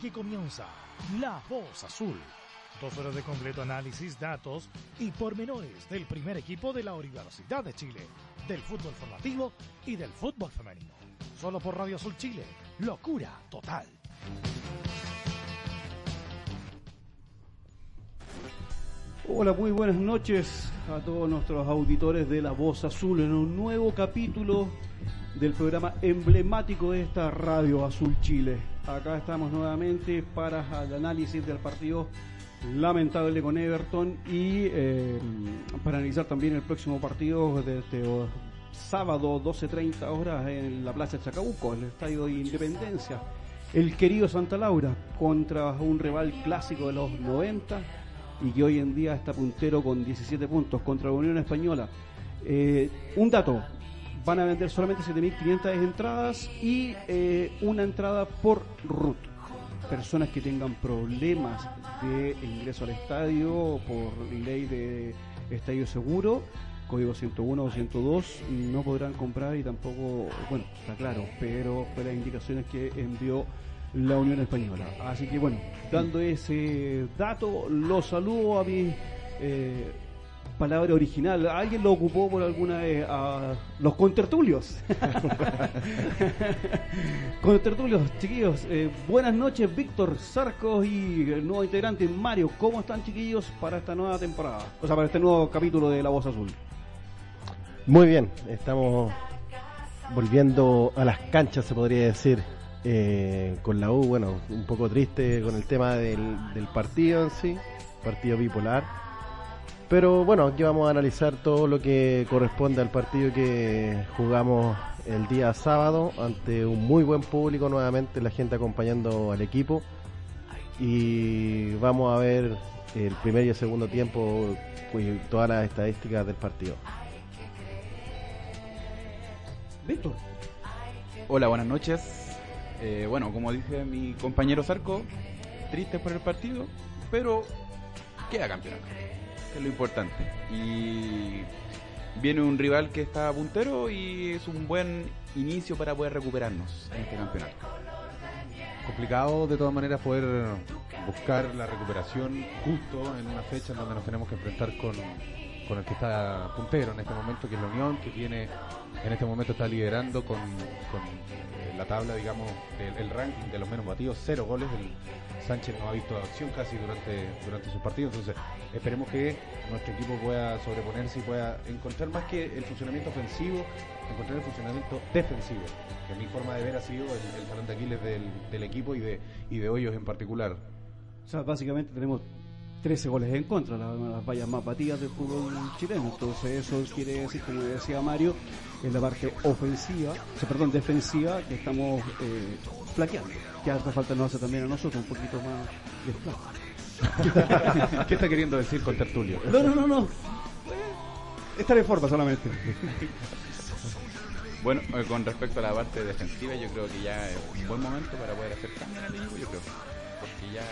Aquí comienza La Voz Azul. Dos horas de completo análisis, datos y pormenores del primer equipo de la Universidad de Chile, del fútbol formativo y del fútbol femenino. Solo por Radio Azul Chile. Locura total. Hola, muy buenas noches a todos nuestros auditores de La Voz Azul en un nuevo capítulo del programa emblemático de esta Radio Azul Chile. Acá estamos nuevamente para el análisis del partido lamentable con Everton y eh, para analizar también el próximo partido de este sábado 12.30 horas en la Plaza Chacabuco, el Estadio de Independencia. El querido Santa Laura contra un rival clásico de los 90 y que hoy en día está puntero con 17 puntos contra la Unión Española. Eh, un dato, van a vender solamente 7.500 entradas y eh, una entrada por RUT. Personas que tengan problemas de ingreso al estadio por ley de estadio seguro, código 101 o 102, no podrán comprar y tampoco, bueno, está claro, pero fue las indicaciones que envió la Unión Española. Así que bueno, dando ese dato, los saludo a mi eh, palabra original. ¿Alguien lo ocupó por alguna vez? A los contertulios. contertulios, chiquillos. Eh, buenas noches, Víctor Sarcos y el nuevo integrante Mario. ¿Cómo están, chiquillos, para esta nueva temporada? O sea, para este nuevo capítulo de La Voz Azul. Muy bien, estamos volviendo a las canchas, se podría decir. Eh, con la U, bueno, un poco triste con el tema del, del partido en sí, partido bipolar. Pero bueno, aquí vamos a analizar todo lo que corresponde al partido que jugamos el día sábado ante un muy buen público nuevamente, la gente acompañando al equipo. Y vamos a ver el primer y el segundo tiempo, pues, todas las estadísticas del partido. Víctor. Hola, buenas noches. Eh, bueno, como dice mi compañero Zarco, triste por el partido, pero queda campeonato, que es lo importante. Y viene un rival que está puntero y es un buen inicio para poder recuperarnos en este campeonato. Complicado de todas maneras poder buscar la recuperación justo en una fecha en donde nos tenemos que enfrentar con, con el que está puntero en este momento, que es la Unión, que tiene en este momento está liderando con, con eh, la tabla, digamos, el ranking de los menos batidos, cero goles. El Sánchez no ha visto acción casi durante, durante sus partidos, entonces esperemos que nuestro equipo pueda sobreponerse y pueda encontrar más que el funcionamiento ofensivo, encontrar el funcionamiento defensivo, que mi forma de ver ha sido el, el de Aquiles del, del equipo y de, y de Hoyos en particular. O sea, básicamente tenemos 13 goles en contra, las, las vallas más batidas del fútbol chileno. Entonces eso quiere decir, como decía Mario, en la parte ofensiva, o sea, perdón, defensiva, que estamos eh, flaqueando. Que harta falta nos hace también a nosotros un poquito más de. ¿Qué está queriendo decir con Tertulio? No, no, no, no. Esta de forma solamente. Bueno, eh, con respecto a la parte defensiva, yo creo que ya es un buen momento para poder hacer cambios en el equipo, yo creo. Porque ya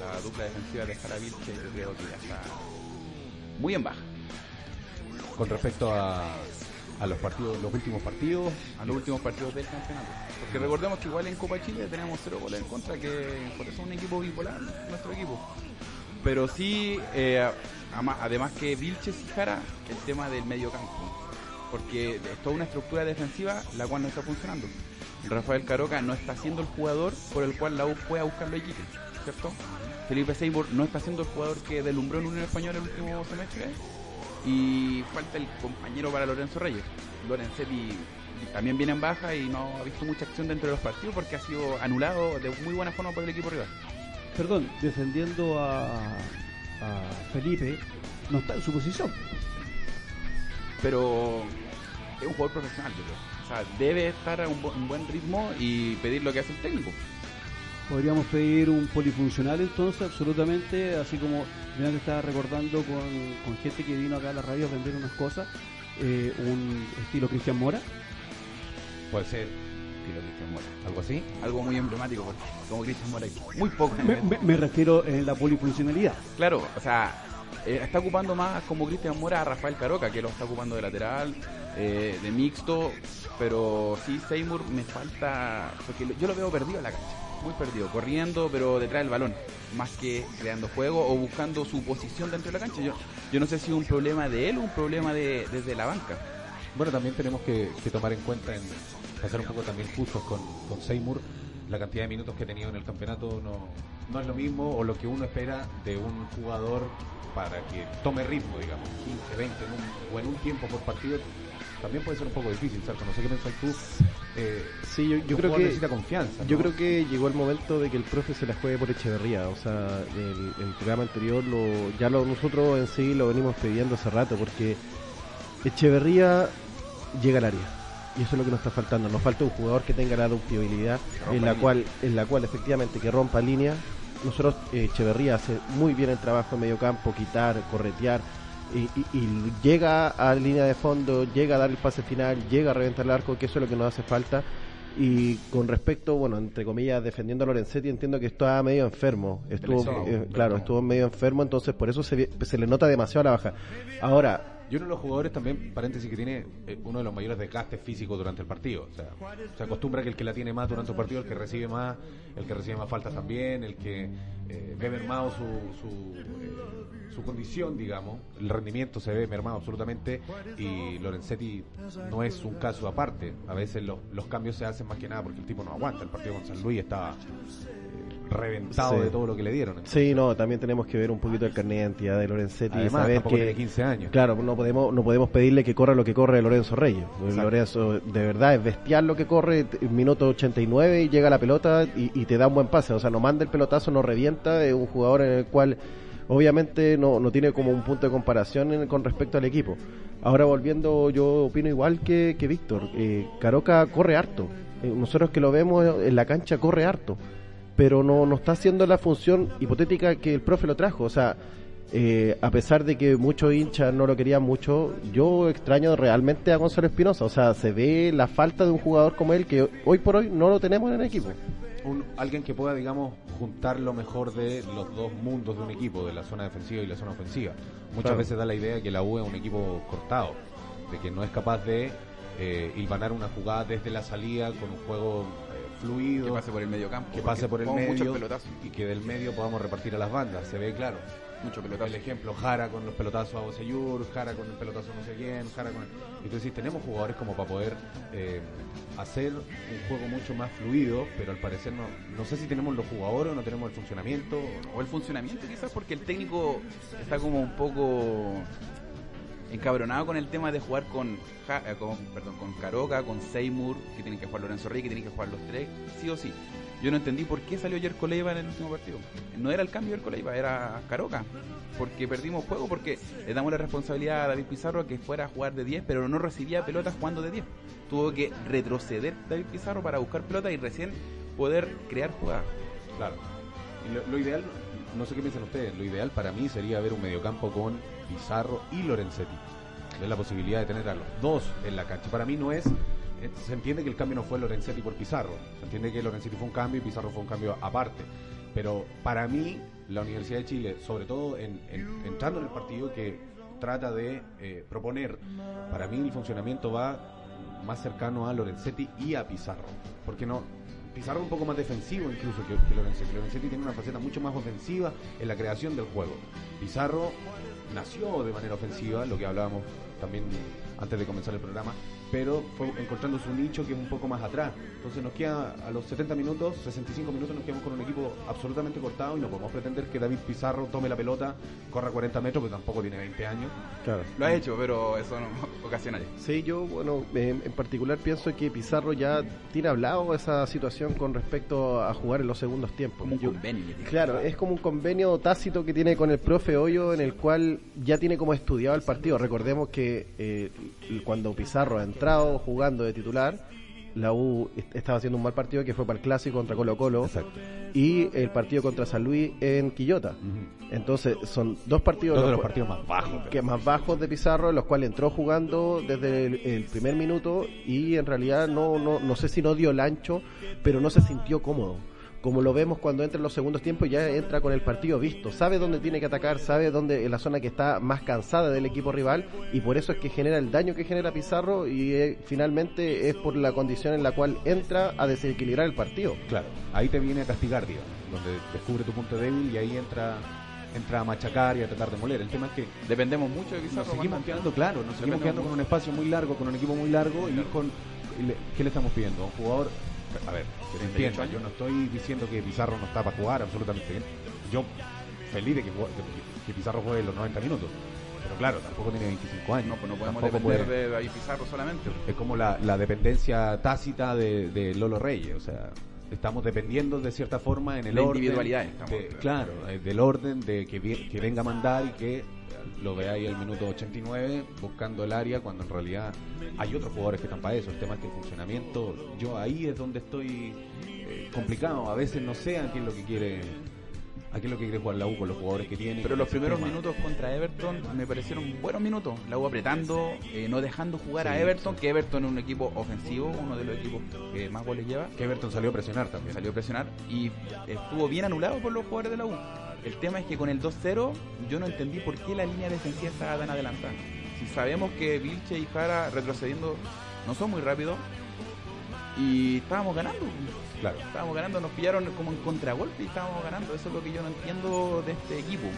la dupla defensiva de Jara Vilche, yo creo que ya está muy en baja. Con respecto a, a los partidos, los últimos partidos, a los últimos partidos del campeonato. Porque recordemos que igual en Copa Chile tenemos cero goles en contra, que por eso es un equipo bipolar, nuestro equipo. Pero sí, eh, además que Vilches y Jara, el tema del medio campo. Porque es toda una estructura defensiva la cual no está funcionando. Rafael Caroca no está siendo el jugador por el cual la U fue a buscar los equipos, ¿cierto? Felipe Seymour no está siendo el jugador que deslumbró en Unión Española el último semestre. Y falta el compañero para Lorenzo Reyes. Lorenzetti también viene en baja y no ha visto mucha acción dentro de los partidos porque ha sido anulado de muy buena forma por el equipo rival. Perdón, defendiendo a, a Felipe, no está en su posición. Pero es un jugador profesional, yo creo. O sea, debe estar a un, bu- un buen ritmo y pedir lo que hace el técnico. Podríamos pedir un polifuncional entonces, absolutamente, así como mira que estaba recordando con, con gente que vino acá a la radio a vender unas cosas, eh, un estilo Cristian Mora. puede ser estilo Cristian Mora, algo así. Algo muy emblemático, porque como Cristian Mora hay muy poco Me, el- me- me refiero en la polifuncionalidad. Claro, o sea, eh, está ocupando más como Cristian Mora a Rafael Caroca, que lo está ocupando de lateral, eh, de mixto, pero sí, Seymour me falta, porque yo lo veo perdido en la cancha. Muy perdido, corriendo pero detrás del balón, más que creando juego o buscando su posición dentro de la cancha. Yo, yo no sé si es un problema de él o un problema de, desde la banca. Bueno, también tenemos que, tomar en cuenta, en pasar un poco también justos con, con Seymour, la cantidad de minutos que ha tenido en el campeonato no, no es lo mismo o lo que uno espera de un jugador para que tome ritmo, digamos, 15, 20 o en un tiempo por partido también puede ser un poco difícil, ¿cierto? No sé qué piensas tú. Eh, sí, yo, creo que necesita confianza. Yo creo que llegó el momento de que el profe se la juegue por Echeverría. O sea, el, el programa anterior lo, ya lo, nosotros en sí lo venimos pidiendo hace rato porque Echeverría llega al área y eso es lo que nos está faltando. Nos falta un jugador que tenga la adaptabilidad en la cual, en la cual efectivamente que rompa línea. Nosotros eh, Echeverría hace muy bien el trabajo en medio campo, quitar, corretear y, llega a línea de fondo, llega a dar el pase final, llega a reventar el arco, que eso es lo que nos hace falta. Y con respecto, bueno, entre comillas, defendiendo a Lorenzetti, entiendo que estaba medio enfermo. Estuvo, eh, claro, estuvo medio enfermo, entonces por eso se, se le nota demasiado la baja. Ahora, y uno de los jugadores también, paréntesis, que tiene eh, uno de los mayores desgastes físicos durante el partido. O sea, se acostumbra que el que la tiene más durante el partido, el que recibe más, el que recibe más faltas también, el que eh, ve mermado su, su, eh, su, condición, digamos. El rendimiento se ve mermado absolutamente y Lorenzetti no es un caso aparte. A veces los cambios se hacen más que nada porque el tipo no aguanta. El partido con San Luis estaba reventado de todo lo que le dieron. Sí, no, también tenemos que ver un poquito el carnet de identidad de Lorenzetti y saber que tiene 15 años. Claro, no podemos no podemos pedirle que corra lo que corre Lorenzo Reyes. Lorenzo de verdad es bestial lo que corre, minuto 89 y llega la pelota y, te da un buen pase, o sea, no manda el pelotazo, no revienta, es un jugador en el cual obviamente no, no tiene como un punto de comparación con respecto al equipo. Ahora volviendo, yo opino igual que, que Víctor, eh, Caroca corre harto. Eh, nosotros que lo vemos en la cancha corre harto pero no, no está haciendo la función hipotética que el profe lo trajo. O sea, eh, a pesar de que muchos hinchas no lo querían mucho, yo extraño realmente a Gonzalo Espinosa. O sea, se ve la falta de un jugador como él que hoy por hoy no lo tenemos en el equipo. Un, alguien que pueda, digamos, juntar lo mejor de los dos mundos de un equipo, de la zona defensiva y la zona ofensiva. Muchas veces da la idea que la U es un equipo cortado, de que no es capaz de eh, ilvanar una jugada desde la salida con un juego fluido. Que pase por el medio campo. Que pase por el medio. Y que del medio podamos repartir a las bandas. Se ve claro. Mucho pelotazo. El ejemplo, Jara con los pelotazos a Boseyur, Jara con el pelotazo no sé quién, Jara con... Tú decís, tenemos jugadores como para poder eh, hacer un juego mucho más fluido, pero al parecer no, no sé si tenemos los jugadores o no tenemos el funcionamiento. O el funcionamiento quizás porque el técnico está como un poco encabronado con el tema de jugar con, eh, con perdón, con Caroca, con Seymour, que tienen que jugar Lorenzo Rey, que tienen que jugar los tres, sí o sí. Yo no entendí por qué salió Jerko Leiva en el último partido. No era el cambio Jerko Leiva, era Caroca. Porque perdimos juego, porque le damos la responsabilidad a David Pizarro que fuera a jugar de 10, pero no recibía pelotas jugando de 10. Tuvo que retroceder David Pizarro para buscar pelota y recién poder crear jugadas. Claro. lo, ideal, no sé qué piensan ustedes, lo ideal para mí sería ver un mediocampo con Pizarro y Lorenzetti. Es la posibilidad de tener a los dos en la cancha. Para mí no es se entiende que el cambio no fue Lorenzetti por Pizarro. Se entiende que Lorenzetti fue un cambio y Pizarro fue un cambio aparte. Pero para mí, la Universidad de Chile, sobre todo en, entrando en el partido que trata de eh, proponer, para mí el funcionamiento va más cercano a Lorenzetti y a Pizarro. Porque no, Pizarro un poco más defensivo incluso que, que Lorenzetti. Lorenzetti tiene una faceta mucho más ofensiva en la creación del juego. Pizarro nació de manera ofensiva, lo que hablábamos también antes de comenzar el programa, pero fue encontrando su nicho que es un poco más atrás. Entonces nos queda a los 70 minutos, 65 minutos nos quedamos con un equipo absolutamente cortado y no podemos pretender que David Pizarro tome la pelota, corra 40 metros, porque tampoco tiene 20 años. Claro. Lo ha hecho, pero eso no ocasional. Sí, yo, bueno, en particular pienso que Pizarro ya tiene hablado esa situación con respecto a jugar en los segundos tiempos. Como un convenio. Claro, es como un convenio tácito que tiene con el profe Hoyo en el cual ya tiene como estudiado el partido. Recordemos que eh, cuando Pizarro entró jugando de titular. La U estaba haciendo un mal partido que fue para el clásico contra Colo Colo y el partido contra San Luis en Quillota. Entonces son dos partidos, de los partidos más bajos, que más bajos de Pizarro, en los cuales entró jugando desde el, primer minuto y en realidad no, no, no sé si no dio el ancho, pero no se sintió cómodo como lo vemos cuando entra en los segundos tiempos, ya entra con el partido visto, sabe dónde tiene que atacar, sabe dónde en la zona que está más cansada del equipo rival y por eso es que genera el daño que genera Pizarro y eh, finalmente es por la condición en la cual entra a desequilibrar el partido. Claro, ahí te viene a castigar, digamos, donde descubre tu punto débil y ahí entra entra a machacar y a tratar de moler. El tema es que dependemos mucho de Pizarro. Nos seguimos quedando, claro, nos seguimos quedando con un espacio muy largo, con un equipo muy largo y con ¿qué le estamos pidiendo? Un jugador a ver, entiendo, yo no estoy diciendo que Pizarro no está para jugar absolutamente bien. Yo feliz de que, que Pizarro juegue los 90 minutos. Pero claro, tampoco tiene 25 años. No, pues no podemos depender de ahí Pizarro solamente. Es como la, dependencia tácita de, Lolo Reyes, o sea, estamos dependiendo de cierta forma en el la orden. individualidad, claro, eh, del orden de que, que venga a mandar y que lo veáis el minuto 89 buscando el área cuando en realidad hay otros jugadores que están para eso. El tema es que el funcionamiento, yo ahí es donde estoy eh, complicado. A veces no sé a qué es lo que quiere a qué es lo que quiere jugar la U con los jugadores que tiene. Pero los primeros minutos contra Everton me parecieron buenos minutos. La U apretando, eh, no dejando jugar a Everton, que Everton es un equipo ofensivo, uno de los equipos que más goles lleva. Que Everton salió a presionar también. Salió a presionar y estuvo bien anulado por los jugadores de la U. El tema es que con el 2-0 yo no entendí por qué la línea defensiva estaba tan adelantada. Si sabemos que Vilche y Jara retrocediendo no son muy rápidos y estábamos ganando. Claro. Estábamos ganando, nos pillaron como en contragolpe y estábamos ganando. Eso es lo que yo no entiendo de este equipo.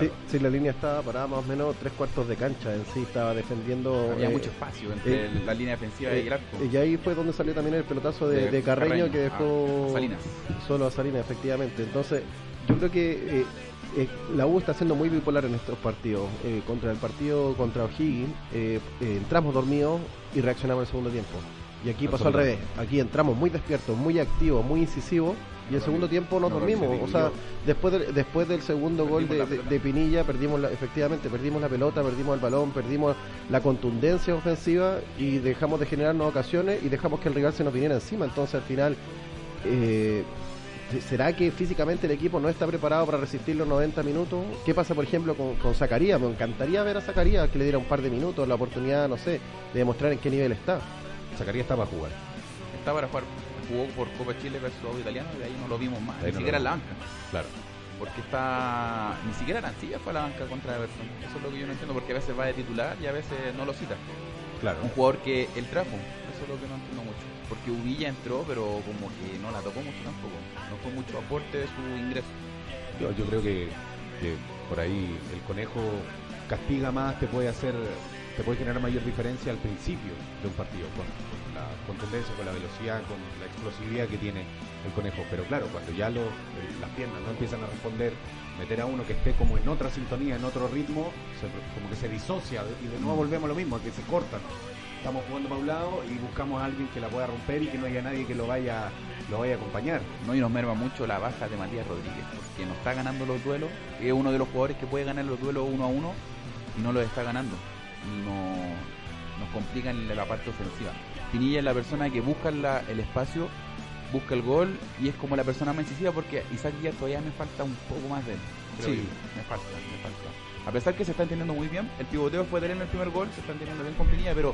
Sí, sí, la línea estaba parada más o menos tres cuartos de cancha en sí, estaba defendiendo. Había eh, mucho espacio entre eh, la línea defensiva y el arco. Y ahí fue donde salió también el pelotazo de, Carreño, que dejó Salinas. solo a Salinas, efectivamente. Entonces, yo creo que eh, eh, la U está siendo muy bipolar en estos partidos. Eh, contra el partido contra O'Higgins, entramos dormidos y reaccionamos en el segundo tiempo. Y aquí pasó al revés. Aquí entramos muy despiertos, muy activos, muy incisivos. Y el segundo tiempo nos dormimos. O sea, después, después del segundo gol de, Pinilla, perdimos la, efectivamente, perdimos la pelota, perdimos el balón, perdimos la contundencia ofensiva y dejamos de generarnos ocasiones y dejamos que el rival se nos viniera encima. Entonces, al final, eh, ¿Será que físicamente el equipo no está preparado para resistir los 90 minutos? ¿Qué pasa, por ejemplo, con, con Zacarías? Me encantaría ver a Zacarías que le diera un par de minutos, la oportunidad, no sé, de demostrar en qué nivel está. Zacarías estaba a jugar. Estaba para jugar. Jugó por Copa Chile versus Italiano y de ahí no lo vimos más. ni siquiera en la banca. Claro. Porque está. Ni siquiera Arancilla fue a la banca contra Everton. Eso es lo que yo no entiendo, porque a veces va de titular y a veces no lo cita. Claro. Un jugador que él trajo. Eso es lo que no entiendo. Porque Uvilla entró, pero como que no la tocó mucho tampoco. No fue mucho aporte de su ingreso. Yo, yo creo que, por ahí el conejo castiga más, te puede hacer, te puede generar mayor diferencia al principio de un partido, con, la contundencia, con la velocidad, con la explosividad que tiene el conejo. Pero claro, cuando ya lo, las piernas no empiezan a responder, meter a uno que esté como en otra sintonía, en otro ritmo, como que se disocia y de nuevo volvemos a lo mismo, que se cortan estamos jugando para un lado y buscamos a alguien que la pueda romper y que no haya nadie que lo vaya lo vaya a acompañar. No, y nos merma mucho la baja de Matías Rodríguez, porque no está ganando los duelos, es uno de los jugadores que puede ganar los duelos uno a uno y no los está ganando. Y no, nos complica en la parte ofensiva. Pinilla es la persona que busca el espacio, busca el gol y es como la persona más incisiva porque Isaac ya todavía me falta un poco más de él. Sí, me falta, me falta. A pesar que se está entendiendo muy bien, el pivoteo fue de él en el primer gol, se está entendiendo bien con Pinilla, pero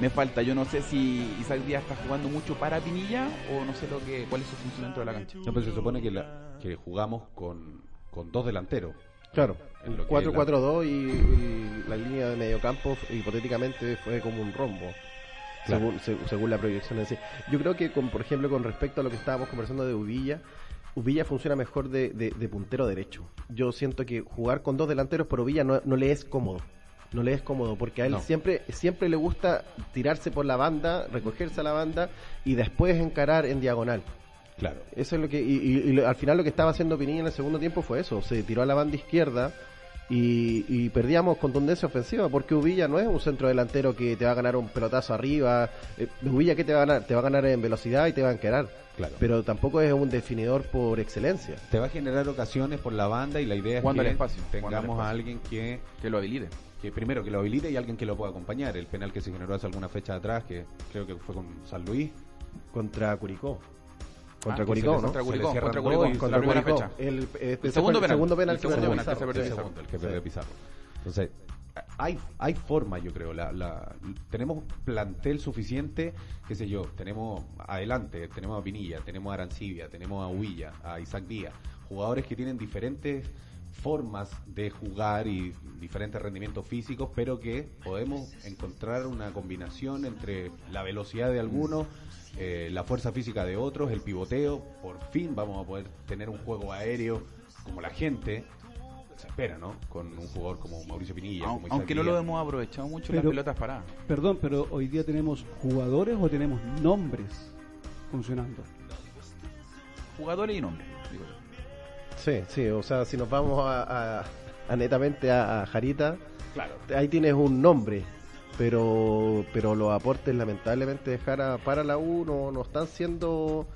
me falta. Yo no sé si Isaac Díaz está jugando mucho para Pinilla o no sé lo que cuál es su función dentro de la cancha. No, pero se supone que, la, que jugamos con, con dos delanteros. Claro, 4-4-2 y, la línea de mediocampo hipotéticamente fue como un rombo. Según, según, la proyección en sí. Yo creo que, con, por ejemplo, con respecto a lo que estábamos conversando de Uvilla, Uvilla funciona mejor de, de, puntero derecho. Yo siento que jugar con dos delanteros por Uvilla no, no le es cómodo no le es cómodo porque a él siempre siempre le gusta tirarse por la banda, recogerse a la banda y después encarar en diagonal. Claro. Eso es lo que y, al final lo que estaba haciendo Pinilla en el segundo tiempo fue eso, se tiró a la banda izquierda y, perdíamos contundencia ofensiva porque Uvilla no es un centro delantero que te va a ganar un pelotazo arriba. Eh, Uvilla que te va a ganar, te va a ganar en velocidad y te va a encarar. Claro. Pero tampoco es un definidor por excelencia. Te va a generar ocasiones por la banda y la idea es que espacio, tengamos a alguien que que lo habilite que primero que lo habilite y alguien que lo pueda acompañar. El penal que se generó hace alguna fecha atrás, que creo que fue con San Luis. Contra Curicó. Contra ah, Curicó, ¿no? Contra Curicó, contra Curicó, contra la primera fecha. El, segundo penal. Segundo penal. El segundo penal el que se perdió Pizarro. Entonces, hay, hay forma, yo creo. La, la, tenemos plantel suficiente, qué sé yo, tenemos adelante, tenemos a Pinilla, tenemos a Arancibia, tenemos a Huilla, a Isaac Díaz, jugadores que tienen diferentes formas de jugar y diferentes rendimientos físicos, pero que podemos encontrar una combinación entre la velocidad de algunos, eh, la fuerza física de otros, el pivoteo. Por fin vamos a poder tener un juego aéreo como la gente se espera, ¿no? Con un jugador como Mauricio Pinilla. Aun- como aunque no lo hemos aprovechado mucho Pero- las pelotas paradas. Perdón, pero hoy día tenemos jugadores o tenemos nombres funcionando. Jugadores y nombres. Sí, sí, o sea, si nos vamos a, a- a netamente a, a Jarita, Claro. ahí tienes un nombre, pero pero los aportes lamentablemente de Jara para la U no, no están siendo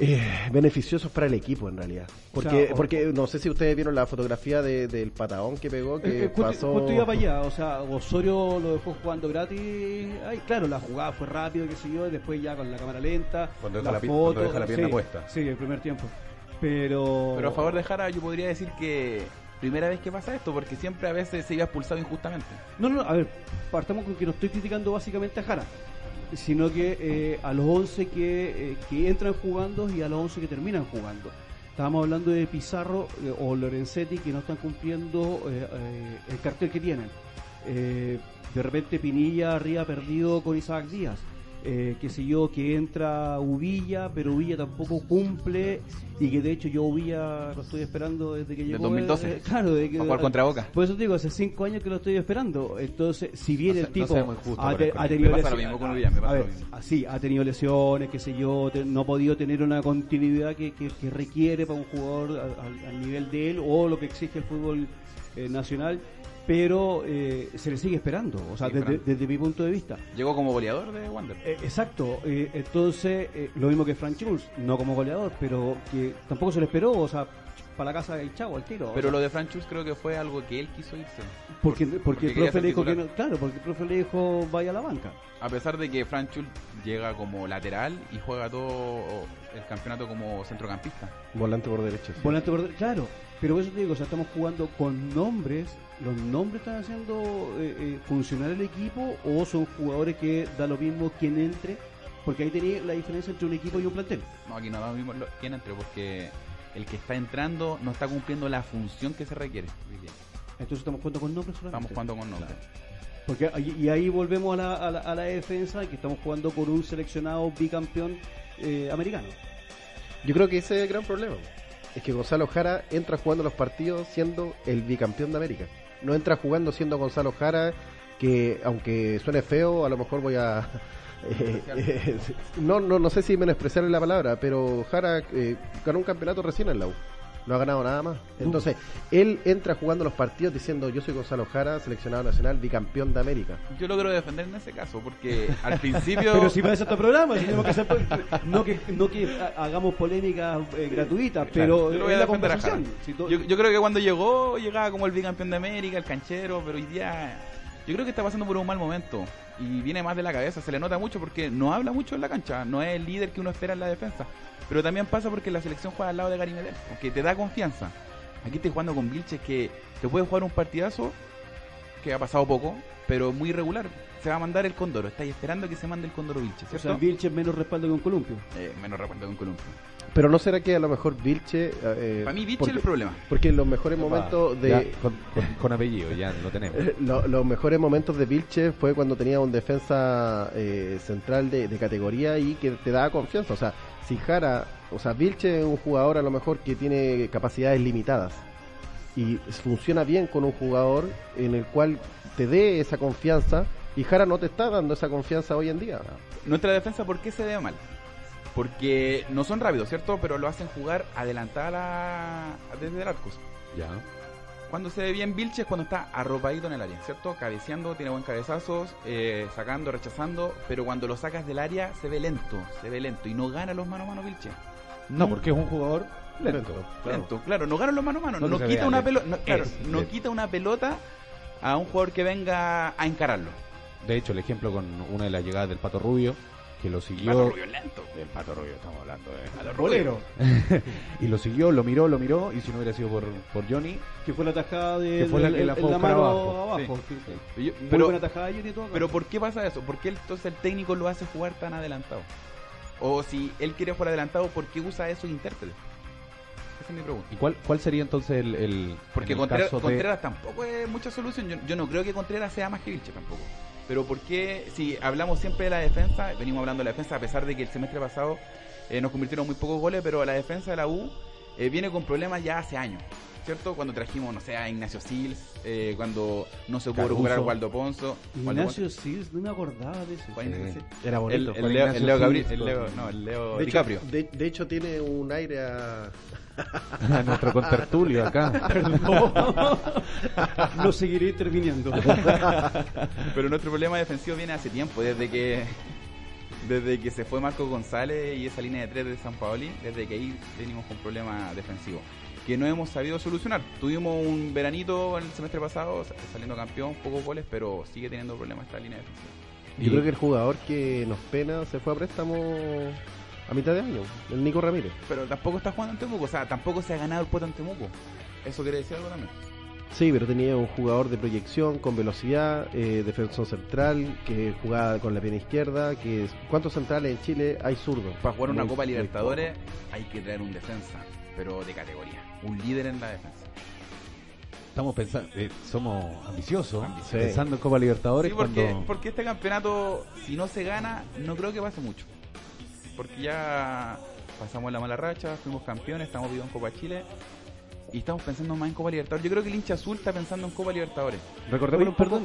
eh, beneficiosos para el equipo en realidad. Porque, O sea, o- porque no sé si ustedes vieron la fotografía de- del patadón que pegó, que Eh, eh, justo- pasó... justo iba para allá, o sea, Osorio lo dejó jugando gratis. Ay, claro, la jugada fue rápido, qué sé yo, y después ya con la cámara lenta. Cuando deja la pi- cuando deja la pierna sí, puesta. Sí, el primer tiempo. Pero. Pero a favor de Jara yo podría decir que primera vez que pasa esto, porque siempre a veces se iba expulsado injustamente. No, no, no, a ver, partamos con que no estoy criticando básicamente a Jara, sino que eh, a los 11 que, eh, que entran jugando y a los 11 que terminan jugando. Estábamos hablando de Pizarro eh, o Lorenzetti que no están cumpliendo eh, el cartel que tienen. De repente Pinilla arriba perdido con Isaac Díaz. Eh, qué sé yo, que entra Uvilla, pero Uvilla tampoco cumple y que de hecho yo Uvilla lo estoy esperando desde que llegó. 2012. eh, claro, de que, jugar contra Boca. por eso te digo, hace cinco años que lo estoy esperando. Entonces, si bien No el no tipo injustos ha, te- tenido lesiones- ha tenido lesiones, qué sé yo, te- no ha podido tener una continuidad que, que- que requiere para un jugador al, al- al nivel de él o lo que exige el fútbol eh, nacional, pero eh, se le sigue esperando, o sea, Sí, desde, desde mi punto de vista. Llegó como goleador de Wander. Eh, exacto, eh, entonces eh, lo mismo que Frank Schulz, no como goleador, pero que tampoco se le esperó, o sea, para la casa y chavo al tiro. o Pero sea, lo de Franchus creo que fue algo que él quiso irse. Porque, porque, porque el profe le dijo que no, claro, porque el profe le dijo vaya a la banca. A pesar de que Franchul llega como lateral y juega todo el campeonato como centrocampista. Volante por derecha. sí. Volante por- claro, pero por eso te digo, o sea, estamos jugando con nombres, los nombres están haciendo eh, eh, funcionar el equipo o son jugadores que da lo mismo quien entre, porque ahí tenía la diferencia entre un equipo y un plantel. No, aquí no da lo mismo lo- quién entre porque el que está entrando no está cumpliendo la función que se requiere. Entonces estamos jugando con nombres solamente. Estamos jugando con nombres. Porque ahí- y ahí volvemos a la, a la, a la defensa, que estamos jugando con un seleccionado bicampeón eh, americano. Yo creo que ese es el gran problema. Es que Gonzalo Jara entra jugando los partidos siendo el bicampeón de América. No entra jugando siendo Gonzalo Jara, que aunque suene feo, a lo mejor voy a... eh, eh, no, no, no sé si menospreciarle la palabra, pero Jara eh, ganó un campeonato recién en la U. No ha ganado nada más. Entonces, él entra jugando los partidos diciendo yo soy Gonzalo Jara, seleccionado nacional, bicampeón de América. Yo logro defender en ese caso porque al principio... Pero si para eso este programa, si tenemos que hacer, no que no que ha- hagamos polémicas eh, gratuitas, pero Yo lo voy a defender a. Jara. Si to- Yo, yo creo que cuando llegó, llegaba como el bicampeón de América, el canchero, pero hoy día yo creo que está pasando por un mal momento y viene más de la cabeza, se le nota mucho porque no habla mucho en la cancha, no es el líder que uno espera en la defensa, pero también pasa porque la selección juega al lado de Gary Medel, que te da confianza. Aquí estoy jugando con Vilches que te puede jugar un partidazo que ha pasado poco, pero muy irregular. Se va a mandar el Condoro, estáis esperando que se mande el Condoro Vilches, o sea, ¿cierto? Vilche es menos respaldo que un columpio. Eh, menos recuerdo que un Columpio. Pero no será que a lo mejor Vilche... eh, Para mí porque, es el problema. porque los mejores momentos de... Ya, con, con- con apellido, ya lo tenemos. Eh, lo- los mejores momentos de Vilche fue cuando tenía un defensa eh, central de, de categoría y que te daba confianza. O sea, si Jara, o sea, Vilche es un jugador a lo mejor que tiene capacidades limitadas y funciona bien con un jugador en el cual te dé esa confianza y Jara no te está dando esa confianza hoy en día. Nuestra defensa, ¿por qué se ve mal? Porque no son rápidos, ¿cierto? Pero lo hacen jugar adelantada la- desde el arco. Ya. Cuando se ve bien Vilches cuando está arropadito en el área, ¿cierto? Cabeceando, tiene buen cabezazos, eh, sacando, rechazando, pero cuando lo sacas del área se ve lento, se ve lento y no gana los mano a mano Vilches. No, porque es un jugador lento. claro. Lento, claro, no gana los mano a mano, No no, quita una pelota, no, claro, Es no quita una pelota a un jugador que venga a encararlo. De hecho, el ejemplo con una de las llegadas del Pato Rubio, que lo Pato siguió. Rubio lento. El Pato Rubio, estamos hablando de Pato Rubio. Y lo siguió, lo miró, lo miró, y si no hubiera sido por, por Johnny, que fue la tajada de Que fue la- el- que la fue mano abajo. abajo. Sí. sí. Yo- pero, buena tajada de Johnny todo. pero ¿por qué pasa eso? ¿Por qué entonces el técnico lo hace jugar tan adelantado? O si él quiere jugar adelantado, ¿por qué usa eso intérprete? Esa es mi pregunta. ¿y cuál, cuál sería entonces el. el Porque en el Contreras, caso de- Contreras tampoco es mucha solución. Yo, yo no creo que Contreras sea más que Vilche tampoco. Pero ¿por qué? Si hablamos siempre de la defensa, venimos hablando de la defensa, a pesar de que el semestre pasado eh, nos convirtieron muy pocos goles, pero la defensa de la U eh, viene con problemas ya hace años. ¿Cierto? Cuando trajimos, no sé, a Ignacio Sils, eh, cuando no se pudo Caruso. recuperar a Waldo Ponzo. Waldo Ignacio Sils, no me acordaba de eso. Sí. Era bonito. el Leo, el Leo Gabriel, el. Leo, no, el Leo de, hecho, de hecho tiene un aire a... a nuestro contertulio acá. no seguiré interviniendo. Pero nuestro problema defensivo viene hace tiempo, desde que desde que se fue Marco González y esa línea de tres de San Paoli, desde que ahí venimos con problemas defensivos que no hemos sabido solucionar. Tuvimos un veranito en el semestre pasado sa- saliendo campeón, pocos goles, pero sigue teniendo problemas esta línea defensiva. Yo Y- creo que el jugador que nos pena se fue a préstamo a mitad de año, el Nico Ramírez. Pero tampoco está jugando en Temuco, o sea, tampoco se ha ganado el puesto en Temuco. Eso quiere decir algo también. Sí, pero tenía un jugador de proyección, con velocidad, eh, defensor central, que jugaba con la pierna izquierda, que ¿cuántos centrales en Chile hay zurdos? Para jugar una Muy- Copa Libertadores hay que traer un defensa, pero de categoría, un líder en la defensa. Estamos pensando, eh, somos ambiciosos, Ambiciosos. pensando en Copa Libertadores Sí, porque, cuando porque este campeonato, si no se gana, no creo que pase mucho. Porque ya pasamos la mala racha, fuimos campeones, estamos vivos en Copa Chile y estamos pensando más en Copa Libertadores. Yo creo que el hincha azul está pensando en Copa Libertadores. recordemos un poco.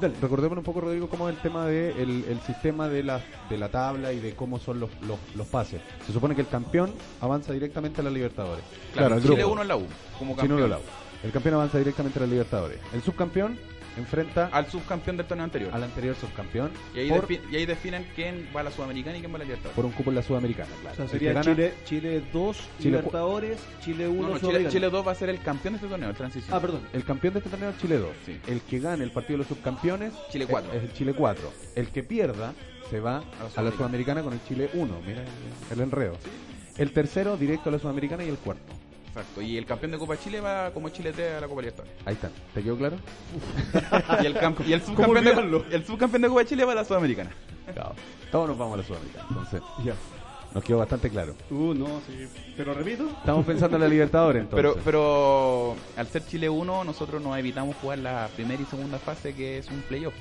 Dale. recordemos un poco Rodrigo cómo es el tema de el, el sistema de la de la tabla y de cómo son los, los, los pases. Se supone que el campeón avanza directamente a la Libertadores. Claro, el Chile grupo. 1 en la U, como Si no campeón. lo lavo. El campeón avanza directamente a la Libertadores. El subcampeón enfrenta Al subcampeón del torneo anterior. al anterior subcampeón Y ahí, por, defi- y ahí definen quién va a la Sudamericana y quién va a la Libertadores. por un cupo en la Sudamericana. O Claro. sea, sería gana- Chile, Chile 2, Chile Libertadores, Chile 1, No, no, Chile. Chile 2 va a ser el campeón de este torneo, el transición. Ah, perdón. El campeón de este torneo es Chile 2. Sí. El que gane el partido de los subcampeones Chile es- 4. Es, el Chile 4. El que pierda se va a la Sudamericana. Sudamericana con el Chile 1. Mira el, el enredo. El tercero directo a la Sudamericana y el cuarto. Exacto. Y el campeón de Copa Chile va como Chile 3 a la Copa Libertadores. Ahí está. ¿Te quedó claro? Y el, y el subcampeón de, el subcampeón de Copa Chile va a la Sudamericana. Claro. Todos nos vamos a la Sudamericana. Entonces, Ya. nos quedó bastante claro. Uh, no, sí. ¿Te lo repito? Estamos pensando en la Libertadores entonces. Pero, pero al ser Chile 1, nosotros nos evitamos jugar la primera y segunda fase, que es un playoff.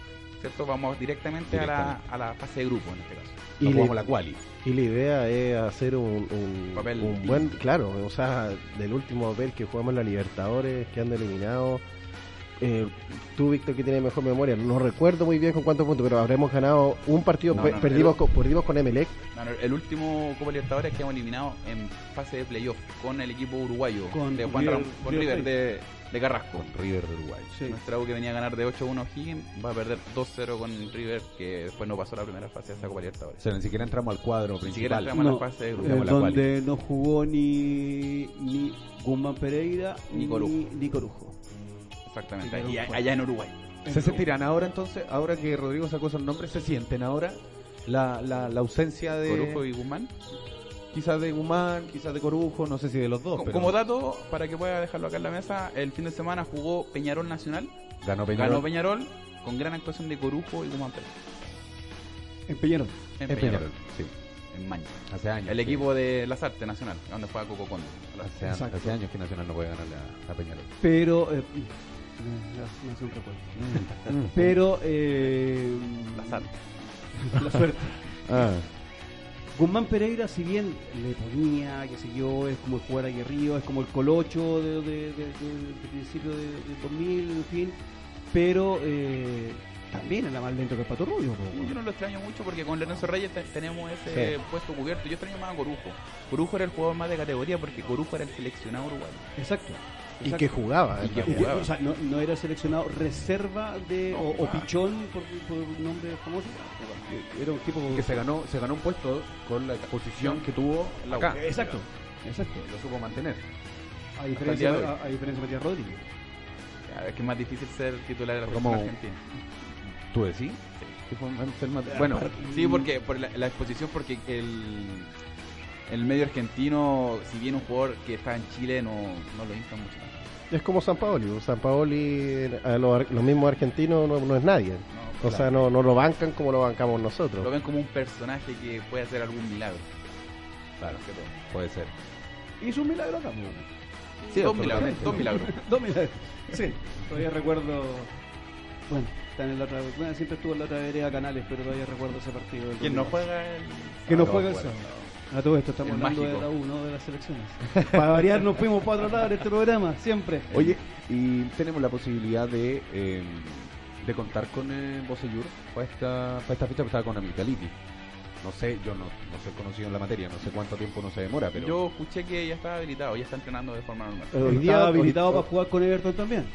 ¿Cierto? Vamos directamente, A, la, a la fase de grupo en este caso. Y jugamos la quali. Y la idea es hacer un, un, Papel un digno. buen, claro, o sea, del último papel que jugamos en la Libertadores, que han eliminado. Eh, tú, Víctor, que tienes mejor memoria, no recuerdo muy bien con cuántos puntos, pero habremos ganado un partido, No, pe- no, perdimos, el- con, perdimos con Emelec, No, no, el último Copa Libertadores que hemos eliminado en fase de playoff con el equipo uruguayo Con de Juan River- Ram- con River River de, de Carrasco. Con River de Uruguay. Sí. Nuestra U que venía a ganar de 8-1 a O'Higgins va a perder 2-0 con River, que después no pasó la primera fase de esa Copa O Libertadores. sea, ni siquiera entramos al cuadro Ni siquiera principal. entramos a la fase de grupo. eh, donde no jugó ni, ni Guzmán Pereira Ni Corujo. Ni Corujo. Exactamente. Sí, Y claro. a- allá en Uruguay. ¿Se sentirán ahora entonces, ahora que Rodrigo sacó esos nombres, se sienten ahora la, la, la ausencia de Corujo y Guzmán. Quizás de Guzmán, quizás de Corujo, no sé si de los dos, pero Como dato, para que pueda dejarlo acá en la mesa, el fin de semana jugó Peñarol Nacional. ganó Peñarol. Ganó Peñarol con gran actuación de Corujo y Guzmán Pérez. En Peñarol. En En Peñarol, Peñarol, sí, en Maña. hace años. El sí. equipo de Las Artes Nacional, donde juega Coco Conde. Hace, hace años que Nacional no puede ganar a, a Peñarol. Pero. Eh. Pero. Eh, Las Artes. La suerte. Ah, Guzmán Pereira, si bien le ponía, que sé yo, es como el jugar aguerrido, es como el colocho de, de, de- principio de, de 2000, en fin, pero eh, también era más lento que el Pato Rubio. Yo no lo extraño mucho porque con Lorenzo Reyes te- tenemos ese Sí. puesto cubierto. Yo extraño más a Corujo. Corujo era el jugador más de categoría porque Corujo era el seleccionado uruguario. Exacto. Y exacto. que jugaba. Y que o sea, no, no era seleccionado reserva de No, o, pichón por, por un nombre famoso. Era un tipo que se ganó, se ganó un puesto con la posición que tuvo La acá. Exacto, exacto. Lo supo mantener. A diferencia, de a, a diferencia de Matías Rodríguez. Ya, Es que es más difícil ser titular de la Como- selección argentina. ¿Tú decís? Sí. más- Bueno, Sí, porque por la, la exposición, porque el, el medio argentino, si bien un jugador que está en Chile, no, no lo infla mucho. Es como San Paoli. San Paoli, a los, los mismos argentinos, no, no es nadie. No, O sea, no, no lo bancan como lo bancamos Lo nosotros. ven como un personaje que puede hacer algún milagro. claro, Más que todo. puede ser. Hizo un milagro acá, pues. Sí, dos milagros. Dos milagros. Dos milagros. Sí, todavía recuerdo. Bueno, están en la otra. Bueno, siempre estuvo en la otra vereda Canales, pero todavía recuerdo ese partido. ¿Quién no juega el... Que no Ah, no, juega el bueno. sábado. A todo esto estamos El hablando mágico. de la U, no de las selecciones. Para variar nos fuimos para otro lado en este programa, siempre. Oye, y tenemos la posibilidad de, eh, de contar con eh, Bocellur para esta, para esta fecha, que estaba con Amigdaliti. No sé, yo no, no soy conocido en la materia, no sé cuánto tiempo no se demora, pero Yo escuché que ya está habilitado, ya está entrenando de forma normal. Hoy Estaba día- habilitado hoy- para jugar con Everton también.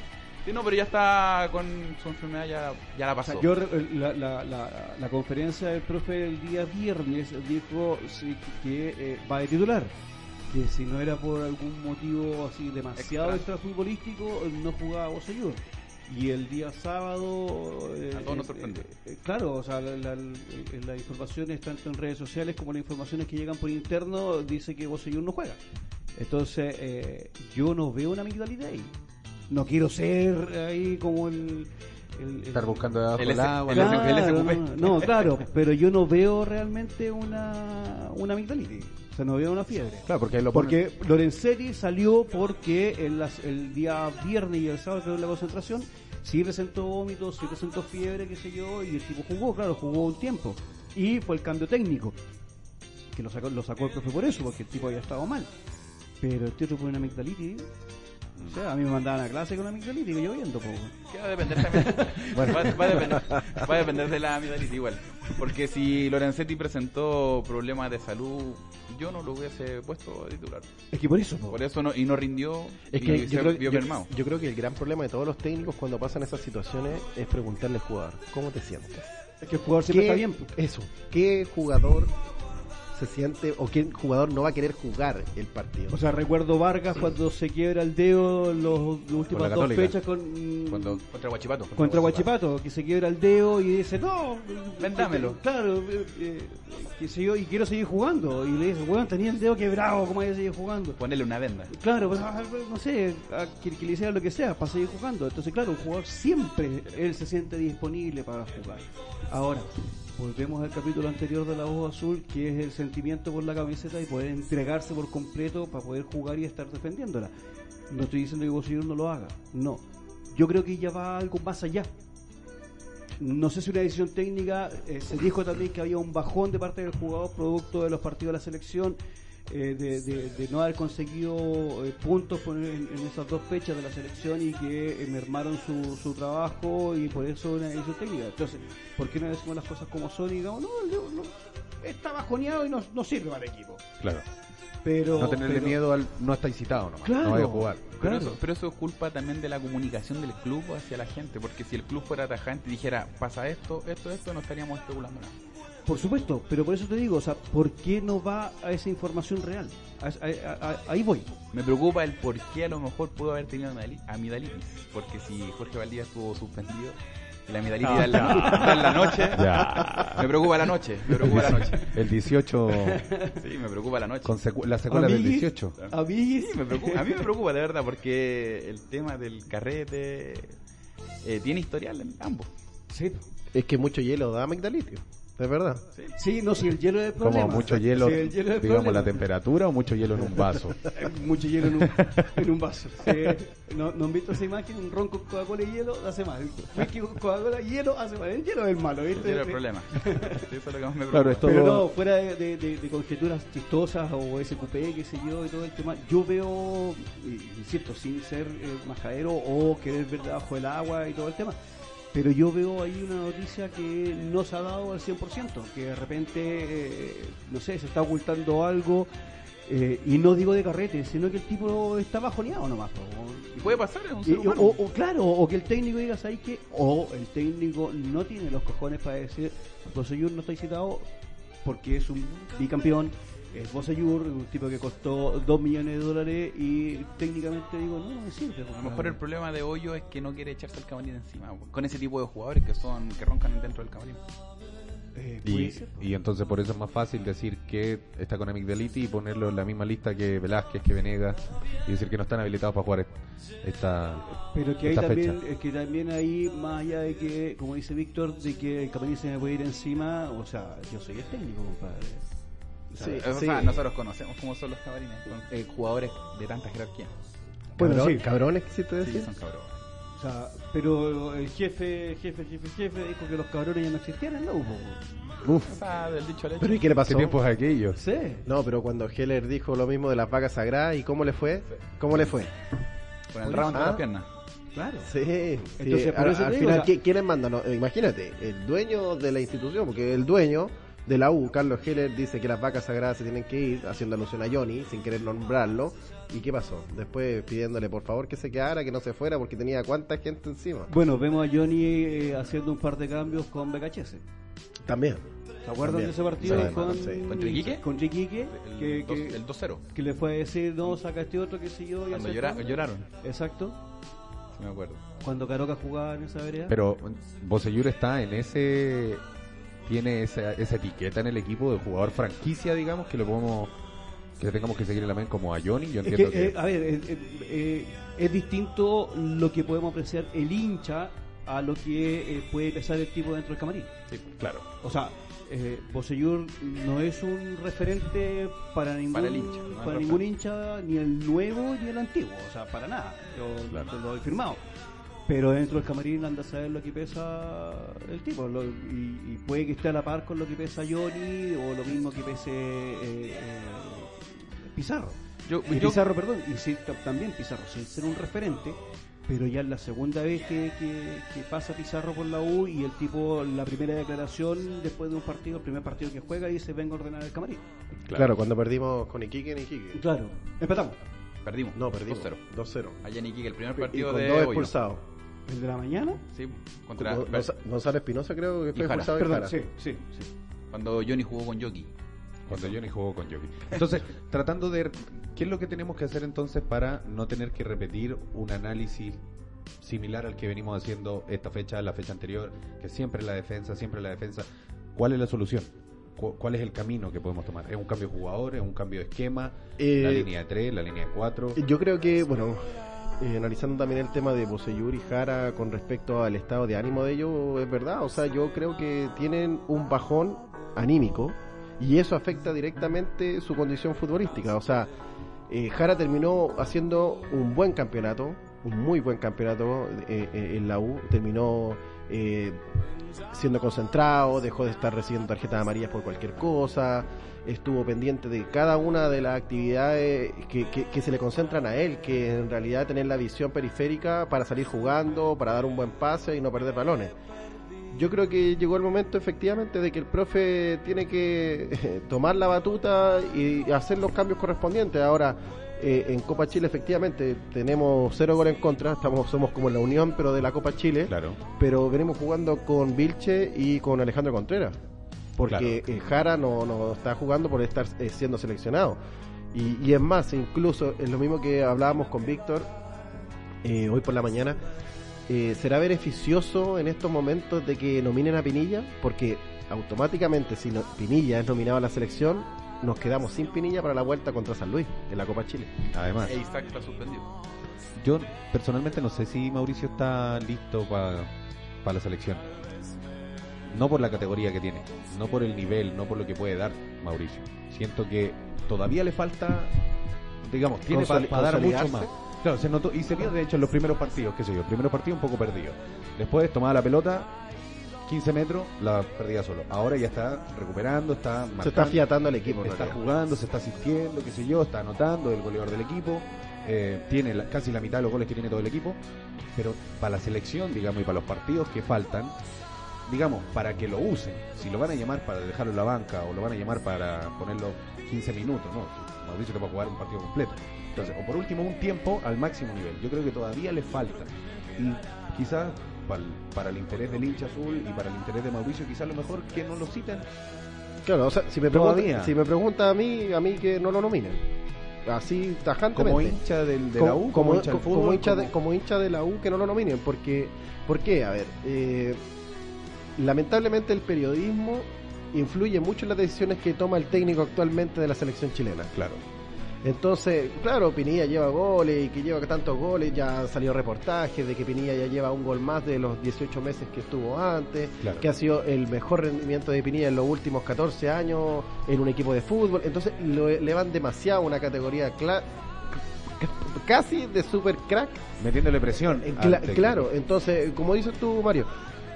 Sí, no, pero ya está con su enfermedad, ya, ya la O pasó. sea, yo re- la, la, la, la conferencia del profe el día viernes dijo sí, que eh, va de titular. Que si no era por algún motivo así demasiado Extra. extrafutbolístico, no jugaba Bosellur. Y el día sábado. eh, A todos nos eh, sorprende. eh, claro, o sea, la, la, las informaciones tanto en redes sociales como las informaciones que llegan por interno dice que Bosellur no juega. Entonces, eh, yo no veo una amigdalidad ahí. No quiero ser ahí como el. el- el- estar buscando debajo El del S- agua. el ¿no? Claro, SQP. no, no, claro, pero yo no veo realmente una, una amigdalitis. O sea, no veo una fiebre. Claro, porque lo Porque Lorenzetti salió porque en las- el día viernes y el sábado que en la concentración sí presentó vómitos, sí presentó fiebre, qué sé yo, y el tipo jugó, claro, jugó un tiempo. Y fue el cambio técnico, que lo sacó, lo sacó el profe por eso, porque el tipo había estado mal. Pero este otro fue una amigdalitis. O sea, a mí me mandaban a clase con amigdalitis, que yo viendo, po. Que va a depender también. Bueno. va, va a depender, va a depender de la amigdalitis igual. Porque si Lorenzetti presentó problemas de salud, yo no lo hubiese puesto de titular. Es que por eso, po. Por eso no, y no rindió Es y que se yo creo, vio yo- yo creo que el gran problema de todos los técnicos cuando pasan esas situaciones es preguntarle al jugador, ¿cómo te sientes? Es que el jugador siempre ¿Qué- está bien. Eso, ¿qué jugador se siente o qué jugador no va a querer jugar el partido? O sea, recuerdo Vargas cuando se quiebra el dedo en los, las últimas la dos Católica. fechas con, Cuando Contra Guachipato. contra Guachipato, que se quiebra el dedo y dice, no, Vendámelo. Claro, eh, eh, qué sé yo, y quiero seguir jugando. Y le dice, bueno, tenía el dedo quebrado, ¿cómo hay que seguir jugando? Ponerle una venda. Claro, pues, ah, no sé, a que, que le hiciera lo que sea para seguir jugando. Entonces, claro, un jugador siempre él se siente disponible para jugar. Ahora, volvemos al capítulo anterior de la voz azul, que es el sentimiento por la camiseta y poder entregarse por completo para poder jugar y estar defendiéndola. No estoy diciendo que Bosellur no lo haga, no. Yo creo que ya va algo más allá. No sé si una decisión técnica, eh, se dijo también que había un bajón de parte del jugador producto de los partidos de la selección, eh, de, de- de no haber conseguido eh, puntos por- en, en esas dos fechas de la selección y que eh, mermaron su, su trabajo y por eso una decisión técnica. Entonces, ¿por qué no decimos las cosas como son y digamos, no, no, no, está bajoneado y no, no sirve para el equipo? Claro, Pero, no tenerle pero- miedo al no está incitado nomás, Claro. no vaya a jugar. Pero, Claro. eso, pero eso es culpa también de la comunicación del club hacia la gente, porque si el club fuera tajante y dijera, pasa esto, esto, esto, no estaríamos especulando nada. Por supuesto, pero por eso te digo, o sea, ¿por qué no va a esa información real? A- a- a- ahí voy. Me preocupa el por qué a lo mejor pudo haber tenido amidali- amidalitis, porque si Jorge Valdía estuvo suspendido, la amidalitis da en la, en la noche, Ya. me preocupa la noche, me preocupa la noche. El 18, Sí, me preocupa la noche. con secu- la secuela del Amiguis, 18. amiguis. Sí, me preocupa. A mí me preocupa de verdad porque el tema del carrete eh, tiene historial en ambos. Sí, Es que mucho hielo da amigdalitis, es verdad. Sí. sí, no, si el hielo es el problema. Como mucho hielo, Sí, el hielo es el digamos, la problema. temperatura o mucho hielo en un vaso. Eh, Mucho hielo en un, en un vaso. Sí. ¿No, ¿No han visto esa imagen? Un ron con Coca-Cola y hielo hace mal. Whisky con Coca-Cola y hielo hace mal. El hielo es el malo, ¿viste? El problema. Eso es lo que más me preocupa. Claro, esto- Pero no, fuera de, de- de- de conjeturas chistosas o SQP, qué sé yo, y todo el tema, yo veo, y- insisto, sin ser eh, majadero o querer ver debajo del agua y todo el tema, pero yo veo ahí una noticia que no se ha dado al 100%, que de repente, eh, no sé, se está ocultando algo, eh, y no digo de carrete, sino que el tipo está bajoneado nomás. Y puede pasar, es un ser humano. o, o claro, o que el técnico diga, ¿sabes qué? O el técnico no tiene los cojones para decir, Bosellur no está citado porque es un bicampeón, es Boseyur, un tipo que costó 2 millones de dólares y técnicamente digo, no, no me sirve. A lo mejor el problema de Hoyo es que no quiere echarse el camarín encima, con ese tipo de jugadores que son que roncan dentro del camarín. Eh, Y, ser, y entonces por eso es más fácil decir que está con Amigdaliti y ponerlo en la misma lista que Velázquez, que Venegas y decir que no están habilitados para jugar esta Pero que ahí esta también, fecha. es que también ahí, más allá de que, como dice Víctor, de que el camarín se me puede ir encima, o sea, yo soy el técnico, compadre. O sea, Sí. O sea, nosotros conocemos cómo son los camarines, con eh, jugadores de tanta jerarquía. Bueno, Cabrón- sí. Cabrones, quisiste Sí, decir. son cabrones. O sea, pero el jefe, jefe, jefe, jefe dijo que los cabrones ya no existían en la. Uf. O sea, del dicho al hecho. ¿Pero y qué le pasó? ¿Qué tiempos aquellos? Sí. No, pero cuando Heller dijo lo mismo de las vacas sagradas, ¿y cómo le fue? ¿Cómo le fue? Con el rabo entre Ah. las piernas. Claro. Sí, sí. Entonces, por al, eso al te digo, final, o sea- ¿qui- ¿quiénes mandan? No, imagínate, el dueño de la institución, porque el dueño de la U, Carlos Heller, dice que las vacas sagradas se tienen que ir, haciendo alusión a Johnny, sin querer nombrarlo. ¿Y qué pasó? Después pidiéndole por favor que se quedara, que no se fuera, porque tenía cuánta gente encima. Bueno, vemos a Johnny eh, haciendo un par de cambios con BKHS. También. ¿Se acuerdan También. de ese partido Sí, con, sí. Con Iquique, El, que, dos- que- el 2-0. que le fue a decir, no, saca este otro, que sé yo. y Cuando llora- lloraron. Exacto. Sí, me acuerdo. Cuando Caroca jugaba en esa vereda. Pero Boseyur está en ese tiene esa, esa etiqueta en el equipo de jugador franquicia, digamos, que lo podemos que le tengamos que seguir en la mente como a Johnny. Yo Es entiendo que, que, eh, a ver, eh, eh, es distinto lo que podemos apreciar el hincha a lo que puede pesar el tipo dentro del camarín. sí, claro. O sea, eh, Boseyur no es un referente para ningún, Para el hincha, no es para ningún hincha, ni el nuevo ni el antiguo, o sea, para nada. Yo Claro. lo he firmado. Pero dentro del camarín anda a saber lo que pesa el tipo, lo- y, y puede que esté a la par con lo que pesa Johnny o lo mismo que pese eh, eh, Pizarro. Yo, Y yo- Pizarro, perdón, y sí, ta- también Pizarro, sin ser un referente, pero ya es la segunda vez que, que- que pasa Pizarro por la U y el tipo, la primera declaración después de un partido, el primer partido que juega, dice vengo a ordenar el camarín. Claro, cuando perdimos con Iquique en Iquique. Claro, empatamos. perdimos. No, perdimos. 2-0. 2-0. Allá en Iquique, el primer Y partido con de dos expulsados. ¿El de la mañana? Sí, contra Gon- Gonza- Gonzalo Espinosa creo que fue Jara. expulsado. y Perdón, Jara. sí, sí, sí. cuando Johnny jugó con Yoki. Cuando Johnny jugó con Jockey. Entonces, tratando de... ¿Qué es lo que tenemos que hacer entonces para no tener que repetir un análisis similar al que venimos haciendo esta fecha, la fecha anterior, que siempre la defensa, siempre la defensa? ¿Cuál es la solución? ¿Cu- ¿Cuál es el camino que podemos tomar? ¿Es un cambio de jugador? ¿Es un cambio de esquema? Eh, ¿La línea de 3? ¿La línea de 4? Yo creo que, bueno, eh, analizando también el tema de Boseyur y Jara con respecto al estado de ánimo de ellos, es verdad. O sea, yo creo que tienen un bajón anímico y eso afecta directamente su condición futbolística. O sea, eh, Jara terminó haciendo un buen campeonato, un muy buen campeonato eh, en la U. Terminó siendo concentrado, dejó de estar recibiendo tarjetas amarillas por cualquier cosa, estuvo pendiente de cada una de las actividades que, que- que se le concentran a él, que en realidad tener la visión periférica para salir jugando, para dar un buen pase y no perder balones. Yo creo que llegó el momento efectivamente de que el profe tiene que tomar la batuta y hacer los cambios correspondientes. Ahora, eh, en Copa Chile efectivamente tenemos cero goles en contra, estamos somos como la unión pero de la Copa Chile Claro. pero venimos jugando con Vilche y con Alejandro Contreras. Porque eh, Jara no, no está jugando por estar eh, siendo seleccionado. Y, y es más, incluso es lo mismo que hablábamos con Víctor eh, hoy por la mañana. eh, ¿Será beneficioso en estos momentos de que nominen a Pinilla? Porque automáticamente, si no- Pinilla es nominado a la selección, nos quedamos sin Pinilla para la vuelta contra San Luis en la Copa Chile. Además, E Isaac está suspendido. yo personalmente no sé si Mauricio está listo para la selección. No por la categoría que tiene, no por el nivel, no por lo que puede dar Mauricio. Siento que todavía le falta, digamos, tiene para dar mucho más. Claro, se notó, y se vio de hecho en los primeros partidos, qué sé yo, el primer partido un poco perdido. Después tomaba la pelota, 15 metros, la perdía solo. Ahora ya está recuperando, está Se está marcando fiatando el equipo. está realidad. jugando, se está asistiendo, qué sé yo, está anotando el goleador del equipo, eh, tiene la- casi la mitad de los goles que tiene todo el equipo, pero para la selección, digamos, y para los partidos que faltan, digamos, para que lo usen, si lo van a llamar para dejarlo en la banca o lo van a llamar para ponerlo 15 minutos, no, Mauricio te va a jugar un partido completo. Entonces, o por último, un tiempo al máximo nivel. Yo creo que todavía le falta. Y quizás para el, para el interés del hincha azul y para el interés de Mauricio, quizás lo mejor que no lo citen Claro, o sea, si me, pregunta, si me pregunta a mí, a mí que no lo nominen. Así tajantemente. Como hincha del, de la U, como, hincha del como hincha de, como- como hincha de la U que no lo nominen. Porque, ¿Por qué? A ver, eh, lamentablemente el periodismo influye mucho en las decisiones que toma el técnico actualmente de la selección chilena. Claro. Entonces, claro, Pinilla lleva goles y que lleva tantos goles, ya salió reportajes de que Pinilla ya lleva un gol más de los 18 meses que estuvo antes, Claro. que ha sido el mejor rendimiento de Pinilla en los últimos 14 años en un equipo de fútbol. Entonces, lo elevan demasiado a una categoría casi de super crack Metiéndole presión. cla- claro, entonces, como dices tú, Mario,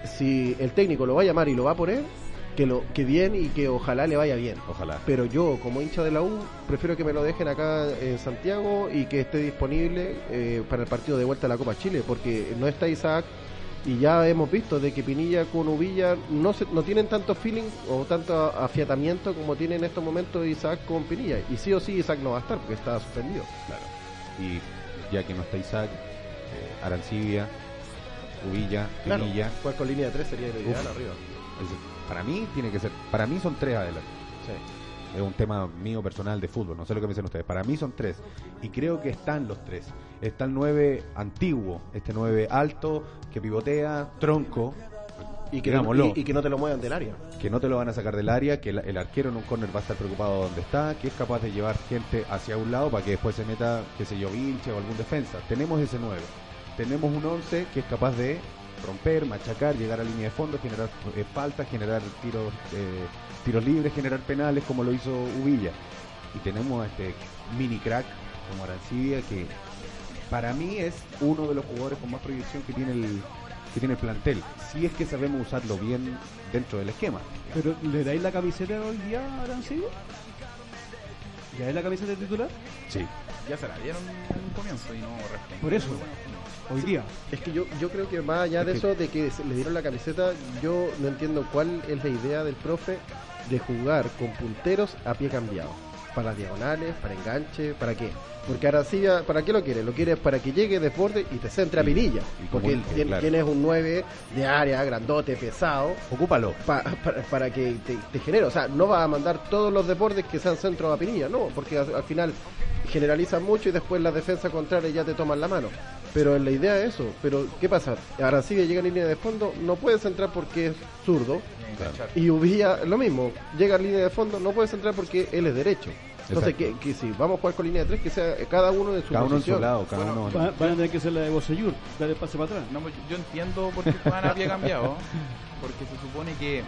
si el técnico lo va a llamar y lo va a poner, que lo que bien y que ojalá le vaya bien. Ojalá. Pero yo, como hincha de la U, prefiero que me lo dejen acá en Santiago y que esté disponible eh, para el partido de vuelta a la Copa Chile, porque no está Isaac y ya hemos visto de que Pinilla con Uvilla no se, no tienen tanto feeling o tanto afiatamiento como tiene en estos momentos Isaac con Pinilla. Y sí o sí Isaac no va a estar porque está suspendido. Claro. Y ya que no está Isaac, eh, Arancibia, Uvilla, Claro, Pinilla. jugar con línea de tres sería lo ideal Uf. arriba. es- para mí tiene que ser, para mí son tres adelante. Es un tema mío personal de fútbol, no sé lo que me dicen ustedes. Para mí son tres. Y creo que están los tres. Está el nueve antiguo, este nueve alto, que pivotea, tronco, Y que, Digámoslo. y, y que no te lo muevan del área. que no te lo van a sacar del área, que el, el arquero en un córner va a estar preocupado donde está, que es capaz de llevar gente hacia un lado para que después se meta, qué sé yo, Vilche o algún defensa. Tenemos ese 9. Tenemos un 11 que es capaz de romper, machacar, llegar a línea de fondo, generar eh, faltas, generar tiros, eh, tiros libres, generar penales como lo hizo Uvilla. Y tenemos a este mini crack como Arancibia que para mí es uno de los jugadores con más proyección que tiene el que tiene el plantel, si es que sabemos usarlo bien dentro del esquema. Pero, ¿le dais la camiseta hoy día a Arancibia? ¿Ya es la camiseta de titular? Sí. Ya se la dieron en un comienzo y no respondió. Por eso. Hoy día. Es que yo, yo creo que más allá de que- eso, de que se le dieron la camiseta, yo no entiendo cuál es la idea del profe de jugar con punteros a pie cambiado. Para diagonales, para enganche, ¿para qué? Porque Arancibia, ¿para qué lo quiere? Lo quiere para que llegue, desborde y te centre a Pinilla. y Porque él tiene, claro. tiene un 9 de área, grandote, pesado, Ocúpalo. pa- para, para que te, te genere. O sea, no va a mandar todos los deportes que sean centro a Pinilla, no, porque al, al final generalizan mucho y después la defensa contraria ya te toman la mano. Pero la idea es eso. Pero, ¿qué pasa? Arancibia llega en línea de fondo, no puedes entrar porque es zurdo. Y Uvilla, lo mismo, llega en línea de fondo, no puedes entrar porque él es derecho. Entonces, que, si vamos a jugar con línea de tres, que sea cada uno de su Cada uno en su posición. lado, cada Bueno, uno. Va- van a tener que ser la de Bosellur, darle pase para atrás. No, pues, yo entiendo por qué van a pie cambiado. Porque se supone que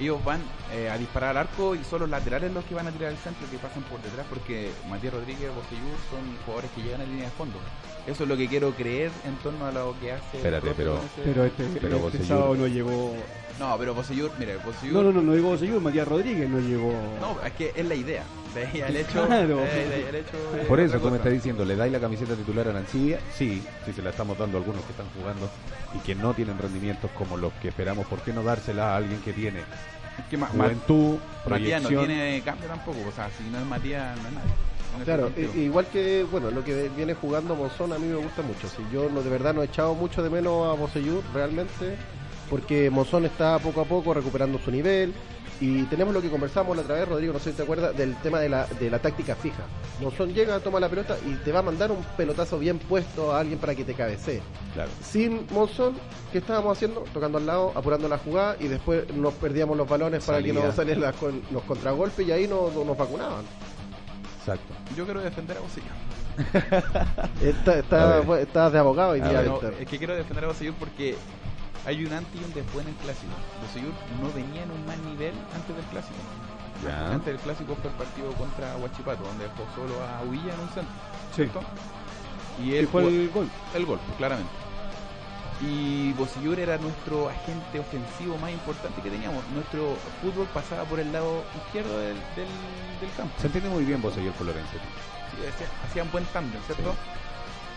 ellos van eh, a disparar al arco y son los laterales los que van a tirar al centro que pasan por detrás porque Matías Rodríguez y Bocellur son jugadores que llegan a línea de fondo. Eso es lo que quiero creer en torno a lo que hace. el Espérate, pero- Pero este, Pero este Bosellur- sábado no llegó. No, pero Bocellur, mire, Bocellur. No, no, no, no digo Bosellur, Matías Rodríguez no llegó. No, es que es la idea. De ahí al hecho. Claro. ahí al hecho Por eso otra tú me cosa. estás diciendo, ¿le dais la camiseta titular a Arancibia? Sí, sí se la estamos dando a algunos que están jugando y que no tienen rendimientos como los que esperamos. ¿Por qué no dársela a alguien que tiene que Ma- juventud, Matías no tiene cambio tampoco. O sea, si no es Matías, no es nadie. Claro, igual que, bueno, lo que viene jugando Monzón a mí me gusta mucho. Si yo no, de verdad no he echado mucho de menos a Bosellur realmente, porque Monzón está poco a poco recuperando su nivel. Y tenemos lo que conversamos la otra vez, Rodrigo, no sé si te acuerdas, del tema de la, de la táctica fija. Monzón llega, toma la pelota y te va a mandar un pelotazo bien puesto a alguien para que te cabecee. Claro. Sin Monzón, ¿qué estábamos haciendo? Tocando al lado, apurando la jugada y después nos perdíamos los balones para que no salieran con- los contragolpes y ahí no, no nos vacunaban. Exacto. Yo quiero defender a Bocellur. Está, A está, estás de abogado hoy A día. No, Víctor. es que quiero defender a Bocellur porque hay un antes y un después en el clásico. Bocellur no venía en un mal nivel antes del clásico. Ya. Antes del clásico fue el partido contra Huachipato, donde dejó solo a Huilla en un centro. Sí. ¿cierto? Y ¿Qué él fue jugó- el gol? el gol, claramente. Y Bocellur era nuestro agente ofensivo más importante que teníamos. Nuestro fútbol pasaba por el lado izquierdo del, del, del campo. Se entiende muy bien y el Florencio. Sí, hacían, hacían buen tándem, ¿cierto?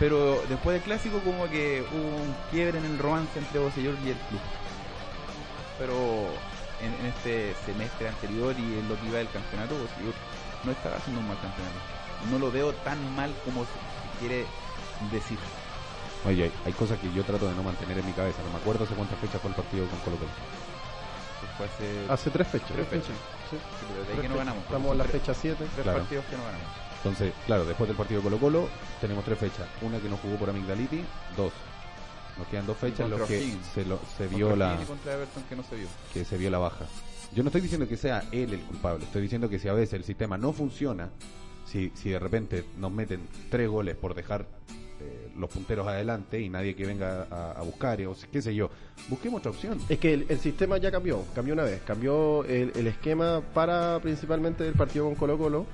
Pero después del clásico como que hubo un quiebre en el romance entre Bocellur y el club. Pero en, en este semestre anterior y en lo que iba del campeonato, Bocellur no estaba haciendo un mal campeonato. No lo veo tan mal como se quiere decir. Oye, hay, hay cosas que yo trato de no mantener en mi cabeza. No me acuerdo hace cuántas fechas fue el partido con Colo Colo. Fue hace Hace tres fechas. tres fechas. Sí. Sí, pero desde ahí que no ganamos. Estamos en la Tres- fecha 7. Tres Claro. partidos que no ganamos. Entonces, claro, después del partido Colo Colo tenemos tres fechas. Una que no jugó por Amigdaliti, dos. Nos quedan dos fechas en las que se, lo- se Contra vio la Everton que no se vio. que se vio la baja. Yo no estoy diciendo que sea él el culpable, estoy diciendo que si a veces el sistema no funciona, si, si de repente nos meten tres goles por dejar eh, los punteros adelante y nadie que venga a, a buscar, o qué sé yo, busquemos otra opción. Es que el, el sistema ya cambió, cambió una vez, cambió el, el esquema para principalmente el partido con Colo Colo,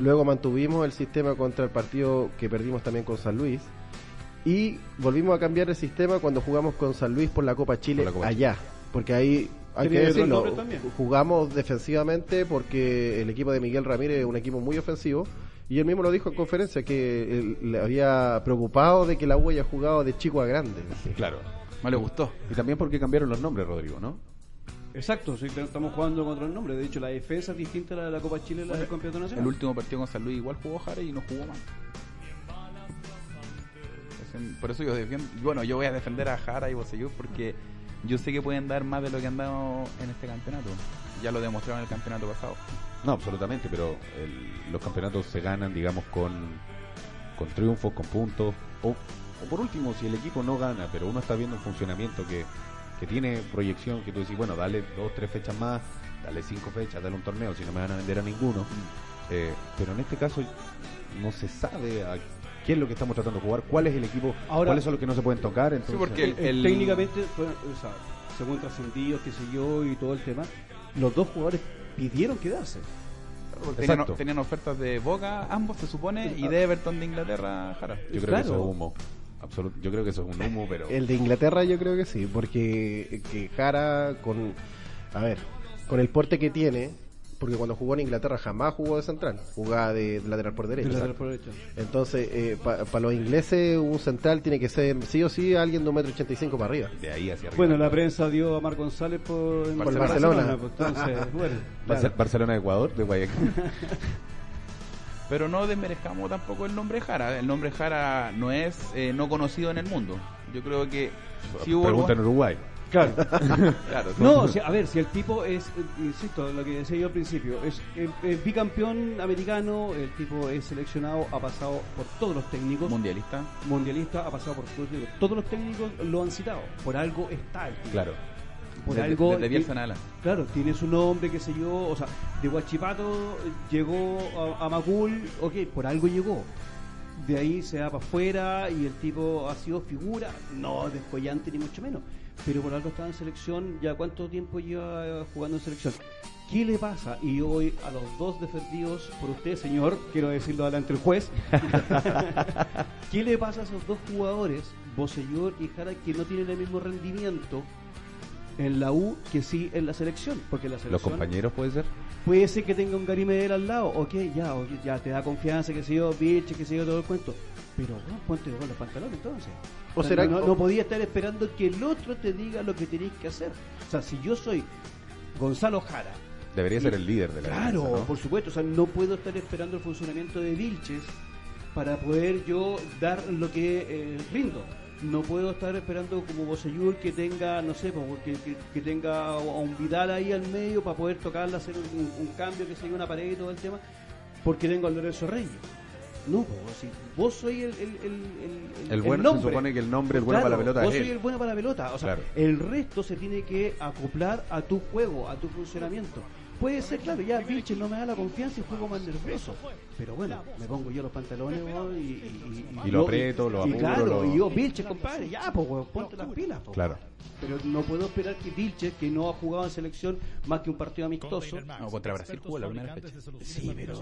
luego mantuvimos el sistema contra el partido que perdimos también con San Luis y volvimos a cambiar el sistema cuando jugamos con San Luis por la Copa Chile Por la Copa allá, porque ahí hay que decirlo, jugamos defensivamente porque el equipo de Miguel Ramírez es un equipo muy ofensivo y él mismo lo dijo en conferencia que le había preocupado de que la U haya jugado de chico a grande. Claro. No le gustó. Y también porque cambiaron los nombres, Rodrigo, ¿no? Exacto, sí, estamos jugando contra el nombre. De hecho, la defensa es distinta a la de la Copa Chile y la del Campeonato Nacional. El último partido con San Luis igual jugó Jara y no jugó en- Por eso yo defiendo, bueno, yo voy a defender a Jara y Bosellur porque yo sé que pueden dar más de lo que han dado en este campeonato. Ya lo demostraron en el campeonato pasado. No, absolutamente, pero el- los campeonatos se ganan, digamos, con, con triunfos, con puntos. O, o por último, si el equipo no gana, pero uno está viendo un funcionamiento que, que tiene proyección, que tú decís, bueno, dale dos, tres fechas más, dale cinco fechas, dale un torneo, si no me van a vender a ninguno. Eh, pero en este caso no se sabe a qué es lo que estamos tratando de jugar, cuál es el equipo, Ahora- cuáles son los que no se pueden tocar. Entonces, porque el- Eh, técnicamente, bueno, o sea, según trascendidos, qué sé yo, y todo el tema, los dos jugadores pidieron quedarse. Tenían, tenían ofertas de Boca, ambos se supone, y de Everton de Inglaterra, Jara. yo creo claro. que eso es humo. Absolut- yo creo que eso es un humo, pero... El de Inglaterra yo creo que sí, porque que Jara con, a ver, con el porte que tiene, porque cuando jugó en Inglaterra jamás jugó de central, jugaba de, de lateral por derecha. De lateral por derecha. Entonces, para los ingleses un central tiene que ser sí o sí alguien de un metro ochenta y cinco para arriba. De ahí hacia arriba. Bueno, la prensa dio a Mar González por, en Por Barcelona. pues, entonces, bueno, claro. Barcelona, Ecuador, de Guayaquil. Pero no desmerezcamos tampoco el nombre Jara. El nombre Jara no es eh, no conocido en el mundo. Yo creo que si hubo Pregunta en Uruguay. Claro. Claro, No, o sea, a ver, si el tipo es, eh, insisto, lo que decía yo al principio, es eh, eh, bicampeón americano, el tipo es seleccionado, ha pasado por todos los técnicos, mundialista. mundialista, ha pasado por todos los técnicos. Todos los técnicos lo han citado, por algo está el tipo. Claro. Por algo. desde Bielsa. Claro, tiene su nombre, qué sé yo, o sea, de Huachipato eh, llegó a, a Macul, ok, por algo llegó. De ahí se va para afuera y el tipo ha sido figura, no descollante ni mucho menos, pero por algo estaba en selección, ya cuánto tiempo lleva eh, jugando en selección. ¿Qué le pasa? Y hoy a los dos defendidos por usted, señor, quiero decirlo delante del juez, ¿qué le pasa a esos dos jugadores, Bosellur y Jara, que no tienen el mismo rendimiento en la U que sí en la selección? Porque la Los selección compañeros, puede ser. puede ser que tenga un Gary Medel al lado, ok, ya, ok, ya te da confianza, que se yo, biche, que se yo, todo el cuento. Pero bueno, ponte con los pantalones entonces. O O sea, será no, que- no podía estar esperando que el otro te diga lo que tenéis que hacer. O sea, si yo soy Gonzalo Jara, Debería ser el líder de la Claro, defensa, ¿no? por supuesto. O sea, no puedo estar esperando el funcionamiento de Vilches para poder yo dar lo que eh, rindo. No puedo estar esperando como Bosellur que tenga, no sé, pues, que, que- que tenga a un Vidal ahí al medio para poder tocarla, hacer un, cambio, que sea una pared y todo el tema, porque tengo al Lorenzo Reyes. No, si vos soy el, el, el, el, El bueno, se nombre. supone que el nombre, el bueno Claro, para la pelota Vos es soy el bueno para la pelota. O sea, Claro. el resto se tiene que acoplar a tu juego, a tu funcionamiento. Puede ser, claro, ya Vilches no me da la confianza y juego más nervioso. Pero bueno, me pongo yo los pantalones weón, y, y, Y lo aprieto, lo y apuro, claro, lo- y yo, Vilches, compadre, ya, pues, weón, ponte las pilas. pues, Claro. Pero no puedo esperar que Vilches, que no ha jugado en selección más que un partido amistoso, No, contra Brasil jugó la primera fecha. Sí, pero-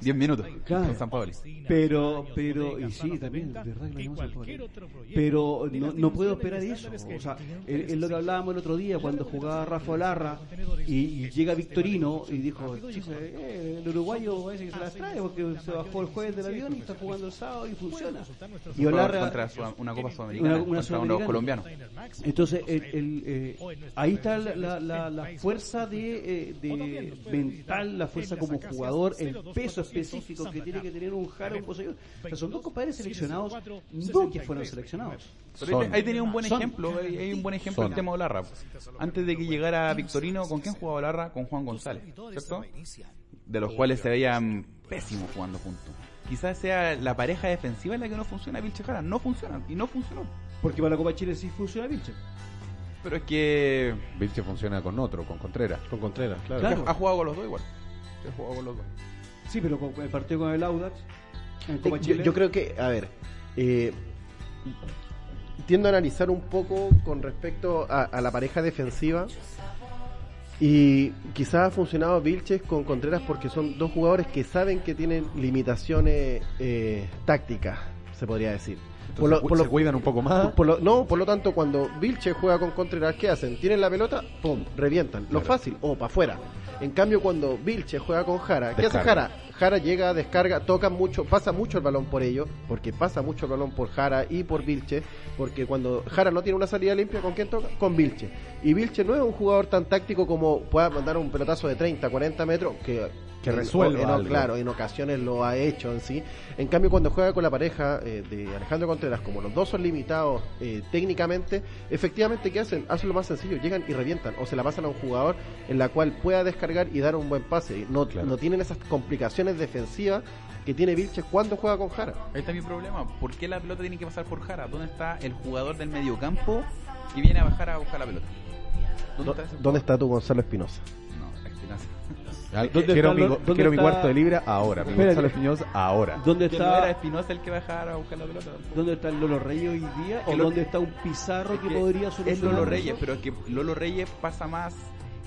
10 minutos Claro. con San Paoli. Pero, pero, y sí, también, de verdad que hemos hecho. Pero no, no puedo esperar eso. O sea, es, lo que hablábamos el otro día cuando jugaba Rafa Larra y, y llega Victorino y dijo, "Chuta, eh, el uruguayo parece que se las trae porque se bajó el jueves del avión y está jugando el sábado y funciona. Y Olarra, contra una Copa Sudamericana Una- una contra Sudamericana. unos colombianos. Entonces el- el, eh, ahí está la, la- la- la fuerza de, eh, de mental, la fuerza como jugador, el peso específico que tiene que tener un Jara, un Poseidón. O sea, son dos compadres seleccionados, no que fueron seleccionados. Pero ahí, tenía un buen ejemplo, hay, hay un buen ejemplo Son. el tema de Olarra. Antes de que llegara Victorino, ¿con quién jugaba Olarra? Con Juan González, ¿cierto? De los cuales se veían pésimos jugando juntos. Quizás sea la pareja defensiva la que no funciona, Vilche Jara. No funciona, y no funcionó. Porque para la Copa Chile sí funciona Vilche. Pero es que Vilche funciona con otro, con Contreras. Con Contreras, claro. Claro. ha jugado con los dos igual. Ha jugado con los dos. Sí, pero con el partido con el Audax en Copa Eh, Yo, Chile. yo creo que, a ver, eh, tiendo a analizar un poco con respecto a, a la pareja defensiva y quizás ha funcionado Vilches con Contreras porque son dos jugadores que saben que tienen limitaciones eh, tácticas, se podría decir. Por lo- por lo- cuidan un poco más. por- por lo- no, por lo tanto, cuando Vilche juega con Contreras, ¿qué hacen? Tienen la pelota, ¡pum! Revientan. Lo Claro. fácil, o para afuera. En cambio, cuando Vilche juega con Jara, ¿qué hace. Jara? Jara llega, descarga, toca mucho, pasa mucho el balón por ellos, porque pasa mucho el balón por Jara y por Vilche, porque cuando Jara no tiene una salida limpia, ¿con quién toca? Con Vilche. Y Vilche no es un jugador tan táctico como pueda mandar un pelotazo de 30, 40 metros, que, Que en- resuelva en- algo. Claro, en ocasiones lo ha hecho en sí. En cambio, cuando juega con la pareja eh, de Alejandro Contreras, como los dos son limitados eh, técnicamente, efectivamente, ¿qué hacen? Hacen lo más sencillo, llegan y revientan, o se la pasan a un jugador en la cual pueda descargar y dar un buen pase. No, Claro. no tienen esas complicaciones defensivas que tiene Vilches cuando juega con Jara. Ahí está mi problema. ¿Por qué la pelota tiene que pasar por Jara? ¿Dónde está el jugador del mediocampo que viene a bajar a buscar la pelota? ¿Dónde está ese ¿Dónde está tu Gonzalo Espinosa? No, Espinaza. Al- ¿Dónde quiero está mi, dónde quiero mi está- cuarto de libra ahora. Mi Espérate. Gonzalo Espinosa ahora. ¿Dónde Que no era está, Espinosa el que bajara a buscar la pelota. tampoco. ¿Dónde está el Lolo Reyes hoy día? ¿O lo- dónde está un Pizarro que, que podría Es solucionar Lolo eso? Reyes, pero es que Lolo Reyes pasa más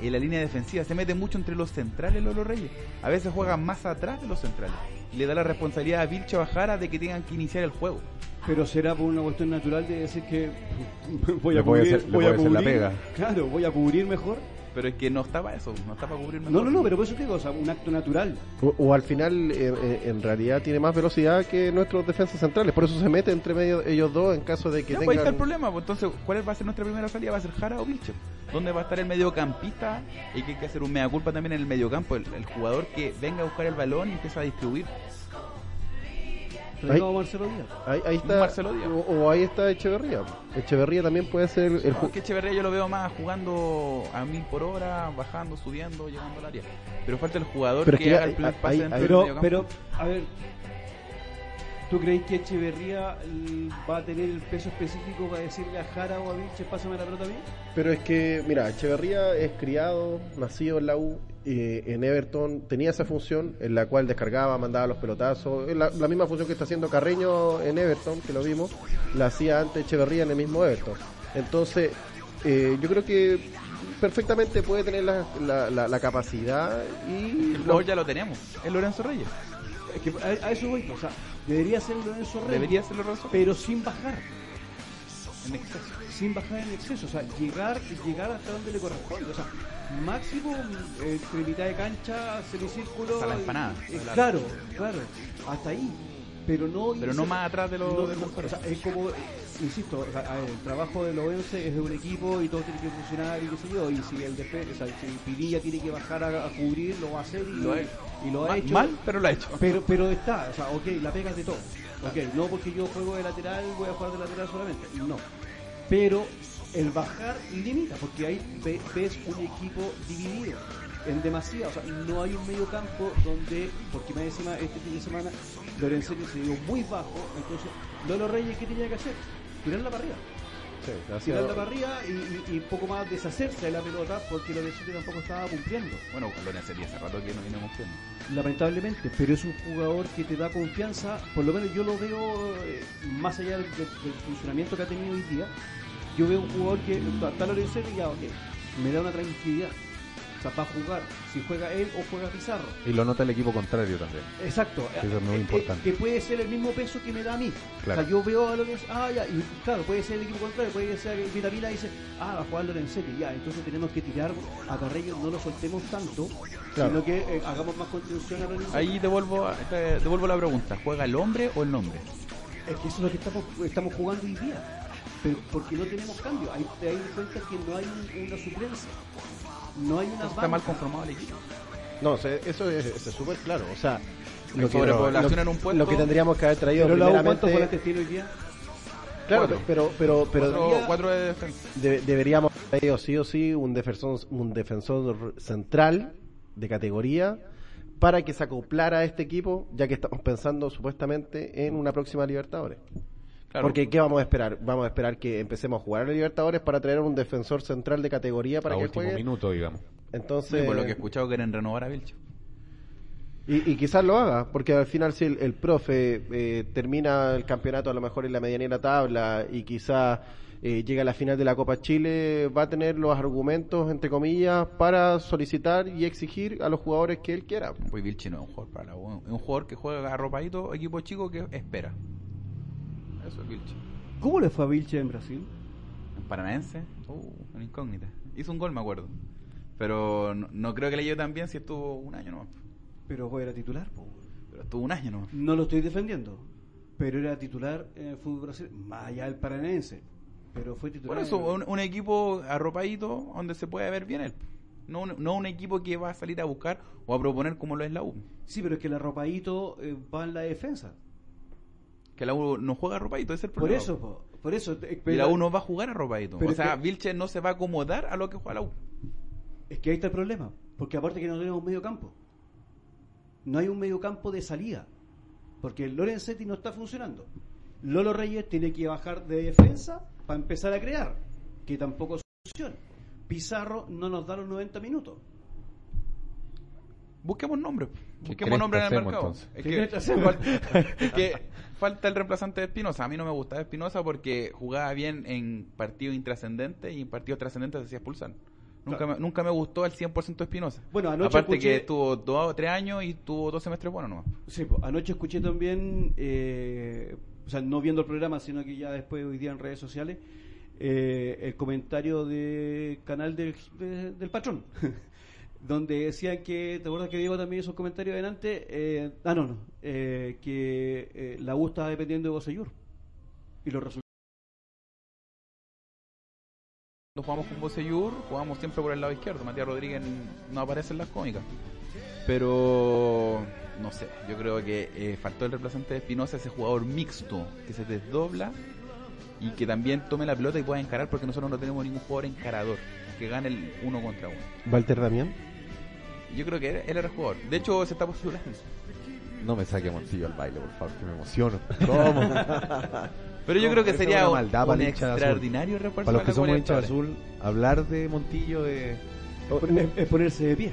en la línea defensiva. Se mete mucho entre los centrales Lolo Reyes. A veces juega más atrás de los centrales. Y le da la responsabilidad a Vilche Bajara de que tengan que iniciar el juego. Pero será por una cuestión natural de decir que voy a cubrir, hacer- voy a hacer la cubrir- pega. Claro, voy a cubrir mejor. Pero es que no estaba eso, no estaba para cubrir No, no, no, pero por eso te digo, o sea, un acto natural. O, o al final, eh, eh, en realidad, tiene más velocidad que nuestros defensas centrales. Por eso se mete entre medio ellos dos en caso de que Ya, pues ahí está el tengan. problema. Pues entonces, ¿cuál va a ser nuestra primera salida? ¿Va a ser Jara o Vilche? ¿Dónde va a estar el mediocampista? Y que hay que hacer un mea culpa también en el mediocampo. El, el jugador que venga a buscar el balón y empieza a distribuir. Traigamos a Marcelo Díaz. Ahí, ahí está. Marcelo Díaz. O, o ahí está Echeverría. Echeverría también puede ser el No, es que Echeverría yo lo veo más jugando a mil por hora, bajando, subiendo, llegando al área. Pero falta el jugador Pero que, que haga el primer ahí- pase ahí- dentro del Pero, mediocampo. pero, a ver, ¿tú crees que Echeverría va a tener el peso específico para decirle a Jara o a Vilches, pásame la pelota a mí? Pero es que, mira, Echeverría es criado, nacido en la U, eh, en Everton, tenía esa función en la cual descargaba, mandaba los pelotazos, la, la misma función que está haciendo Carreño en Everton, que lo vimos, la hacía antes Echeverría en el mismo Everton. Entonces, eh, yo creo que perfectamente puede tener la, la, la- la capacidad y... el jugador ya lo tenemos, es Lorenzo Reyes. Es que a, a eso voy, o sea, debería ser Lorenzo Reyes, Debería ser Lorenzo Reyes pero sin bajar, en exceso. sin bajar en exceso, o sea, llegar llegar hasta donde le corresponde, o sea, máximo eh, entre mitad de cancha, semicírculo, Hasta la empanada, eh, claro, claro, hasta ahí, pero no Pero no más atrás de los no, defensores. o sea, es como, insisto, o sea, el trabajo de Loense es de un equipo y todo tiene que funcionar y qué sé yo, y si el defe- o sea, si Pinilla tiene que bajar a, a cubrir, lo va a hacer y Lo ha hecho. y lo ha Ma- hecho. Mal, pero lo ha hecho. Pero, pero está, o sea, ok, la pega es de todo. Ok, no porque yo juego de lateral, voy a jugar de lateral solamente. No. Pero el bajar limita, porque ahí ve- ves un equipo dividido en demasía. O sea, no hay un medio campo donde, porque más encima este fin de semana Lorenzetti se dio muy bajo. Entonces, Lolo Reyes, ¿qué tenía que hacer? Tirarla para arriba. Sí, Tirarla para arriba y, y, y poco más deshacerse de la pelota porque Lorenzetti tampoco estaba cumpliendo Bueno, Lorenzo Reyes hace rato que no viene mostrando. lamentablemente, pero es un jugador que te da confianza, por lo menos yo lo veo eh, más allá del funcionamiento que ha tenido hoy día, yo veo un jugador que está Lorenzo y ya, ok, me da una tranquilidad. O sea, va a jugar si juega él o juega Pizarro. Y lo nota el equipo contrario también. Exacto. Eso es muy Eh, importante. Que puede ser el mismo peso que me da a mí. Claro. O sea, yo veo a Lorenzo, ah, ya, y claro, puede ser el equipo contrario, puede ser que Vitamina dice, ah, va a jugar Lorenzetti, ya, entonces tenemos que tirar a Carrillo, no lo soltemos tanto, Claro. sino que eh, hagamos más contribución a Lorenzetti. Ahí devuelvo, te devuelvo la pregunta. ¿Juega el hombre o el nombre? Es que eso es lo que estamos, estamos jugando hoy día. Pero porque no tenemos cambio. Ahí te das cuenta que no hay un- una suplencia. No hay una Está mal banca. conformado el equipo. No, eso es súper claro. O sea, Hay en un puesto. lo que tendríamos que haber traído Pero primeramente... ¿cuántos volantes tiene hoy día? Claro, Cuatro. pero, pero, pero Cuatro, cuatro de defensa. de- deberíamos haber traído sí o sí un defensor, un defensor central de categoría para que se acoplara a este equipo, ya que estamos pensando supuestamente en una próxima Libertadores. Claro. Porque ¿qué vamos a esperar? Vamos a esperar que empecemos a jugar a Libertadores para traer un defensor central de categoría para a que último juegue. minuto, digamos. Entonces, Sí, por lo que he escuchado quieren renovar a Vilche. y, y quizás lo haga, porque al final si el, el profe eh, termina el campeonato a lo mejor en la la tabla y quizás eh, llega a la final de la Copa Chile, va a tener los argumentos, entre comillas, para solicitar y exigir a los jugadores que él quiera. Pues Vilche no es un jugador para la U, es un jugador que juega arropadito, equipo chico que espera. Eso es Vilche. ¿Cómo le fue a Vilche en Brasil? En Paranaense, uh, una incógnita. Hizo un gol, me acuerdo. Pero no, no creo que le lleve tan bien si estuvo un año nomás. Pero era titular. po. Pero estuvo un año nomás. No lo estoy defendiendo. Pero era titular en el fútbol brasileño. Más allá del paranense. Pero fue titular. Por eso, un, un equipo arropadito donde se puede ver bien él. No, un- no un equipo que va a salir a buscar o a proponer como lo es la U. Sí, pero es que el arropadito eh, va en la defensa. Que la U no juega arropadito, ese es el Por problema. eso, po, por eso. eh, Y la U no va a jugar arropadito. Pero o sea, que- Vilche no se va a acomodar a lo que juega la U. Es que ahí está el problema. Porque aparte que no tenemos medio campo. No hay un medio campo de salida. Porque el Lorenzetti no está funcionando. Lolo Reyes tiene que bajar de defensa para empezar a crear. Que tampoco es solución. Pizarro no nos da los 90 minutos. Busquemos nombres. ¿Qué Busquemos nombres en el mercado. entonces? Es ¿Qué que, falta, es que falta el reemplazante de Espinosa. A mí no me gustaba Espinosa porque jugaba bien en partidos intrascendentes y en partidos trascendentes se hacía expulsar. Nunca, me, nunca me gustó el 100% Espinosa. Bueno, anoche Aparte escuché- que estuvo dos o tres años y tuvo dos semestres buenos nomás. Sí, po. anoche escuché también, eh, o sea, no viendo el programa, sino que ya después hoy día en redes sociales, eh, el comentario de canal del, de- del patrón, donde decían que, ¿te acuerdas que Diego también hizo un comentario adelante? Eh, ah, no, no, eh, que eh, la U estaba dependiendo de Bosellur y los resultados. Jugamos con Bosellur, jugamos siempre por el lado izquierdo. Matías Rodríguez no aparece en las cómicas. Pero no sé, yo creo que eh, faltó el reemplazante de Espinosa, ese jugador mixto que se desdobla y que también tome la pelota y pueda encarar, porque nosotros no tenemos ningún jugador encarador que gane el uno contra uno. Walter Damián. Yo creo que él, él era el jugador. De hecho, se está postulando. No me saque Montillo al baile, por favor, que me emociono. ¿Cómo? Pero yo No, creo que sería una un, maldad un azul. extraordinario refuerzo Para los que somos hinchas azul, hablar de Montillo de... Es, ponerse de pie.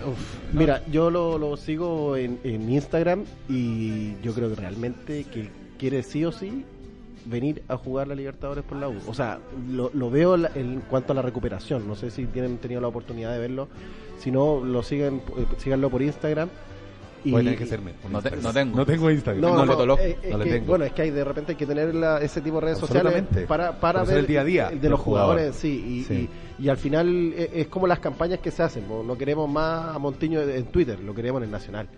Mira, yo lo, lo sigo en, en Instagram y yo creo que realmente que quiere sí o sí venir a jugar la Libertadores por la U. O sea, lo, lo veo la- en cuanto a la recuperación. No sé si tienen tenido la oportunidad de verlo. Si no, lo siguen, eh, síganlo por Instagram. Y, tener que serme. No te- no tengo. No tengo Instagram. No, No, eh, es le que, tengo. bueno, es que hay de repente hay que tener la- ese tipo de redes sociales para, para ver el día a día de los jugadores, jugador. sí, y, Sí. Y, y al final eh, es como las campañas que se hacen, ¿no? no queremos más a Montiño en Twitter, lo queremos en el Nacional.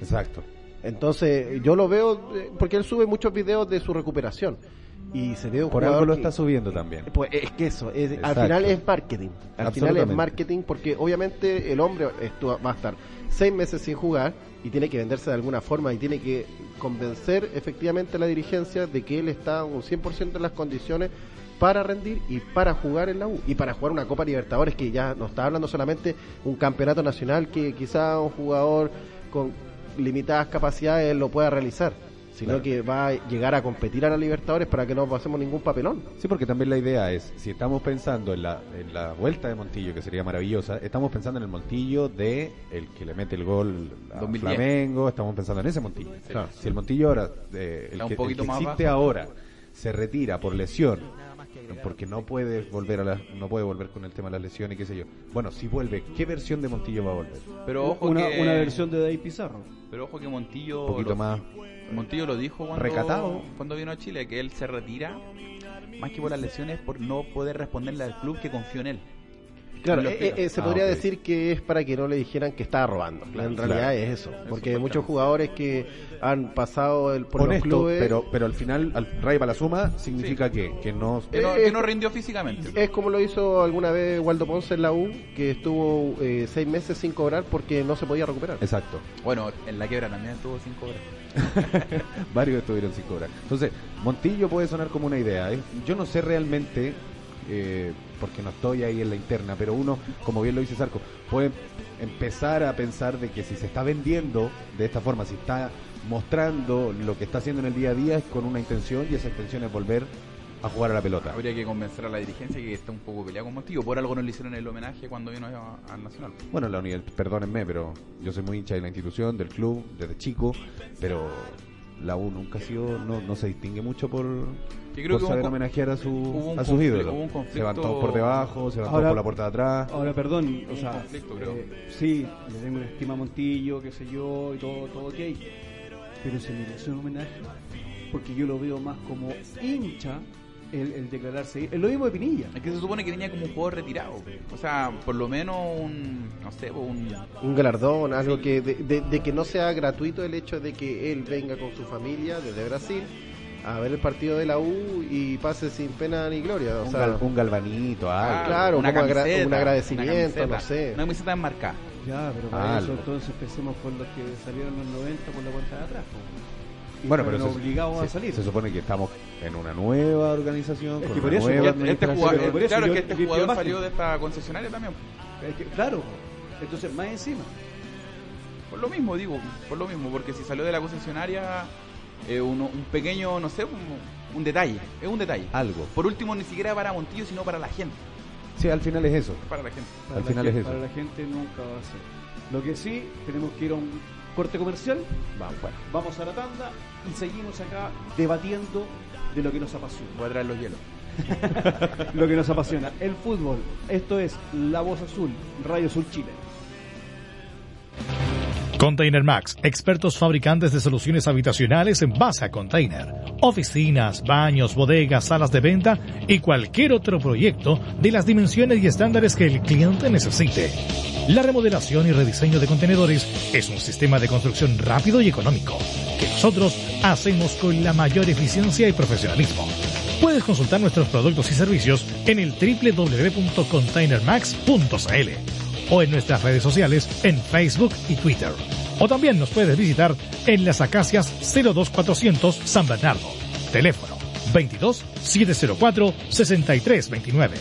Exacto. Entonces, yo lo veo eh, porque él sube muchos videos de su recuperación y se ve un Por algo lo que- está subiendo también. Pues es que eso, es- al final es marketing. Al final es marketing porque obviamente el hombre estu- va a estar seis meses sin jugar y tiene que venderse de alguna forma y tiene que convencer efectivamente a la dirigencia de que él está un 100% en las condiciones para rendir y para jugar en la U y para jugar una Copa Libertadores que ya no está hablando solamente un campeonato nacional que quizá un jugador con limitadas capacidades lo pueda realizar, sino Claro. que va a llegar a competir a la Libertadores para que no pasemos ningún papelón. Sí, porque también la idea es, si estamos pensando en la, en la vuelta de Montillo, que sería maravillosa, estamos pensando en el Montillo de el que le mete el gol a 2010. Flamengo, estamos pensando en ese Montillo. Claro. Si el Montillo ahora, eh, el, un que, el poquito que más existe bajo. ahora, se retira por lesión, porque no puede volver a la, no puede volver con el tema de las lesiones y qué sé yo. Bueno, si vuelve, ¿qué versión de Montillo va a volver? Pero ojo una, que... una versión de Dave Pizarro. Pero ojo que Montillo... Un poquito lo- más Montillo lo dijo cuando, Recatado. cuando vino a Chile, que él se retira más que por las lesiones por no poder responderle al club que confió en él. Claro, eh, eh, se Ah, podría decir que es para que no le dijeran que estaba robando. Claro, en realidad claro. es eso. Porque Eso, muchos jugadores que han pasado el, por honesto, los clubes. pero, pero al final, al Ray para la suma, significa que, que no... Que no, que no rindió físicamente. Es como lo hizo alguna vez Waldo Ponce en la U, que estuvo eh, seis meses sin cobrar porque no se podía recuperar. Exacto. Bueno, en la quiebra también estuvo sin cobrar. Varios estuvieron sin cobrar. Entonces, Montillo puede sonar como una idea. ¿eh? Yo no sé realmente, eh, porque no estoy ahí en la interna, pero uno, como bien lo dice Sarco, puede empezar a pensar de que si se está vendiendo de esta forma, si está mostrando lo que está haciendo en el día a día es con una intención y esa intención es volver a jugar a la pelota. Habría que convencer a la dirigencia que está un poco peleado con Montillo. Por algo no le hicieron el homenaje cuando vino al Nacional. Bueno, la perdónenme, pero yo soy muy hincha de la institución, del club, desde chico, pero la U nunca ha sido, no, no se distingue mucho por, Yo creo por que saber homenajear a, su, a sus ídolos. Se van todos por debajo, se van todos por la puerta de atrás. Ahora, perdón, o sea, conflicto, creo. eh, sí, le tengo una estima a Montillo, qué sé yo, y todo, todo ok, pero se merece un homenaje, porque yo lo veo más como hincha el, el declararse. Es lo mismo de Pinilla. Es que se supone que venía como un jugador retirado. O sea, por lo menos un. No sé, un. Un galardón, algo que de, de- de que no sea gratuito el hecho de que él venga con su familia desde Brasil a ver el partido de la U y pase sin pena ni gloria. O Un, sea, gal- un galvanito, algo. claro, una camiseta, un agradecimiento, una camiseta, no sé. Una camiseta enmarcada. Ya, pero para Algo. eso entonces empecemos con los que salieron en los 90 por la puerta de atrás. Y Bueno, pero obligados se- a salir. se supone que estamos en una nueva organización, Es con que por eso, Este jugador, por eso claro yo- que este yo- jugador salió de esta concesionaria también. Es que, claro, entonces más encima. Por lo mismo, digo, por lo mismo, porque si salió de la concesionaria, eh, uno- un pequeño, no sé, un, un detalle, es un detalle. Algo. Por último, ni siquiera para Montillo, sino para la gente. Sí, al final es eso. Para la gente. Para Al la final gente, es eso. Para la gente nunca va a ser. Lo que sí, tenemos que ir a un corte comercial. Vamos, bueno. Vamos a la tanda y seguimos acá debatiendo de lo que nos apasiona. Voy a traer los hielos. Lo que nos apasiona, el fútbol. Esto es La Voz Azul, Radio Azul Chile. Container Max, expertos fabricantes de soluciones habitacionales en base a container. Oficinas, baños, bodegas, salas de venta y cualquier otro proyecto de las dimensiones y estándares que el cliente necesite. La remodelación y rediseño de contenedores es un sistema de construcción rápido y económico que nosotros hacemos con la mayor eficiencia y profesionalismo. Puedes consultar nuestros productos y servicios en el www.containermax.cl o en nuestras redes sociales en Facebook y Twitter. O también nos puedes visitar en Las Acacias 02400 San Bernardo. Teléfono 22 704 6329.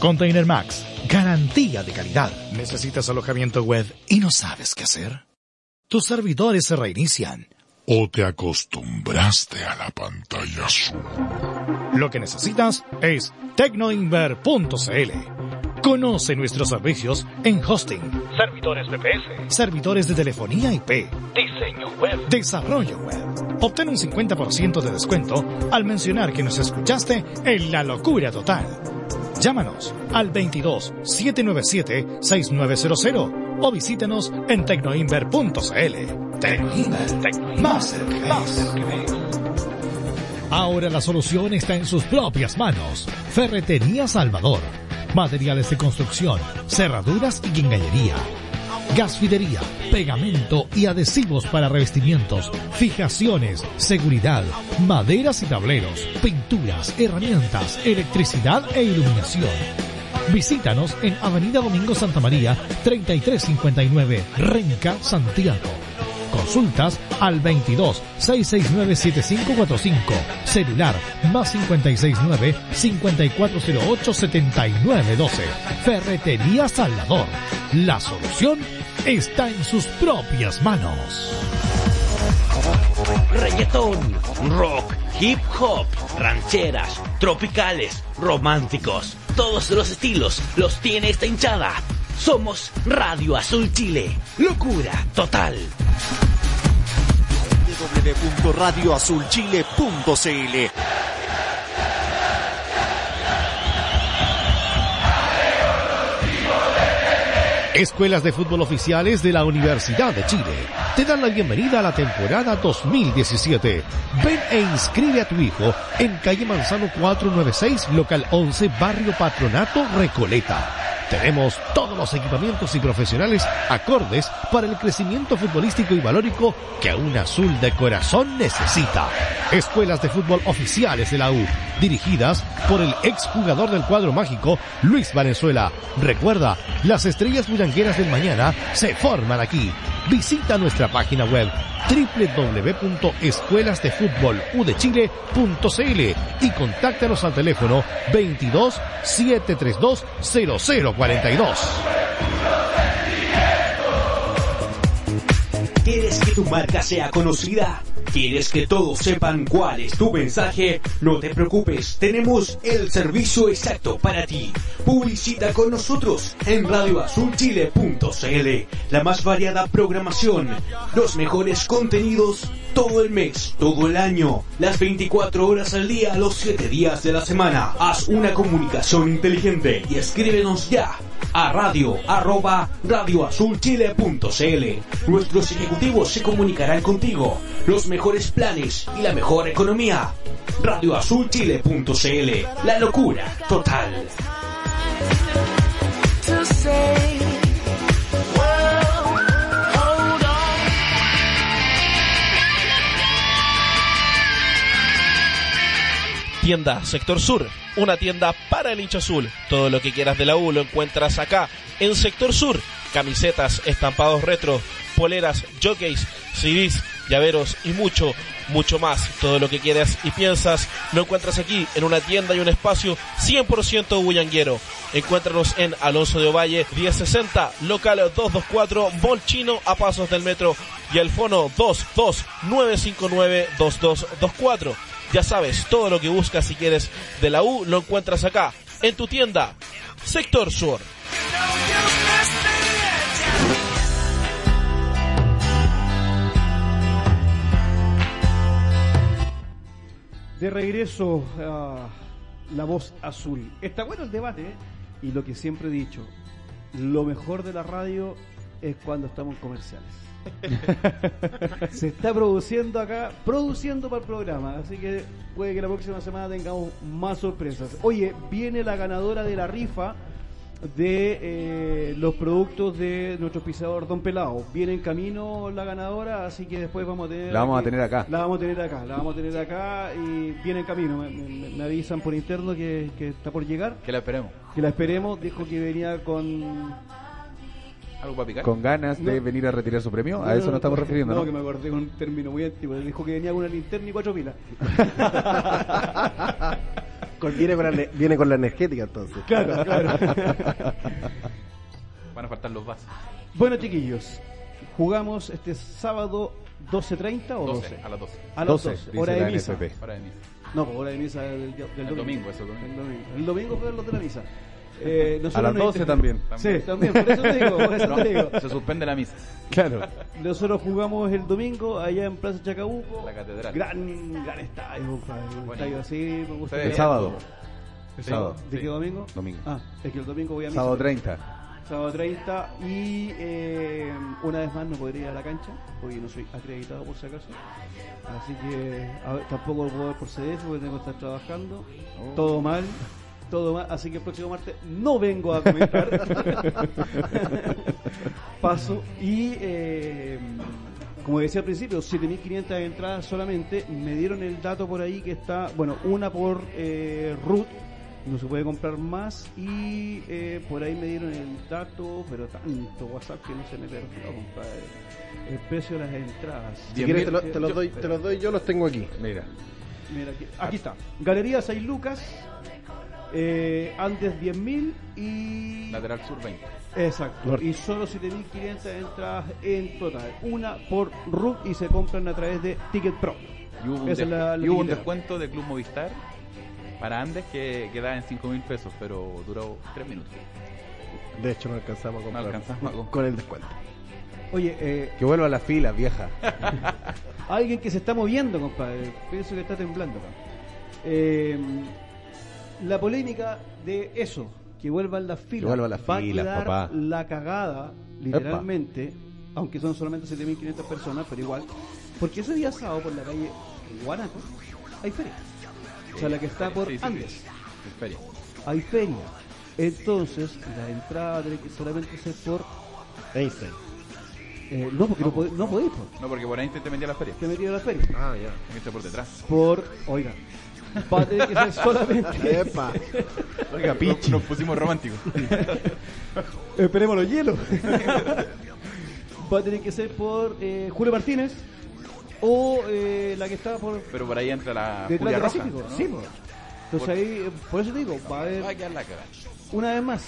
Container Max, garantía de calidad. ¿Necesitas alojamiento web y no sabes qué hacer? Tus servidores se reinician. ¿O te acostumbraste a la pantalla azul? Lo que necesitas es tecnoinver.cl. Conoce nuestros servicios en hosting, servidores VPS, servidores de telefonía IP, diseño web, desarrollo web. Obtén un 50% de descuento al mencionar que nos escuchaste en La Locura Total. Llámanos al 22 797 6900 o visítanos en tecnoinver.cl. Tecnoinver, más cerca, más. Ahora la solución está en sus propias manos. Ferretería Salvador. Materiales de construcción, cerraduras y guingallería. Gasfidería, pegamento y adhesivos para revestimientos, fijaciones, seguridad, maderas y tableros, pinturas, herramientas, electricidad e iluminación. Visítanos en Avenida Domingo Santa María, 3359, Renca, Santiago. Consultas al 22 669 7545. Celular más 569 5408 7912. Ferretería Salvador. La solución está en sus propias manos. reggaetón, rock, hip hop, rancheras, tropicales, románticos. Todos los estilos los tiene esta hinchada. Somos Radio Azul Chile. Locura total. www.radioazulchile.cl Escuelas de Fútbol Oficiales de la Universidad de Chile te dan la bienvenida a la temporada 2017. Ven e inscribe a tu hijo en calle Manzano 496, local 11, barrio Patronato, Recoleta. Tenemos todos los equipamientos y profesionales acordes para el crecimiento futbolístico y valórico que un azul de corazón necesita. Escuelas de fútbol oficiales de la U, dirigidas por el exjugador del cuadro mágico, Luis Valenzuela. Recuerda, las estrellas bullangueras del mañana se forman aquí. Visita nuestra página web www.escuelasdefutboludechile.cl y contáctanos al teléfono 22 732 0042. ¿Quieres que tu marca sea conocida? ¿Quieres que todos sepan cuál es tu mensaje? No te preocupes, tenemos el servicio exacto para ti. Publicita con nosotros en radioazulchile.cl. La más variada programación, los mejores contenidos todo el mes, todo el año, las 24 horas al día, los 7 días de la semana. Haz una comunicación inteligente y escríbenos ya a radio arroba radioazulchile.cl. Nuestros ejecutivos se comunicarán contigo. Los mejores planes y la mejor economía. Radioazulchile.cl. La locura total. Tienda Sector Sur, una tienda para el hincha azul. Todo lo que quieras de la U lo encuentras acá en Sector Sur. Camisetas, estampados retro, poleras, jockeys, CDs, llaveros y mucho, mucho más. Todo lo que quieras y piensas lo encuentras aquí en una tienda y un espacio 100% bullanguero. Encuéntranos en Alonso de Ovalle 1060, local 224, Mall Chino a pasos del metro y el fono 22959-2224. Ya sabes, todo lo que buscas si quieres de la U lo encuentras acá, en tu tienda, Sector Sur. De regreso a La Voz Azul. Está bueno el debate, ¿eh? Y lo que siempre he dicho, lo mejor de la radio es cuando estamos comerciales. Se está produciendo acá, produciendo para el programa, así que puede que la próxima semana tengamos más sorpresas. Oye, viene la ganadora de la rifa de eh, los productos de nuestro pisador Don Pelado. Viene en camino la ganadora, así que después vamos a tener... La vamos a tener acá. La vamos a tener acá, la vamos a tener acá y viene en camino. Me, me- me avisan por interno que, que está por llegar, Que la esperemos. que la esperemos. Dijo que venía con... ¿Algo para picar? Con ganas de No. venir a retirar su premio. A eso nos estamos refiriendo, No, ¿no? que me acordé con un término muy antiguo. Dijo que venía con una linterna y cuatro pilas. Con- viene, con la, ne- viene con la energética entonces. Claro, claro. Van a faltar los vasos. bueno, chiquillos, jugamos este sábado 12.30 o 12. 12, a las 12. A las 12, 12, dice hora de misa. Para de misa. No, pues hora de misa del, del El domingo, eso, domingo. El domingo. El domingo fue los de la misa. Eh, A las nos 12 inter- también. Sí, también, por eso te digo, por eso No, te digo. se suspende la misa. Claro. Nosotros jugamos el domingo allá en Plaza Chacabuco. La catedral. Gran, gran estadio. Un estadio así, me gusta. El sábado. El sábado. ¿De Sí. qué domingo? Domingo. Ah, es que el domingo voy a misa. Sábado 30. Sábado 30 y eh, una vez más no podría ir a la cancha porque no soy acreditado por si acaso. Así que a ver, tampoco puedo ver por CDF porque tengo que estar trabajando. Oh. Todo mal. Todo mal, así que el próximo martes no vengo a comentar. Paso y eh, como decía al principio, 7.500 entradas solamente. Me dieron el dato por ahí que está, bueno, una por eh, root, no se puede comprar más. Y eh, por ahí me dieron el dato, pero tanto WhatsApp que no se me perdió, compadre. El precio de las entradas. Si quieres te, lo- mil- te los yo- doy, te los doy, yo los tengo aquí. Mira. Mira, aquí, aquí está. Galería 6 Lucas, eh, Andes 10.000 y... Lateral sur 20. Exacto. Norte. Y solo 7.500 entradas en total. Una por RUT y se compran a través de Ticket Pro. Y hubo un, Esa es des- la- la y hubo un tiquetera. descuento de Club Movistar para Andes que quedaba en 5 mil pesos, pero duró 3 minutos. De hecho, no alcanzamos a comprar. alcanzamos a comprar. Con el descuento. Oye, eh, Que vuelva a la fila, vieja. alguien que se está moviendo, compadre. Pienso que está temblando. Eh, la polémica de eso, que vuelvan las filas. Que vuelvan las Va filas, a quedar papá. la cagada, literalmente, aunque son solamente 7.500 personas, pero igual. Porque ese día sábado por la calle Guanaco hay feria. O sea, la que está por Sí, sí, sí. Andes. En feria. Hay feria. Entonces, la entrada tiene que solamente ser por... Einstein. eh, no, porque no, podéis, no podéis, po. No, porque por ahí te, te metí a la feria. te metido a la feria. Ah, ya. Metiste por detrás. Por, oiga, va a tener que ser solamente... Epa. Oiga, Nos, nos pusimos románticos. Esperemos los hielos. Va a tener que ser por eh, Julio Martínez o eh, la que está por Pero por ahí entra la detrás Julia de Roja. Pacífico. ¿no? Sí. Entonces Por- ahí, eh, por eso te digo, va a haber Va a quedar la cara. una vez más.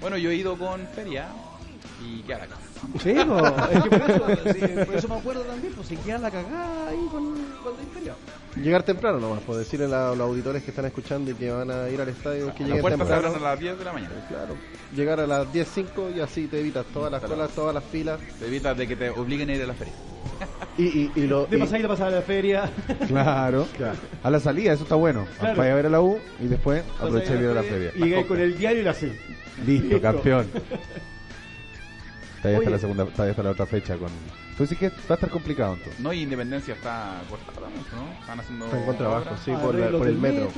Bueno, yo he ido con feria y queda la cara. Sí, es que por eso, sí, por eso me acuerdo también, pues se queda la cagada ahí con, con la imperia. Llegar temprano nomás, por decirle a los auditores que están escuchando y que van a ir al estadio que Las lleguen puertas se temprano. abren a las 10 de la mañana. Claro, llegar a las 10.05 y así te evitas todas las colas, todas las filas. Te evitas de que te obliguen a ir a la feria. Y, y, y lo, De y- pasadita pasar a la feria. Claro. A la salida, eso está bueno. Claro. Vaya a ver a la U y después aprovechar y ir a la feria. Y llegáis con el diario y la C. Listo, Listo. campeón. Está hasta Oye. la segunda, está ahí hasta la otra fecha con. Entonces sí que va a estar complicado entonces. No, y Independencia está cortada mucho, ¿no? Están haciendo. Está en contrabajo, obras. sí, por, la- por el del metro.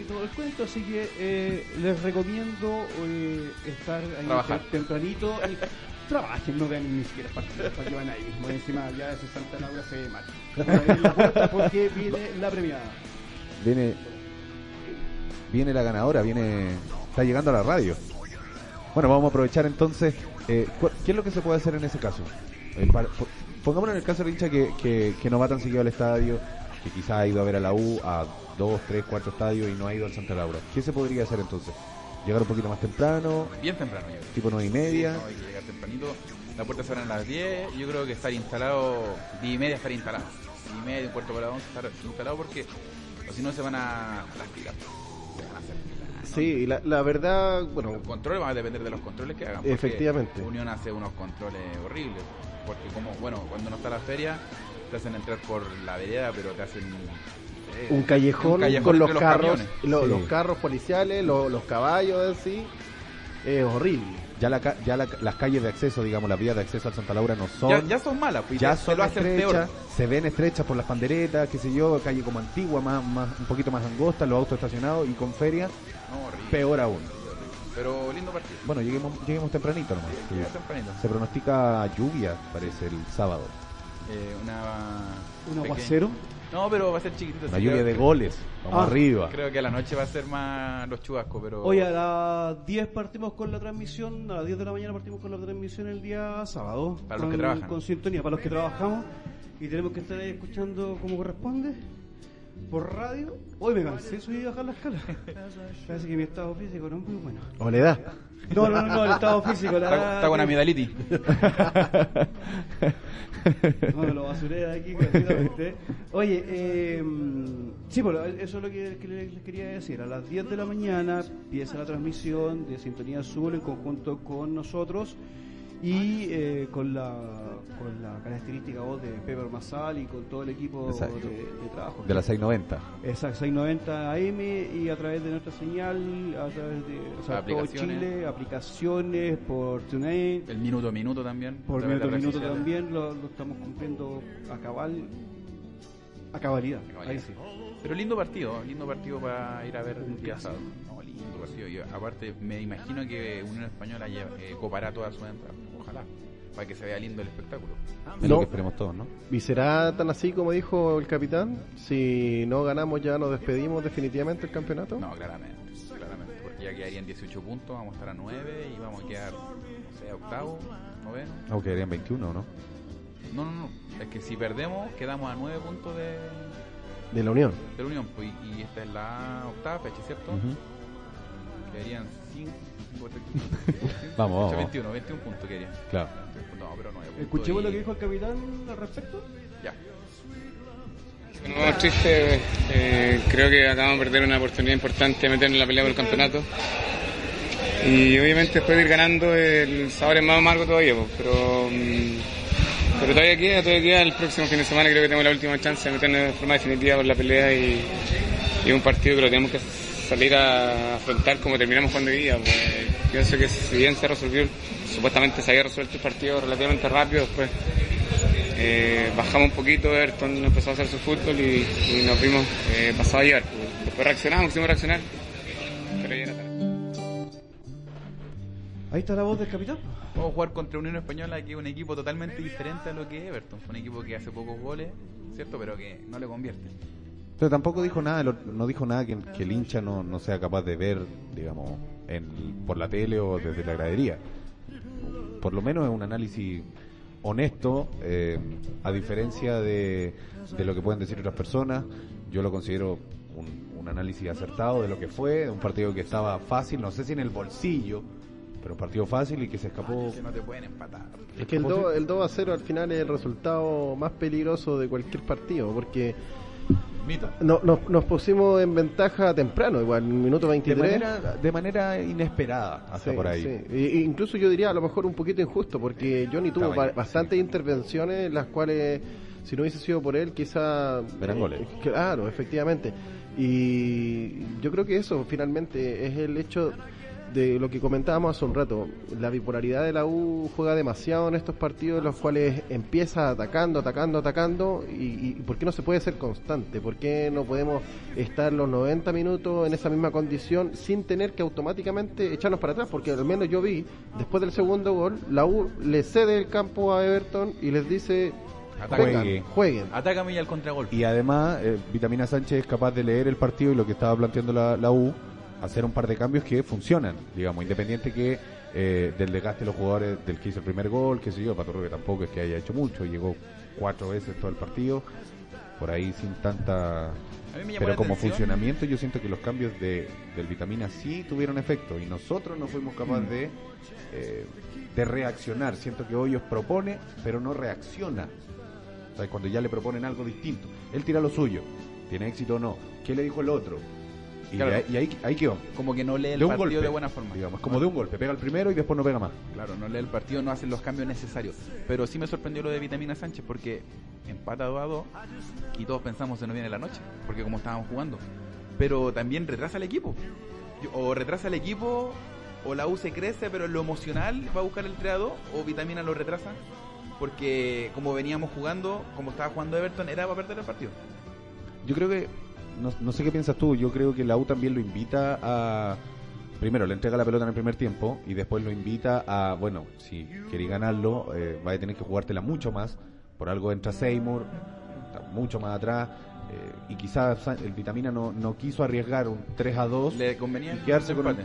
y todo el cuento, así que eh, les recomiendo eh, estar ahí Trabajar. tem- tempranito y trabajen, no vean ni siquiera partidos para que van ahí. Por encima ya ese Santa Laura se ve mal. La porque viene la premiada. Viene. Viene la ganadora, viene. Está llegando a la radio. Bueno, vamos a aprovechar entonces. Eh, ¿Qué es lo que se puede hacer en ese caso? Eh, para- po- pongámonos en el caso del hincha que, que, que no va tan seguido al estadio, que quizás ha ido a ver a la U a dos, tres, cuatro estadios y no ha ido al Santa Laura. ¿Qué se podría hacer entonces? ¿Llegar un poquito más temprano? Bien temprano, yo creo. ¿Tipo nueve y media? Sí, no, hay que llegar tempranito. La puerta se abren a las 10. Yo creo que estar instalado, 10 y media estar instalado. 10 y media, un cuarto para las 11 estar instalado porque o si no se van a las pilas. Sí, y la, la verdad, bueno, Los controles van a depender de los controles que hagan. Efectivamente. Unión hace unos controles horribles. Porque como, bueno, cuando no está la feria, te hacen entrar por la vereda, pero te hacen... eh, un callejón, un callejón con los, carros, Sí. los carros policiales, lo- los caballos en sí, es horrible. Ya, la, ca- ya la- las calles de acceso, digamos, las vías de acceso al Santa Laura no son. Ya, ya son malas, pues ya son estrechas, se ven estrechas por las panderetas, qué sé yo, calle como antigua, más, más, un poquito más angosta, los autos estacionados y con feria, No, horrible. peor aún. Pero lindo partido. Bueno, lleguemos, lleguemos tempranito nomás. Llega tempranito. Se pronostica lluvia, parece, el sábado. Eh, una... Un aguacero. No, pero va a ser chiquitito. Una sí, lluvia de goles, vamos Ah. arriba. Creo que a la noche va a ser más los chubascos, pero... Hoy a las 10 partimos con la transmisión, a las 10 de la mañana partimos con la transmisión el día sábado. Para los que trabajan. Con sintonía, para los que trabajamos. Y tenemos que estar ahí escuchando como corresponde. Por radio. Hoy me cansé, subí y bajar la escala. Parece que mi estado físico no es muy bueno. O le da. No, no, no, no, el estado físico. La Está, está con amidalitis. No, me lo basuré de aquí completamente. Oye, eh, sí, bueno, eso es lo que, que les quería decir. A las 10 de la mañana empieza la transmisión de Sintonía Azul en conjunto con nosotros y eh, con, la, con la característica voz de Pepe Masal y con todo el equipo de, trabajo. De las 690. Exacto, 690 AM y a través de nuestra señal, a través de o sea, todo Aplicaciones. Chile, aplicaciones, por TuneIn, El minuto a minuto también. por a minuto a minuto sociales. también lo, lo estamos cumpliendo a cabal, a cabalidad. Cabalidad. Ahí sí. Pero lindo partido, lindo partido para ir a ver el día sábado. No. Y aparte, me imagino que Unión Española lleva- eh, copará todas sus entradas. Ojalá. Para que se vea lindo el espectáculo. Es lo No. que esperemos todos, ¿no? ¿Y será tan así como dijo el capitán? Si no ganamos ya nos despedimos definitivamente el campeonato. No, claramente. Claramente. Porque ya quedarían 18 puntos, vamos a estar a 9 y vamos a quedar, no sé, octavo, noveno. O quedarían 21, ¿no? No, no, no. Es que si perdemos, quedamos a 9 puntos de, De la Unión. de la Unión. Pues, y esta es la octava fecha, ¿cierto? Ujú. Quedarían 5. Vamos, vamos. 21, 21 puntos quedarían. Claro. No, pero 9 puntos. Escuchemos y- lo que dijo el capitán al respecto. Ya. No, triste, eh, creo que acabamos de perder una oportunidad importante de meternos en la pelea por el campeonato. Y obviamente después de ir ganando el sabor es más amargo todavía, pues, pero, mm, pero todavía queda, todavía queda el próximo fin de semana creo que tenemos la última chance de meternos de forma definitiva por la pelea y, y un partido que lo tenemos que salir a afrontar como terminamos cuando día. Pues, pienso que si bien se resolvió, supuestamente se había resuelto el partido relativamente rápido, después eh, bajamos un poquito, Everton empezó a hacer su fútbol y, y nos vimos eh, pasado a llevar. Después reaccionamos, quisimos reaccionar, pero ya era tarde. Ahí está la voz del capitán. Vamos a jugar contra Unión Española, que es un equipo totalmente diferente a lo que es Everton. Fue un equipo que hace pocos goles, ¿cierto? Pero que no le convierte. Pero tampoco dijo nada, no dijo nada que, que el hincha no, no sea capaz de ver, digamos, en, por la tele o desde la gradería. Por lo menos es un análisis honesto, eh, a diferencia de, de lo que pueden decir otras personas. Yo lo considero un, un análisis acertado de lo que fue, un partido que estaba fácil, no sé si en el bolsillo, pero un partido fácil y que se escapó. Que no te pueden empatar. Es que el 2, el 2 a 0 al final es el resultado más peligroso de cualquier partido, porque Mito. no, nos, nos pusimos en ventaja temprano, igual, minuto De 23. manera, de manera inesperada, hasta Sí, por ahí. sí. I- incluso yo diría a lo mejor un poquito injusto, porque Johnny tuvo bastantes intervenciones, las cuales, si no hubiese sido por él, quizá... Eran eh, goles. Claro, efectivamente. Y yo creo que eso finalmente es el hecho de lo que comentábamos hace un rato. La bipolaridad de la U juega demasiado en estos partidos en los cuales empieza atacando, atacando, atacando. Y, y ¿por qué no se puede ser constante? ¿Por qué no podemos estar los 90 minutos en esa misma condición sin tener que automáticamente echarnos para atrás? Porque al menos yo vi, después del segundo gol, la U le cede el campo a Everton y les dice, Ataque. "Vengan, Juegue". jueguen. Atácame y al contragolpe. Y además, eh, Vitamina Sánchez es capaz de leer el partido y lo que estaba planteando la, la U, hacer un par de cambios que funcionan, digamos, independiente que eh, del desgaste de los jugadores del que hizo el primer gol, qué sé yo, Patorro que tampoco es que haya hecho mucho, llegó cuatro veces todo el partido, por ahí sin tanta... Pero como atención- funcionamiento yo siento que los cambios de, del Vitamina sí tuvieron efecto y nosotros no fuimos capaces de, eh, de reaccionar. Siento que Hoyos propone, pero no reacciona. O sea, cuando ya le proponen algo distinto. Él tira lo suyo. ¿Tiene éxito o no? ¿Qué le dijo el otro? Y, Claro. ahí- y ahí, ahí quedó. Como que no lee el De un partido golpe, de buena forma. Digamos, como de un golpe. Pega el primero y después no pega más. Claro, no lee el partido, no hacen los cambios necesarios. Pero sí me sorprendió lo de Vitamina Sánchez porque empata 2 a 2 y todos pensamos se nos viene la noche, porque como estábamos jugando. Pero también retrasa el equipo. O retrasa el equipo, o la U se crece, pero en lo emocional va a buscar el 3 a 2, o Vitamina lo retrasa. Porque como veníamos jugando, como estaba jugando Everton, era para perder el partido. Yo creo que, no, no sé qué piensas tú, yo creo que la U también lo invita a... Primero, le entrega la pelota en el primer tiempo y después lo invita a, bueno, si queréis ganarlo, eh, vais a tener que jugártela mucho más. Por algo entra Seymour, está mucho más atrás. eh, y quizás el Vitamina no, no quiso arriesgar un 3 a 2 Le convenía y quedarse con el-.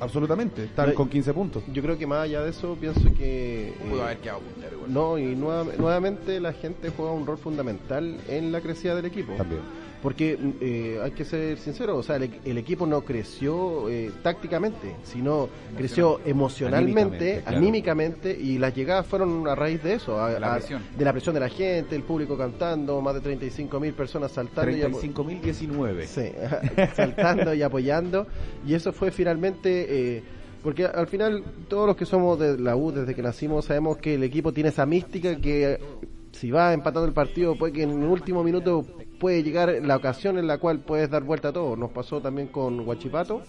Absolutamente, están No, con 15 puntos. Yo creo que más allá de eso, pienso que... eh, Pudo haber quedado puntero igual. No, y nueva- nuevamente la gente juega un rol fundamental en la crecida del equipo. También. Porque eh, hay que ser sincero, o sea, el, el equipo no creció eh, tácticamente, sino creció emocionalmente, Anímicamente, anímicamente, claro. y las llegadas fueron a raíz de eso, a- De la a- presión. de la presión de la gente, el público cantando, más de 35 mil personas saltando y apo- 35.019. Sí, saltando y apoyando. Y eso fue finalmente. eh, porque al final, todos los que somos de la U desde que nacimos, sabemos que el equipo tiene esa mística que si va empatando el partido, puede que en el último minuto puede llegar la ocasión en la cual puedes dar vuelta a todo. Nos pasó también con Guachipato.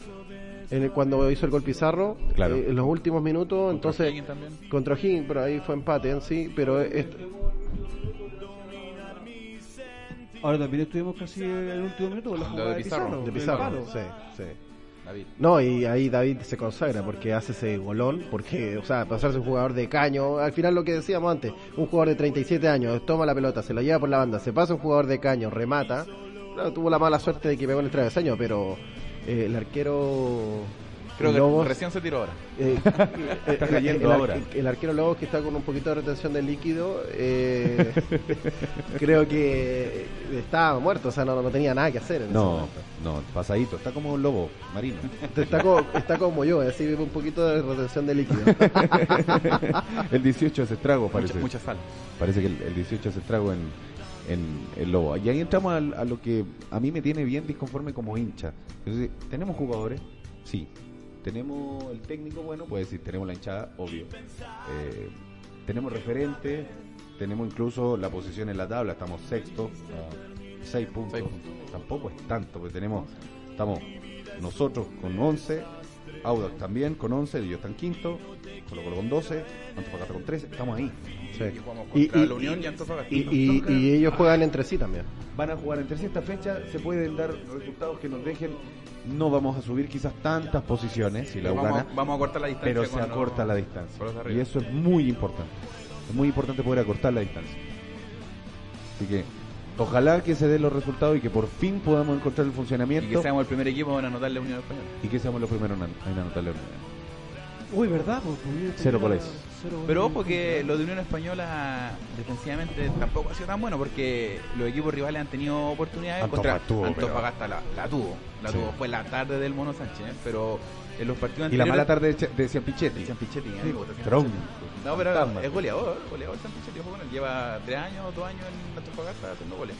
En el- cuando hizo el gol Pizarro, Claro. eh, en los últimos minutos, entonces Higgins también. contra O'Higgins, pero ahí fue empate en sí, pero es- Ahora también estuvimos casi en el último minuto con la jugada de de Pizarro. De Pizarro, sí, sí. David. No, y ahí David se consagra porque hace ese golón, porque, o sea, pasarse un jugador de caño, al final lo que decíamos antes, un jugador de 37 años toma la pelota, se la lleva por la banda, se pasa un jugador de caño, remata, claro, tuvo la mala suerte de que pegó en el travesaño, pero eh, el arquero Creo que Lobos, recién se tiró ahora. eh, eh, Está cayendo el, ar- ahora. el arquero Lobos que está con un poquito de retención de líquido, eh, creo que estaba muerto, o sea, no, no tenía nada que hacer en ese No, momento. no, pasadito, está como un lobo marino. Está, co- está como yo, así un poquito de retención de líquido. el 18 hace estrago, parece. Mucha, mucha sal. Parece que el, el 18 hace estrago en, en el lobo. Y ahí entramos a, lo que a mí me tiene bien disconforme como hincha. Entonces, ¿tenemos jugadores? Sí. ¿Tenemos el técnico? Bueno, puede decir, tenemos la hinchada, obvio. Eh, ¿Tenemos referentes? Tenemos incluso la posición en la tabla, estamos sexto, a seis puntos. Seis puntos. Tampoco es tanto, porque tenemos, estamos nosotros con 11, Audax también con 11, ellos están quinto, Colo Colo con 12, Antofagasta con 13, estamos ahí. Y Y, contra y- la Unión y Antofagasta. y- y- y ellos juegan entre sí también. Van a jugar entre sí esta fecha, se pueden dar resultados que nos dejen, no vamos a subir quizás tantas posiciones si la vamos, gana, vamos a cortar la distancia. pero se acorta la distancia. Y eso es muy importante. Es muy importante poder acortar la distancia. Así que ojalá que se den los resultados y que por fin podamos encontrar el Y funcionamiento que seamos el primer equipo en anotar la Unión Española. y que seamos los primeros en en anotarle una. Uy, ¿verdad? Pues, Unión Cero goles. Pero ojo que lo de Unión Española defensivamente tampoco ha sido tan bueno porque los equipos rivales han tenido oportunidades Antofagasta tuvo, contra Antofagasta la, la tuvo, la Sí. tuvo fue la tarde del Mono Sánchez, pero en los partidos Y la anteriores mala tarde de, de Ciampichetti. de Ciampichetti, Sí. No, pero Fantasma. es goleador, goleador Ciampichetti, ojo con él, lleva tres años, dos años en Antofagasta haciendo goles.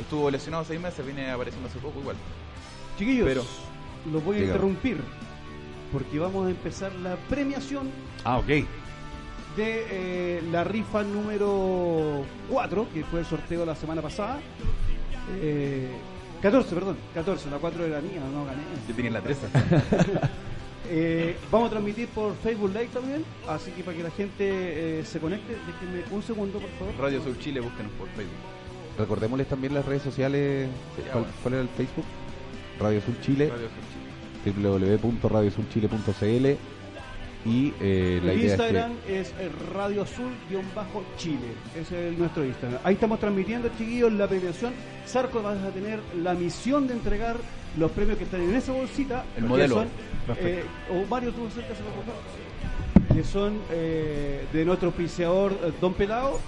Estuvo lesionado seis meses, viene apareciendo hace poco igual. Chiquillos, Pero- los voy a interrumpir porque vamos a empezar la premiación Ah, ok. de eh, la rifa número 4, que fue el sorteo la semana pasada. Eh, 14, perdón, 14, la 4 era mía, no gané. Yo tenía la 13. Eh, vamos a transmitir por Facebook Live también, así que para que la gente eh, se conecte, déjenme un segundo por favor. Radio Sur Chile, búsquenos por Facebook. Recordémosles también las redes sociales. ¿Cuál, cuál era el Facebook? Radio Sur Chile, Radio Sur Chile. www.radiosulchile.cl y eh, la El idea Instagram es es, eh, Radio Azul-Chile. Es nuestro Instagram. Ahí estamos transmitiendo, chiquillos, la premiación. Sarco, vas a tener la misión de entregar los premios que están en esa bolsita. El que modelo. son, eh, o varios tú cerca se lo que son eh, de nuestro auspiciador eh, Don Pelado,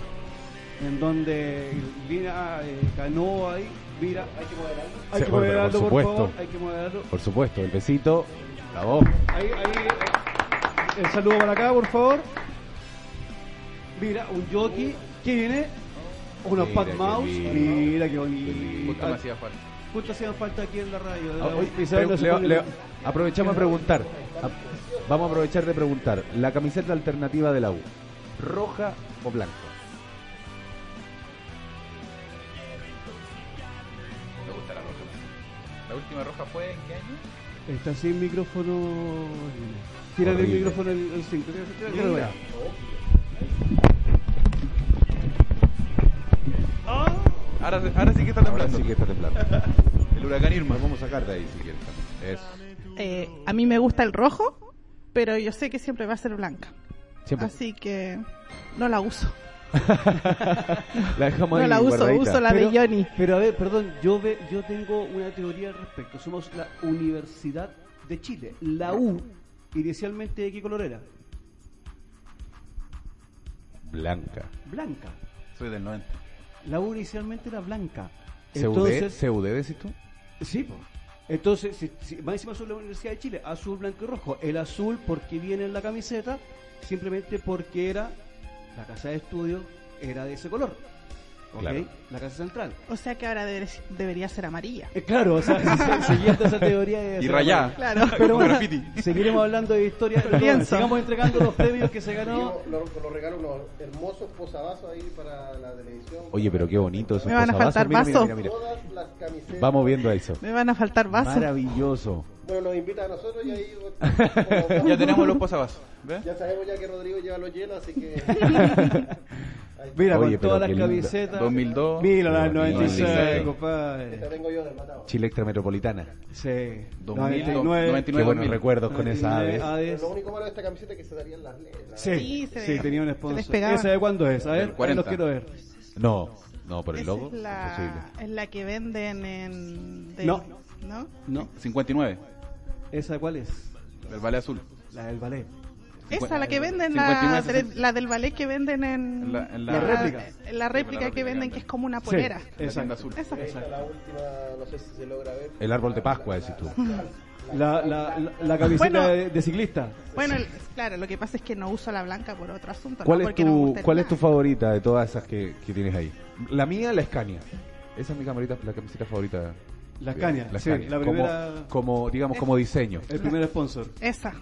en donde Lina eh, ganó ahí. Mira, hay que moderarlo. Hay Sí, que moderarlo, por por, supuesto. favor. Hay que moderarlo. que, por supuesto, el besito, la voz. Ahí, ahí, el saludo para acá, por favor. Mira, un jockey que viene, unos Mira Pat qué Mouse. lindo. Mira qué Justo bonito. me hacía falta. Justo hacían falta aquí en la radio. Ah, oye, Isabel pre- no se le- pone- le- aprovechamos a preguntar. A- vamos a aprovechar de preguntar. La camiseta alternativa de la U, ¿roja o blanca? Me gusta la roja. La última roja fue en qué año? Está sin micrófono. Tírale el micrófono el 5. Mira. Ahora, ahora sí que está Ahora temblando. sí que está temblando. El huracán Irma. Vamos a sacar de ahí si quieres. Eso. Eh, a mí me gusta el rojo, pero yo sé que siempre va a ser blanca. Siempre. Así que no la uso. La dejamos No ahí la uso, guardadita. uso la de Johnny. Pero a ver, perdón, yo, ve, yo tengo una teoría al respecto. Somos la Universidad de Chile. La U, inicialmente, ¿de qué color era? Blanca. Blanca. Soy del 90. La U inicialmente era blanca. CUD, Entonces, CUD, decís tú? sí, po. entonces, si, si, más encima son la Universidad de Chile, azul, blanco y rojo. El azul porque viene en la camiseta, simplemente porque era la casa de estudio, era de ese color. ¿Ok? Claro. La casa central. O sea que ahora deber- debería ser amarilla. Eh, claro, o sea, se- siguiendo esa teoría Y rayada. Claro. Pero bueno, seguiremos hablando de historia. Con lienzo. Sigamos entregando los premios que se ganó. Los regalos unos hermosos posavasos ahí para la televisión. Oye, pero qué bonito esos Me van a faltar Mira, mira, vasos. mira, mira. Todas las camisetas. Vamos viendo eso. Me van a faltar vasos. Maravilloso. Bueno, nos invita a nosotros y ahí. Ya tenemos los posavasos. ¿Ves? Ya sabemos ya que Rodrigo lleva los llenos, así que. Mira, Oye, con todas las camisetas. 2002. Mira, las Qué bonito. 96, 96. compadre. Esta tengo yo del matado. Chile Extra Metropolitana. Sí. 2000, 99. 99. Qué buenos 2000. recuerdos con esa 99, ave. Pero Hades. lo único malo de esta camiseta es que se darían las letras. Sí, Sí, se sí, tenía un sponsor. ¿Esa de cuándo es? A ver, Del ahí 40. los quiero ver. No, no, por el Esa logo. es la, imposible. es la que venden en... No. ¿No? No, 59. ¿esa cuál es? Del Valle Azul. La del ballet. Esa, la que venden, la, 59, la del ballet que venden en... En la- en la- La réplica. en la réplica Sí, que venden, que es como una Sí, polera. Tienda exacto. azul. Esa. Esta, la última, no sé si se logra ver. El árbol de Pascua, decís tú. La, la, la, la camiseta Bueno. de, de ciclista. Bueno, el- claro, lo que pasa es que no uso la blanca por otro asunto. ¿Cuál, no es no tu, ¿Cuál es tu favorita de todas esas que, que tienes ahí? La mía, la Scania. Esa es mi camarita, la camiseta favorita. La Scania, La sí, Scania. la Como- primera- Como, digamos, como diseño. El primer sponsor. Esa,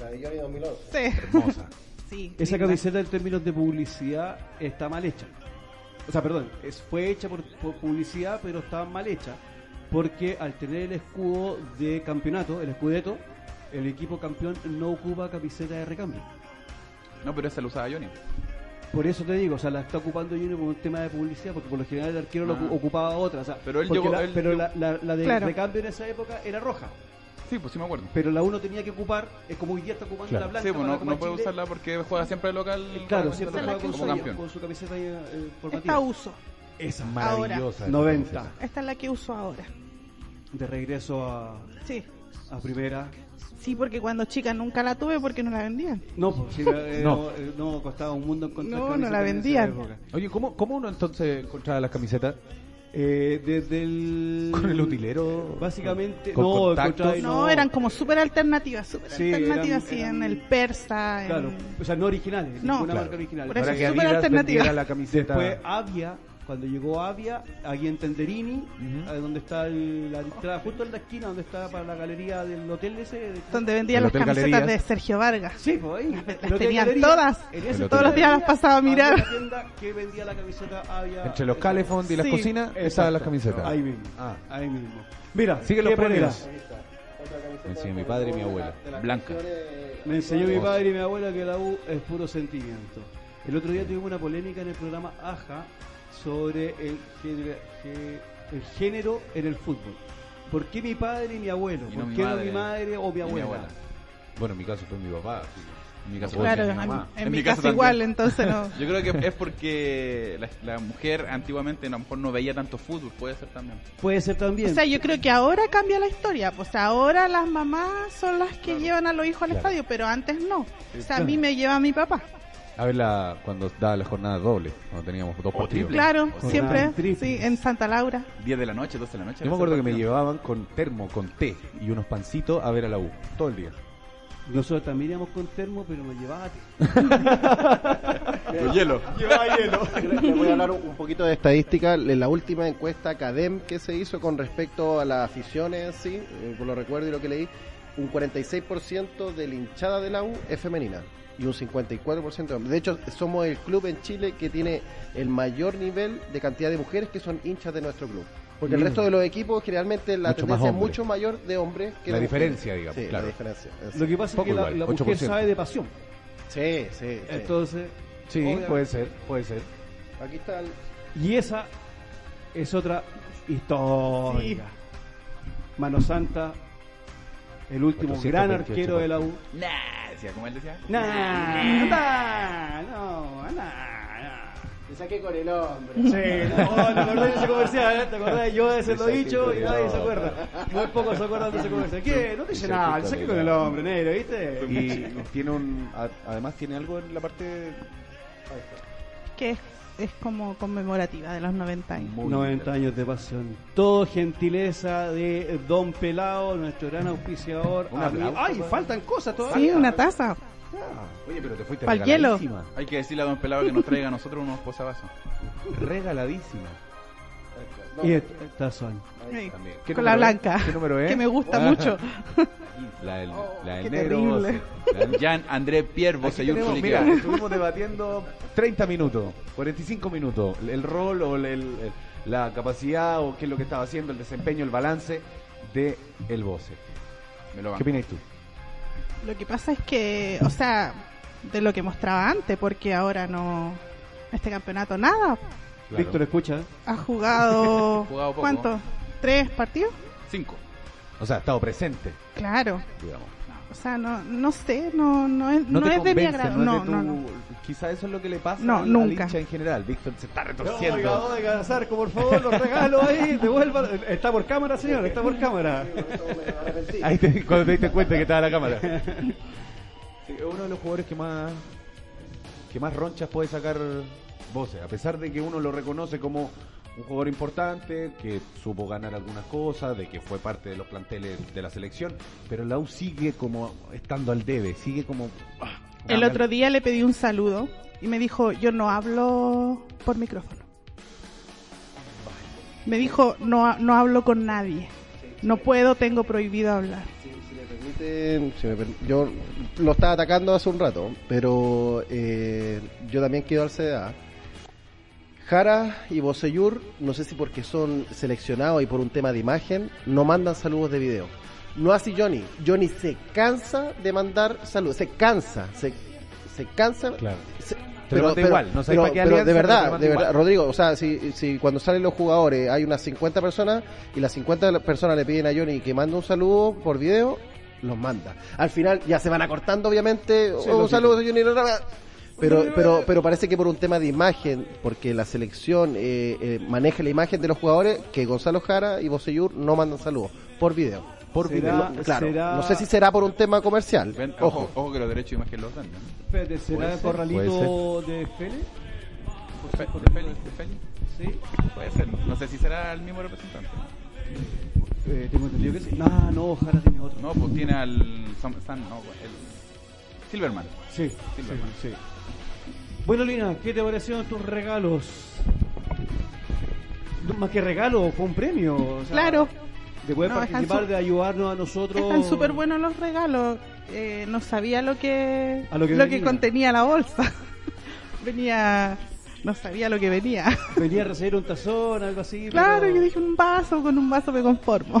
La de Johnny 2011. sí. Hermosa. sí Esa linda. camiseta en términos de publicidad está mal hecha. O sea, perdón, es, fue hecha por, por publicidad, pero estaba mal hecha. porque al tener el escudo de campeonato, el escudeto, el equipo campeón no ocupa camiseta de recambio. No, pero esa la usaba Johnny. Por eso te digo, o sea, la está ocupando Junior por un tema de publicidad, porque por lo general el arquero lo Ah. ocu- ocupaba otra. O sea, Pero él llegó- la, él pero llegó- la, la- la de Claro. recambio en esa época era roja. Sí, pues sí me acuerdo. Pero la uno tenía que ocupar, es como hoy día está ocupando Claro. la blanca. Sí, pues no, no puede Chile. usarla porque juega siempre de local. Claro, para siempre juega con su, como campeón. con su camiseta eh, formativa. Esta uso. Esa, Maravillosa. esa 90. camiseta. Esta es la que uso ahora. De regreso a, Sí. a primera. Sí, porque cuando chica nunca la tuve porque no la vendían. No, pues sí, eh, No. no. eh, no, costaba un mundo encontrar No, no la vendían. Oye, ¿cómo, ¿cómo uno entonces encontraba las camisetas? Eh, desde el... ¿Con el utilero? Básicamente, ¿Con no, contactos? encontraba- No, eran como súper alternativas, súper Sí, alternativas, eran- sí, eran- en el persa, en... Claro, o sea, no originales, No, ninguna claro. marca original. Por eso súper alternativa. la camiseta. Después Avia, cuando llegó Avia, aquí en Tenderini, eh, donde está el, la entrada, justo en la esquina donde está para la galería del hotel ese. de- donde vendían las camisetas Galerías. de Sergio Vargas. Sí, pues ahí. Las tenían Galería, todas. en ese Todos los días las pasaba a mirar. tienda que vendía la camiseta Avia. Entre los Calefont y las Sí, cocinas estaban las camisetas. Ahí mismo. Ah. Ahí mismo. Mira, Sigue los premios. Me enseñó mi padre y mi abuela. Blanca. Me enseñó mi padre y mi abuela que la U es puro sentimiento. El otro día tuvimos una polémica en el programa Aja sobre el el género en el fútbol. ¿Por qué mi padre y mi abuelo? Y ¿Por no mi qué no madre mi madre o mi abuela? Bueno, en mi caso fue mi papá. En mi caso No Claro, mi en, mamá. en En mi mi caso caso igual, entonces no. Yo creo que es porque la, la mujer antiguamente a lo mejor no veía tanto fútbol, puede ser también. Puede ser también. O sea, yo creo que ahora cambia la historia. Pues ahora las mamás son las que llevan a los hijos al Claro. estadio, pero antes no. O sea, a mí me lleva mi papá. A ver, la, cuando daba la jornada doble, cuando teníamos dos partidos. triple. Claro, O siempre. sea. Sí, en Santa Laura. 10 de la noche, 12 de la noche. Yo me acuerdo que me llevaban con termo, con té y unos pancitos a ver a la U. Todo el día. Nosotros también íbamos con termo, pero nos llevaba Con hielo. Llevaba hielo. Les voy a hablar un poquito de estadística. En la última encuesta CADEM que se hizo con respecto a las aficiones sí, eh, por lo recuerdo y lo que leí, un 46% de la hinchada de la U es femenina y un 54% de hombres. De hecho, somos el club en Chile que tiene el mayor nivel de cantidad de mujeres que son hinchas de nuestro club. Porque el resto de los equipos, generalmente, la Mucho tendencia es mucho mayor de hombres que La de mujeres. diferencia, digamos, Sí, claro. la diferencia. es- Lo que pasa Poco es que la, igual, la mujer 8%. sabe de pasión. Sí, sí, sí. Entonces, Sí, obviamente- puede ser, puede ser. Aquí está el... Y esa es otra historia. Mano Santa, el último 828 gran arquero de la U. Nah, decía, como él decía. Nah, nah, no, nah, nah. Le saqué con el hombre. Sí, no, te acordás de ese comercial, ¿eh? te acordás, yo de hacerlo dicho y nadie se acuerda. Muy pocos se acuerdan de ese comercial. ¿Qué? No te dice nada, le saqué con el hombre, negro, ¿viste? Y tiene un, además tiene algo en la parte Que es, como conmemorativa de los 90 años. muy 90 años de pasión. Todo gentileza de Don Pelao, nuestro gran auspiciador. Un aplauso, Ay, faltan cosas todavía. Sí, una taza. Oye, pero te fuiste Pa'l hielo. regaladísima. Hay que decirle a Don Pelado que nos traiga a nosotros unos posavasos. Regaladísima. Y estas son. Sí, También. ¿Qué Con la blanca. ¿Qué número es? Que me gusta Ah. mucho. La del, la del qué negro. La del- Jean André Pierre Bosellur mira, estuvimos debatiendo 30 minutos, 45 minutos, el rol o el- el- la capacidad o qué es lo que estaba haciendo, el desempeño, el balance de el Bose. Me lo ¿Qué opinas tú? Lo que pasa es que, o sea, de lo que mostraba antes, porque ahora no. Este campeonato nada. Claro. Víctor, escucha. Ha jugado. Jugado poco. ¿Cuánto? ¿Tres partidos? Cinco. O sea, ha estado presente, Claro. digamos. O sea, no, no sé, no, no es, No, no de mi agrado. no, No, es de no, tu- no. Quizá eso es lo que le pasa No, al nunca. hincha en general. Víctor se está retorciendo. Oiga, oiga, Zarco, por favor, los regalos ahí, devuelvan. Está por cámara, señor, está por cámara. Ahí te, cuando te diste cuenta que estaba la cámara. Sí, es uno de los jugadores que más que más ronchas puede sacar Bose, a pesar de que uno lo reconoce como un jugador importante, que supo ganar algunas cosas, de que fue parte de los planteles de la selección, pero la U sigue como estando al debe, sigue como... ah, El otro día le pedí un saludo y me dijo, yo no hablo por micrófono. Me dijo, no, no hablo con nadie. No puedo, tengo prohibido hablar. Si, me yo lo estaba atacando hace un rato, pero eh, yo también quiero al CDA. Jara y Boseyur, no sé si porque son seleccionados y por un tema de imagen, no mandan saludos de video. No así Johnny. Johnny se cansa de mandar saludos. Se cansa. Se, se cansa. Claro. se- manda igual, no sabes pero- para qué pero alianza, de pero verdad, de verdad, igual. Rodrigo, o sea, si, si cuando salen los jugadores hay unas 50 personas y las 50 personas le piden a Johnny que mande un saludo por video, los manda. Al final ya se van acortando, obviamente. Sí, un saludo, Johnny. Pero, pero, pero parece que por un tema de imagen, porque la selección eh, eh, maneja la imagen de los jugadores, que Gonzalo Jara y Boseyur no mandan saludos por video. Por Será- video. No, claro. será- No sé si será por un tema comercial. Ven, Ojo. ojo, ojo que los derechos de imagen los dan. ¿no? Espérate, ¿será el corralito de Fele? Fe- ¿De Feli? ¿De Feli? Sí. Puede ser. No sé si será el mismo representante. Eh, tengo entendido que sí. No, no, Jara tiene otro. No, pues tiene al Sam, Sam- no, el Silverman. Sí, Silverman. sí, sí. Bueno, Lina, ¿qué te parecieron tus regalos? Más que regalo, fue un premio. o sea, Claro. De poder No, participar, de ayudarnos a nosotros. Están súper buenos los regalos. Eh, no sabía lo que, A lo que contenía la bolsa. venía. No sabía lo que venía. Venía a recibir un tazón, algo así. Claro, pero, yo dije un vaso, con un vaso me conformo.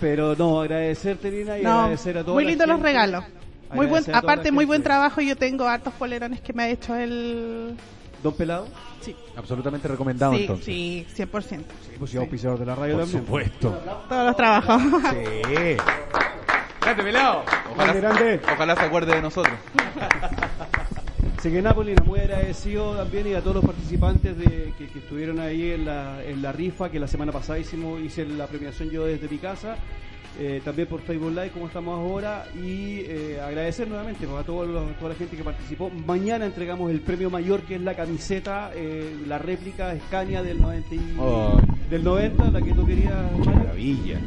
pero no, agradecerte, Lina, y No, agradecer a todos. muy lindos los regalos. Muy buen, aparte, muy buen trabajo. Yo tengo hartos polerones que me ha hecho el. ¿Don Pelado? Sí, Absolutamente recomendado sí, entonces. sí, 100%. Sí, pues yo auspiciador de la radio Por también. supuesto. Todos los trabajos. Sí. ¡Grande, pelado! Grande, grande. Ojalá, ojalá se acuerde de nosotros. Así que Napolina, muy agradecido también y a todos los participantes de, que, que estuvieron ahí en la, en la rifa, que la semana pasada hicimos, hice la premiación yo desde mi casa, eh, también por Facebook Live como estamos ahora y eh, agradecer nuevamente pues, a todos los- toda la gente que participó. Mañana entregamos el premio mayor que es la camiseta, eh, la réplica Escaña del 90, y- Oh. del 90, la que tú querías. Maravilla.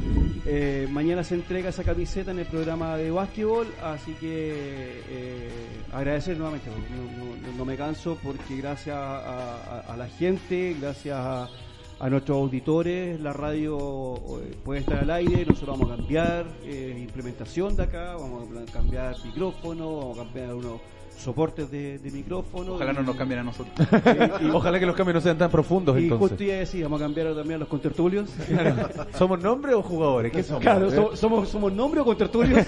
Mañana se entrega esa camiseta en el programa de básquetbol, así que agradecer nuevamente, porque no, no- no me canso, porque gracias a, a- a la gente, gracias a, a nuestros auditores, la radio eh, puede estar al aire, nosotros vamos a cambiar eh, implementación de acá, vamos a cambiar micrófono, vamos a cambiar unos soportes de, de micrófono. Ojalá no y- nos cambien a nosotros. y- y- Ojalá que los cambios no sean tan profundos y entonces. justo iba a decir, vamos a cambiar también a los contertulios. ¿Somos nombre o jugadores? ¿Qué somos? Claro, ¿Eh? so- somos, somos nombre o contertulios.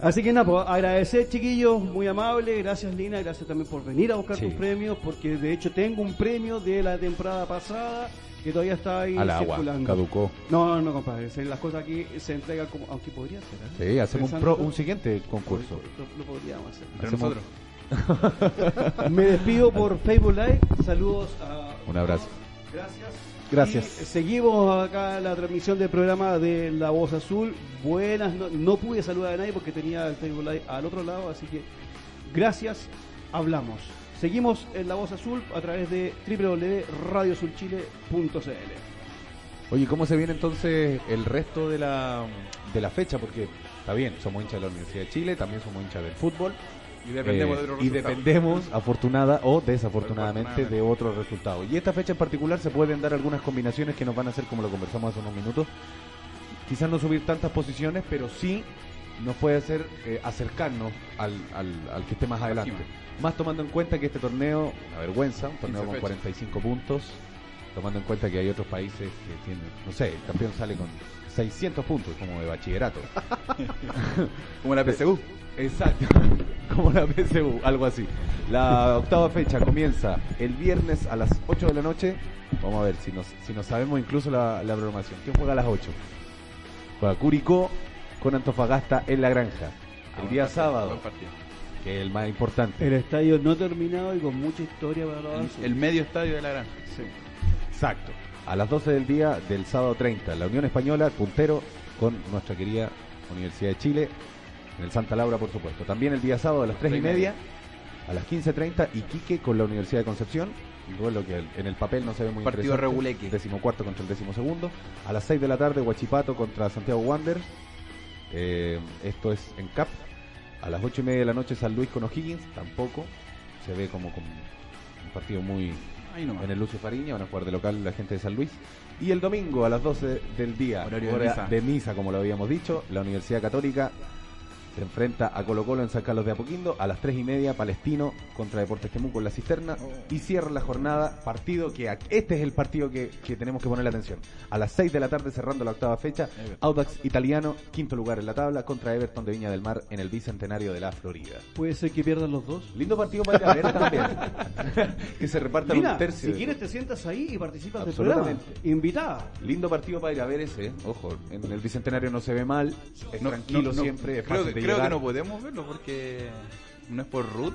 Así que nada, pues, agradecer chiquillos, muy amable, gracias Lina, gracias también por venir a buscar Sí. tus premios, porque de hecho tengo un premio de la temporada pasada que todavía está ahí Al agua, circulando. caducó. No, no, no, compadre, se- las cosas aquí se entregan como, aunque podría ser. ¿eh? Sí, hacemos un, Pensando- pro- un siguiente concurso. Lo, lo podríamos hacer. Entre Hacemos- nosotros. Me despido por Facebook Live, saludos a... Un abrazo. Gracias. Gracias. Y seguimos acá la transmisión del programa de La Voz Azul. Buenas, no, no pude saludar a nadie porque tenía el Facebook Live al otro lado, así que gracias, hablamos. Seguimos en La Voz Azul a través de www.radioazulchile.cl. Oye, ¿cómo se viene entonces el resto de la, de la fecha? Porque está bien, somos hinchas de la Universidad de Chile, también somos hinchas del fútbol. Y dependemos Eh, de otros y dependemos, afortunada o desafortunadamente, Afortunadamente. de otros resultados. Y esta fecha en particular se pueden dar algunas combinaciones que nos van a hacer, como lo conversamos hace unos minutos, quizás no subir tantas posiciones, pero sí nos puede hacer eh, acercarnos al, al, al que esté más adelante. Más tomando en cuenta que este torneo, una vergüenza, un torneo 15 con fechas. 45 puntos, tomando en cuenta que hay otros países que tienen, no sé, el campeón sale con 600 puntos, como de bachillerato. Como la PSU. Exacto, como la PSU, algo así. La octava fecha comienza el viernes a las 8 de la noche. Vamos a ver si nos, si nos sabemos incluso la, la programación. ¿Quién juega a las 8? Juega Curicó con Antofagasta en la granja. El día sábado, Buen partido. Que es el más importante. El estadio no terminado y con mucha historia para los El, el medio estadio de la granja. Exacto. A las 12 del día del sábado 30, la Unión Española, puntero, con nuestra querida Universidad de Chile, en el Santa Laura, por supuesto. También el día sábado a las 3 y media, a las 15.30, Iquique con la Universidad de Concepción. Un duelo que en el papel no se ve muy Partido interesante. reguleque. Décimo cuarto contra el décimo segundo. A las 6 de la tarde, Huachipato contra Santiago Wander. Eh, esto es en CAP. A las 8 y media de la noche, San Luis con O'Higgins. Tampoco. Se ve como, como un partido muy, Ahí en el Lucio Fariña, van a jugar de local la gente de San Luis. Y el domingo a las 12 del día, Horario de hora misa. de misa, como lo habíamos dicho, la Universidad Católica Se enfrenta a Colo Colo en San Carlos de Apoquindo a las 3 y media, Palestino contra Deportes Temuco en la cisterna y cierra la jornada, partido que este es el partido que, que tenemos que ponerle atención. A las 6 de la tarde cerrando la octava fecha, Audax Italiano, quinto lugar en la tabla contra Everton de Viña del Mar en el Bicentenario de la Florida. Puede ser que pierdan los dos. Lindo partido para ir a ver también. que se repartan Mira, un tercio. si quieres te sientas ahí y participas del programa. Absolutamente. Invitada. Lindo partido para ir a ver ese, ¿eh? ojo, en el Bicentenario no se ve mal, es No, tranquilo no, no, siempre, es fácil que, de creo que no podemos verlo porque no es por root.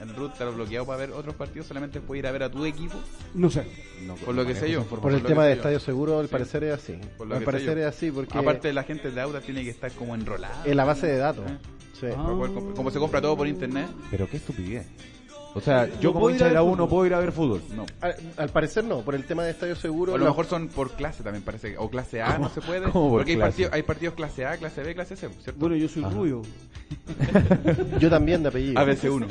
El root está bloqueado para ver otros partidos, solamente puede ir a ver a tu equipo. No sé. No, Por no lo que sé yo. información. Por el tema de estadio seguro, al Sí. parecer es así. Por lo Al que sé parecer yo. es así porque Aparte, la gente de Auda tiene que estar como enrolada. en la base de datos. ¿Eh? Sí. Ah. Como se compra todo por internet. Pero qué estupidez. O sea, No yo como hincha a de la U no puedo ir a ver fútbol. No. Al, al parecer no, por el tema de estadio seguro. O a lo mejor son por clase también, parece. que- O clase A, no se puede. ¿Cómo por Porque hay clase? partidos, hay partidos clase A, clase B, clase C, ¿cierto? Bueno, yo soy Ajá. rubio. Yo también de apellido. ABC1.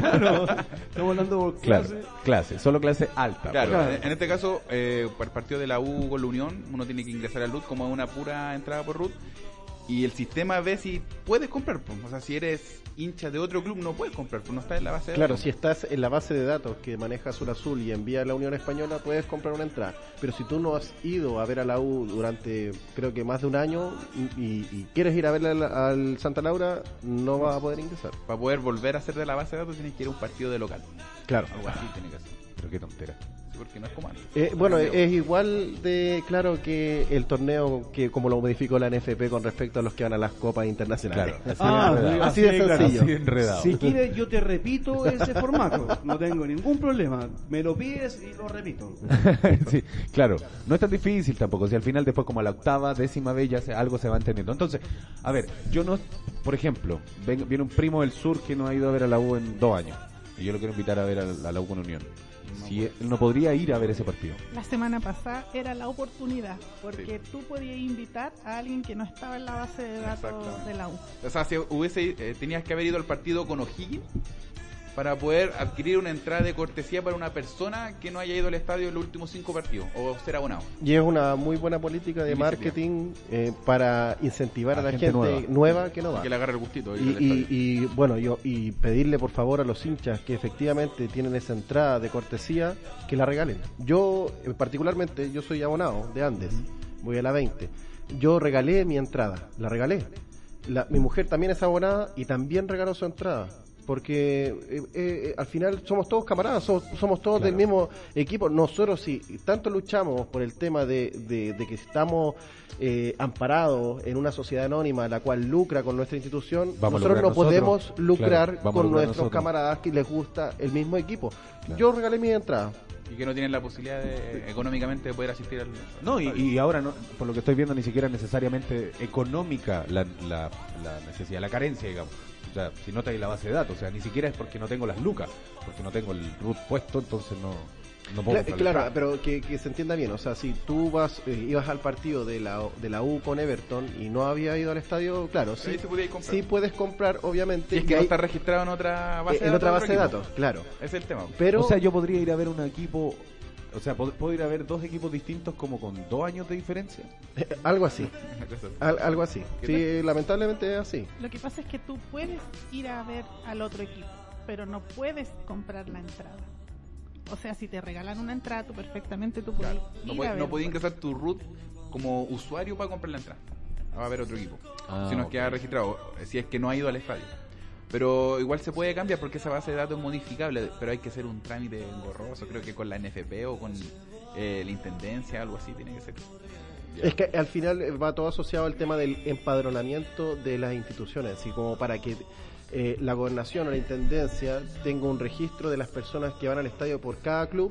Claro. Estamos hablando por Claro, clase. clase, solo clase alta. Claro, Claro. en- en este caso, eh, para el partido de la U con la Unión, uno tiene que ingresar al RUT como una pura entrada por RUT. Y el sistema ve si puedes comprar. pues. O sea, si eres hincha de otro club, no puedes comprar, pues no está en la base de Claro, datos. si estás en la base de datos que maneja Azul Azul y envía a la Unión Española, puedes comprar una entrada. Pero si tú no has ido a ver a la U durante, creo que más de un año, y, y quieres ir a ver al, al Santa Laura, no vas a poder ingresar. Para poder volver a ser de la base de datos, tienes que ir a un partido de local. Claro. Algo así tiene que hacer. Pero qué tontera. Porque no es como antes. Eh, bueno, es igual de claro que el torneo que como lo modificó la NFP con respecto a los que van a las copas internacionales. Claro, así Ah, de enredado. Así de sencillo. Así enredado. Si quieres, yo te repito ese formato. No tengo ningún problema. Me lo pides y lo repito. sí, claro, no es tan difícil tampoco. Si al final, después, como a la octava, décima vez, ya se- algo se va entendiendo. Entonces, a ver, yo no, por ejemplo, ven- viene un primo del sur que no ha ido a ver a la U en dos años. Y yo lo quiero invitar a ver a la, a la U con Unión. Si él no podría ir a ver ese partido. La semana pasada era la oportunidad, porque tú podías invitar a alguien que no estaba en la base de datos de la U. O sea, si hubiese, eh, tenías que haber ido al partido con O'Higgins para poder adquirir una entrada de cortesía para una persona que no haya ido al estadio en los últimos cinco partidos o ser abonado. Y es una muy buena política de marketing eh, para incentivar a, A la gente gente, nueva. nueva. que no va. Que le agarre el gustito. Y, y- y, bueno, yo y pedirle por favor a los hinchas que efectivamente tienen esa entrada de cortesía que la regalen. Yo eh, particularmente yo soy abonado de Andes, voy a la 20. Yo regalé mi entrada, la regalé. La- mi mujer también es abonada y también regaló su entrada. Porque eh, eh, al final somos todos camaradas, somos, somos todos del mismo equipo. Nosotros si tanto luchamos por el tema de, de- de que estamos eh, amparados en una sociedad anónima la cual lucra con nuestra institución, Vamos nosotros no podemos lucrar Claro, con lucrar nuestros nosotros. camaradas que les gusta el mismo equipo. Claro. Yo regalé mi entrada. Y que no tienen la posibilidad de, económicamente de poder asistir al. No, y, y ahora, no, por lo que estoy viendo, ni siquiera necesariamente económica la, la, la necesidad, la carencia, digamos. O sea, si no trae la base de datos, o sea, ni siquiera es porque no tengo las lucas, porque no tengo el root puesto, entonces no, no puedo claro, entrada. pero que, que se entienda bien. O sea, si tú vas eh, ibas al partido de la, de la U con Everton y no había ido al estadio, claro, sí, sí puedes comprar, obviamente. Es y que no hay- está registrado en otra base eh, de en datos. otra de base de datos, claro. Es el tema. Pero o sea, yo podría ir a ver un equipo, o sea, puedo ir a ver dos equipos distintos como con dos años de diferencia. algo así. Al- algo así. ¿Qué Sí, lamentablemente es así. Lo que pasa es que tú puedes ir a ver al otro equipo, pero no puedes comprar la entrada. O sea, si te regalan una entrada, tú perfectamente tú puedes Claro. ir No a puede, ver. no puede ingresar tu root como usuario para comprar la entrada. Va a haber otro equipo. Ah, si no ok. queda registrado, si es que no ha ido al estadio. Pero igual se puede cambiar porque esa base de datos es modificable, pero hay que hacer un trámite engorroso, creo que con la NFP o con eh, la Intendencia, algo así tiene que ser. Es que al final va todo asociado al tema del empadronamiento de las instituciones, así como para que eh, la gobernación o la intendencia tenga un registro de las personas que van al estadio por cada club,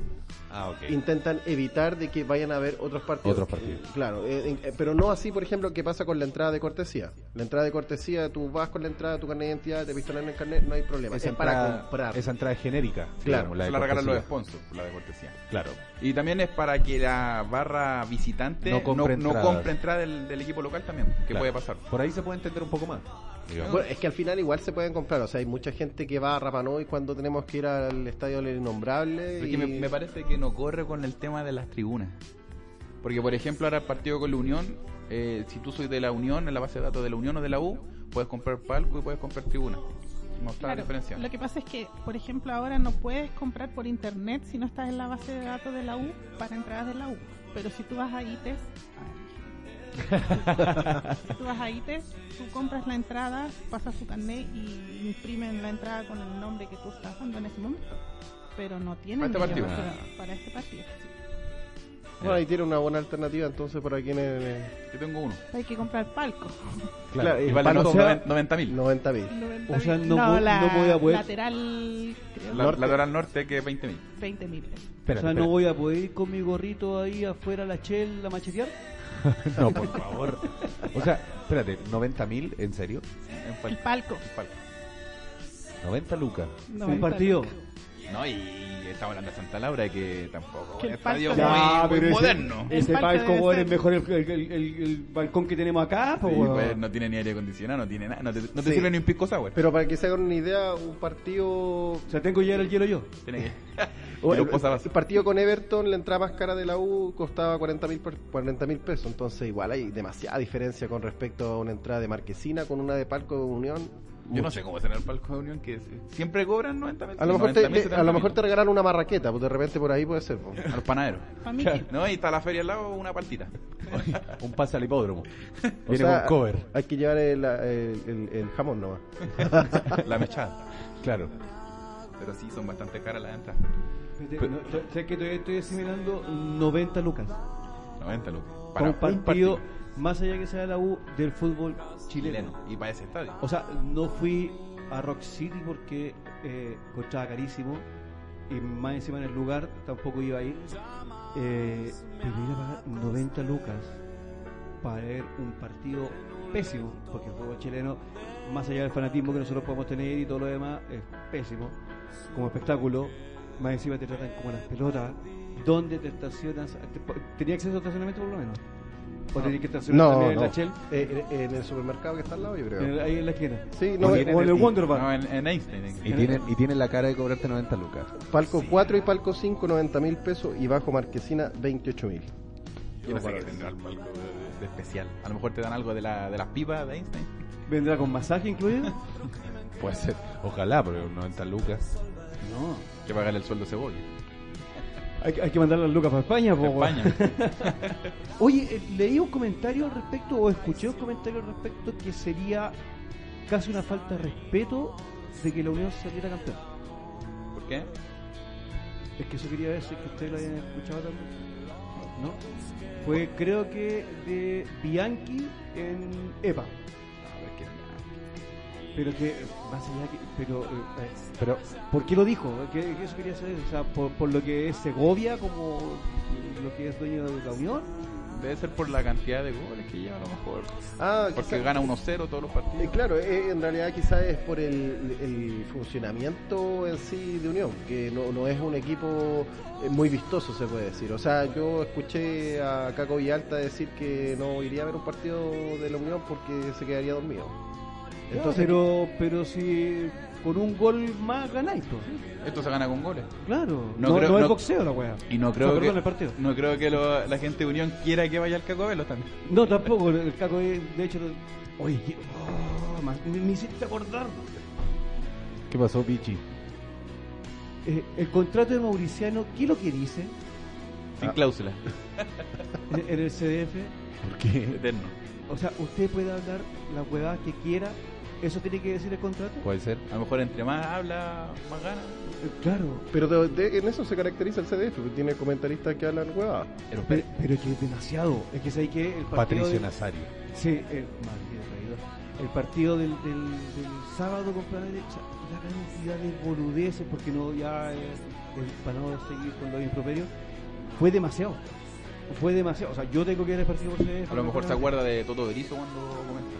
Ah, ok. intentan evitar de que vayan a ver otros partidos. Otros partidos. Claro, eh, eh, pero no así, por ejemplo, que pasa con la entrada de cortesía. La entrada de cortesía, tú vas con la entrada, tu carnet de identidad, te pistolan en el carnet, no hay problema. Esa es para comprar. esa entrada es genérica. Claro, digamos, la Se de la regalan los sponsors, la de cortesía. Claro. Y también es para que la barra visitante No no compre no, entradas. compre entrada del, del equipo local también, que Claro. puede pasar. Por ahí se puede entender un poco más. Digamos. Bueno, es que al final igual se pueden comprar, o sea, hay mucha gente que va a Rapanui cuando tenemos que ir al estadio del Innombrable. Y- me, me parece que no corre con el tema de las tribunas. Porque, por ejemplo, ahora el partido con la Unión, eh, si tú soy de la Unión, en la base de datos de la Unión o de la U, puedes comprar palco y puedes comprar tribuna. La Claro, diferencia. Lo que pasa es que, por ejemplo, ahora no puedes comprar por internet si no estás en la base de datos de la U para entradas de la U. Pero si tú vas a ITES, tú vas a ITES, tú compras la entrada, pasas tu carnet y imprimen la entrada con el nombre que tú estás dando en ese momento. Pero no tienen Para este partido. para este partido. sí. Bueno, ahí tiene una buena alternativa entonces para quienes... eh, Yo tengo uno. Hay que comprar palco. Claro, y vale palco- no- o sea, 90 mil. 90 mil. O sea, no la no voy a poder- lateral, creo, La, Norte. lateral norte que es 20 mil. 20 mil. o Espérate, sea, no voy a poder ir con mi gorrito ahí afuera a la chel a machetear. No, por favor. O sea, espérate, ¿90 mil? ¿En serio? En El palco. En palco. 90 lucas. Un partido. No, y estamos hablando de Santa Laura que tampoco Que el estadio muy, Ya, muy pero ese- moderno. Ese palco es mejor el, el, el- el- el balcón que tenemos acá. Sí, pues, no tiene ni aire acondicionado, no tiene nada. No te, no te Sí. sirve ni un pisco sour. Pero para que se hagan una idea, un partido... O sea, tengo que llevar el hielo yo. Tiene el, partido con Everton, la entrada más cara de la U costaba 40 mil 40 mil pesos. Entonces igual hay demasiada diferencia con respecto a una entrada de Marquesina con una de Palco de Unión. Yo no sé cómo será el palco de Unión, que siempre cobran 90 mil. A lo mejor te, 90 mil, a 70 lo mejor te regalan una marraqueta, pues de repente por ahí puede ser. pues. A los panaderos. No, y está la feria al lado, una partita. Un pase al hipódromo. O Viene sea, con cover. Hay que llevar el, el- el- el jamón nomás. la mechada. Claro. Pero sí, son bastante caras las entradas. No, ¿Sabes que todavía estoy asimilando 90 lucas? 90 lucas. Para un partido, más allá que sea la U, del fútbol chileno. chileno. Y para ese estadio. O sea, no fui a Rock City porque eh, costaba carísimo y más encima en el lugar tampoco iba a ir. Eh, pero ir a pagar 90 lucas para ver un partido pésimo, porque el fútbol chileno, más allá del fanatismo que nosotros podemos tener y todo lo demás, es pésimo como espectáculo. Más encima te tratan como las pelotas. ¿Dónde te estacionas? Te- ¿Tenía acceso a estacionamiento por lo menos? ¿O tenías que estacionar No, también en no. la Shell? Eh, eh, en el supermercado que está al lado, yo creo. En el- ahí en la esquina. Sí, no, o, eh, en- o en el y- Wonder Bar. No, en, en Einstein. Y tienen, y tienen la cara de cobrarte 90 lucas. Palco 4 y Palco 5, 90 mil pesos y bajo Marquesina, 28 mil. Yo no sé qué tendrá el palco de, de especial. A lo mejor te dan algo de, la, de las pipas de Einstein. ¿Vendrá con masaje incluido? Puede ser. Ojalá, pero 90 lucas. No. Que pagarle el sueldo a cebolla. Hay, que- hay que mandar las lucas para España, po. España. Oye, eh, leí un comentario al respecto, o escuché un comentario al respecto, que sería casi una falta de respeto de que la Unión saliera campeón. ¿Por qué? Es que eso quería decir que ustedes lo hayan escuchado también. ¿No? Fue, creo que, de Bianchi en EPA. Pero que, más allá que. Pero, eh, eh, Pero, ¿por qué lo dijo? ¿Qué, qué eso quería saber? O sea, por, por lo que es Segovia, como lo que es dueño de la Unión. Debe ser por la cantidad de goles que lleva a lo mejor. Ah, Porque quizá- gana 1-0 todos los partidos. Eh, claro, eh, en realidad quizás es por el, el funcionamiento en sí de Unión, que no, no es un equipo eh, muy vistoso, se puede decir. O sea, yo escuché a Caco Villalta decir que no iría a ver un partido de la Unión porque se quedaría dormido. Entonces, pero, pero si con un gol más ganáis, pues. Esto se gana con goles. Claro, No no, no, creo- es no- boxeo la weá. Y no creo que el partido. no creo que lo- la gente de Unión quiera que vaya al Cacobelo también. No, tampoco, el caco de, de hecho. lo- Oye, ¿qué- oh, man, me, me hiciste acordar. ¿qué pasó, Pichi? Eh, el contrato de Mauriciano, ¿qué es lo que dice Sin Ah. cláusula. en, en el CDF? ¿Por qué? Eterno. O sea, usted puede hablar las huevadas que quiera, ¿eso tiene que decir el contrato? Puede ser. A lo mejor entre más habla, más gana. Eh, claro, pero de- de- en eso se caracteriza el CDF, porque tiene comentaristas que hablan huevadas. Pero, pero, pero es que es demasiado. Es que sabes que el partido. Patricio de- Nazario. Sí, el, partido del, del, del sábado contra la derecha, la cantidad de boludeces, porque no ya eh, el- para no seguir con los improperios, fue demasiado. Fue demasiado. O sea, yo tengo que ver el partido por CDF, a lo mejor se acuerda de Toto Berizo cuando comenta.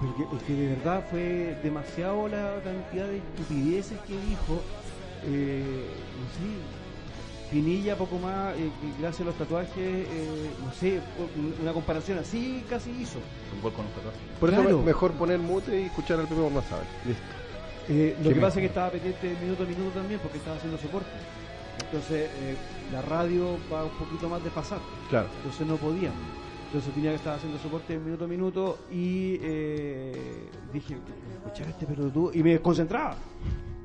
Pero que, es que de verdad fue demasiado la cantidad de estupideces que dijo. Eh, no sé, Pinilla poco más, eh, que gracias a los tatuajes, eh, no sé, una comparación así casi hizo. Un gol con un tatuaje. Por eso Claro. mejor poner mute y escuchar al Pepe Masabe. Listo. Eh, lo que pasa es que estaba pendiente minuto a minuto también porque estaba haciendo soporte. Entonces eh, la radio va un poquito más desfasada. Claro. Entonces no podía. Entonces tenía que estar haciendo soporte minuto a minuto y eh, dije, escuchar este pelotudo y me desconcentraba.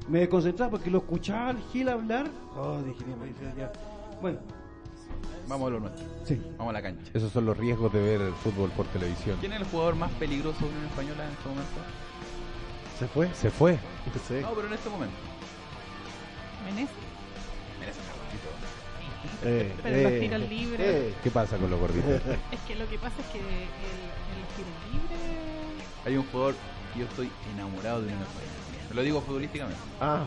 Me desconcentraba porque lo escuchaba al Gil hablar. Oh, dije, ya. Bueno, Vamos a lo nuestro. sí. Vamos a la cancha. Esos son los riesgos de ver el fútbol por televisión. ¿Quién es el jugador más peligroso de Unión Española en este momento? ¿Se fue? Se fue. Sí. No, pero en este momento. Menezes. Eh, Pero los tiros libres. eh. ¿Qué pasa con los gorditos? Es que lo que pasa es que el, el tiro libre. Hay un jugador que yo estoy enamorado de Española. Te lo digo futbolísticamente. Ah.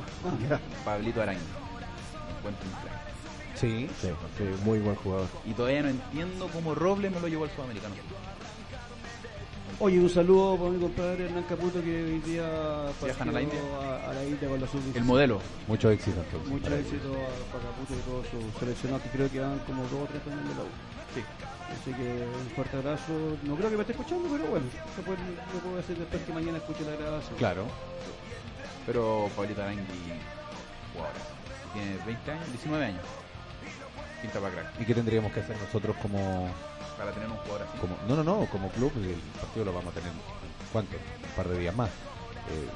Pablito Araña. Me encuentro un crack. Sí. Sí, sí, muy buen jugador. Y todavía no entiendo cómo Robles no lo llevó al sudamericano. Oye, un saludo para mi compadre Hernán Caputo que hoy día ¿Viajan a la India? a, a la India con la sub El modelo. Mucho éxito entonces. Mucho éxito a, para Caputo y todos sus seleccionados que creo que van como dos o tres también de la U. Sí. Así que un fuerte abrazo. No creo que me esté escuchando, pero bueno, se puede, lo puedo decir después que mañana escuche la grabación. Claro. Pero Pablito Arangui, jugador. Tiene 20 años, 19 años. Pinta para crack. ¿Y qué tendríamos que hacer nosotros como, Para tener un jugador así. como no, no, no, como club? El partido lo vamos a tener, ¿cuánto? Un par de días más. Eh,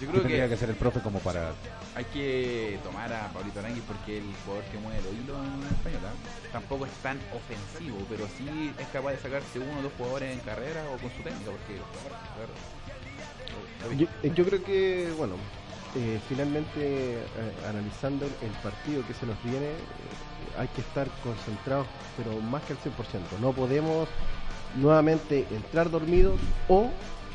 Yo ¿qué creo tendría que que hacer el profe como para hay que tomar a Pablito Arangui porque el jugador que mueve los hilos en Española. Tampoco es tan ofensivo, pero sí es capaz de sacarse uno o dos jugadores en carrera o con su técnica. Porque, Yo, eh, yo creo que, bueno, eh, finalmente eh, analizando el partido que se nos viene, hay que estar concentrados, pero más que al 100%. No podemos nuevamente entrar dormidos o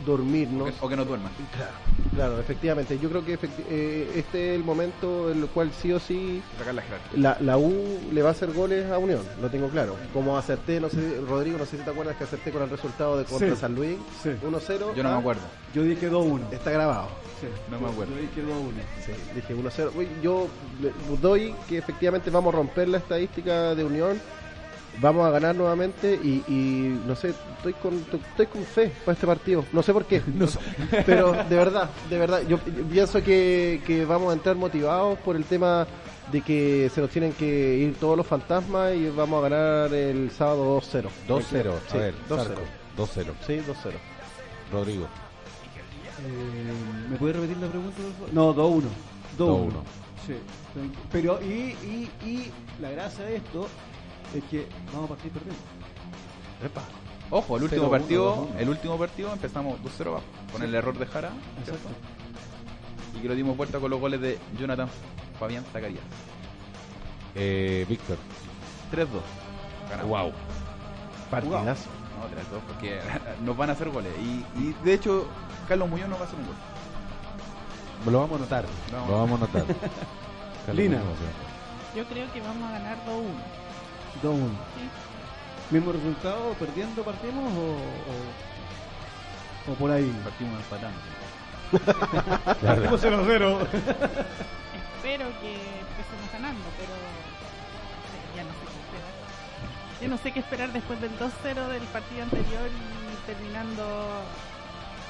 dormirnos. o, que, o que no duerman. Claro, claro, efectivamente. Yo creo que efecti- eh, este es el momento en el cual sí o sí la la, la U le va a hacer goles a Unión, lo tengo claro. Como acerté, no sé, Rodrigo, no sé si te acuerdas que acerté con el resultado de contra Sí. San Luis, Sí. 1-0. Yo no ah, me acuerdo. Yo dije 2-1. Está grabado. Sí. No me acuerdo. Yo dije 2-1. Sí, dije 1-0. Uy, Yo doy que efectivamente vamos a romper la estadística de Unión. Vamos a ganar nuevamente y, y no sé, estoy con, estoy con fe para este partido. No sé por qué. Pero de verdad, de verdad, yo yo pienso que, que vamos a entrar motivados por el tema de que se nos tienen que ir todos los fantasmas y vamos a ganar el sábado 2-0. 2-0? Sí, a ver, 2-0. Zarco, 2-0. Sí, 2-0. Rodrigo. Eh, ¿Me puede repetir la pregunta? por favor? No, 2-1. 2-1. 2-1. Sí. Pero, y, y, y la gracia de esto es que vamos a partir perdiendo. Epa. Ojo, el último 0-1, partido, 2-1. el último partido empezamos 2-0 abajo, con el error de Jara. Exacto. Y que lo dimos vuelta con los goles de Jonathan Fabián Zacarías. Eh, Víctor. 3-2. Ganamos. Wow. Partidazo. No, 3-2, porque nos van a hacer goles. Y, y de hecho, Carlos Muñoz nos va a hacer un gol. Lo vamos a. Vamos. Lo vamos a. Carlos Lina. Yo creo que vamos a ganar 2-1. 2-1. Sí. ¿Mismo resultado? ¿Perdiendo partimos o, o, o por ahí? Partimos empatando. Partimos 0-0. Espero que empecemos ganando, pero eh, ya no sé qué esperar. Yo no sé qué esperar después del 2-0 del partido anterior y terminando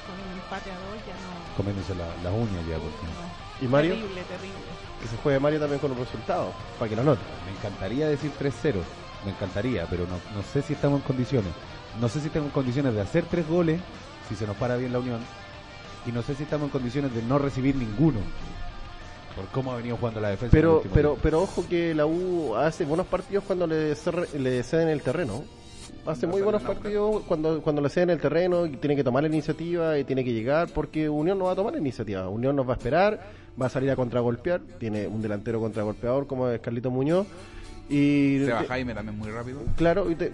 con un empate a 2, ya no. Comiéndose la- las uñas ya. Porque no. ¿Y Mario? Terrible, terrible. Que se juegue Mario también con los resultados, para que lo note. me encantaría decir 3-0. Me encantaría, pero no, no sé si estamos en condiciones. No sé si estamos en condiciones de hacer tres goles, si se nos para bien la unión. Y no sé si estamos en condiciones de no recibir ninguno. Por cómo ha venido jugando la defensa. Pero, pero, pero ojo que la U hace buenos partidos cuando le, le ceden el terreno. Hace No muy buenos partidos cuando, cuando le ceden el terreno y tiene que tomar la iniciativa y tiene que llegar porque Unión no va a tomar la iniciativa. Unión nos va a esperar, va a salir a contragolpear, tiene un delantero contragolpeador como es Carlito Muñoz. Y Seba te- Jaime también muy rápido. claro, y te-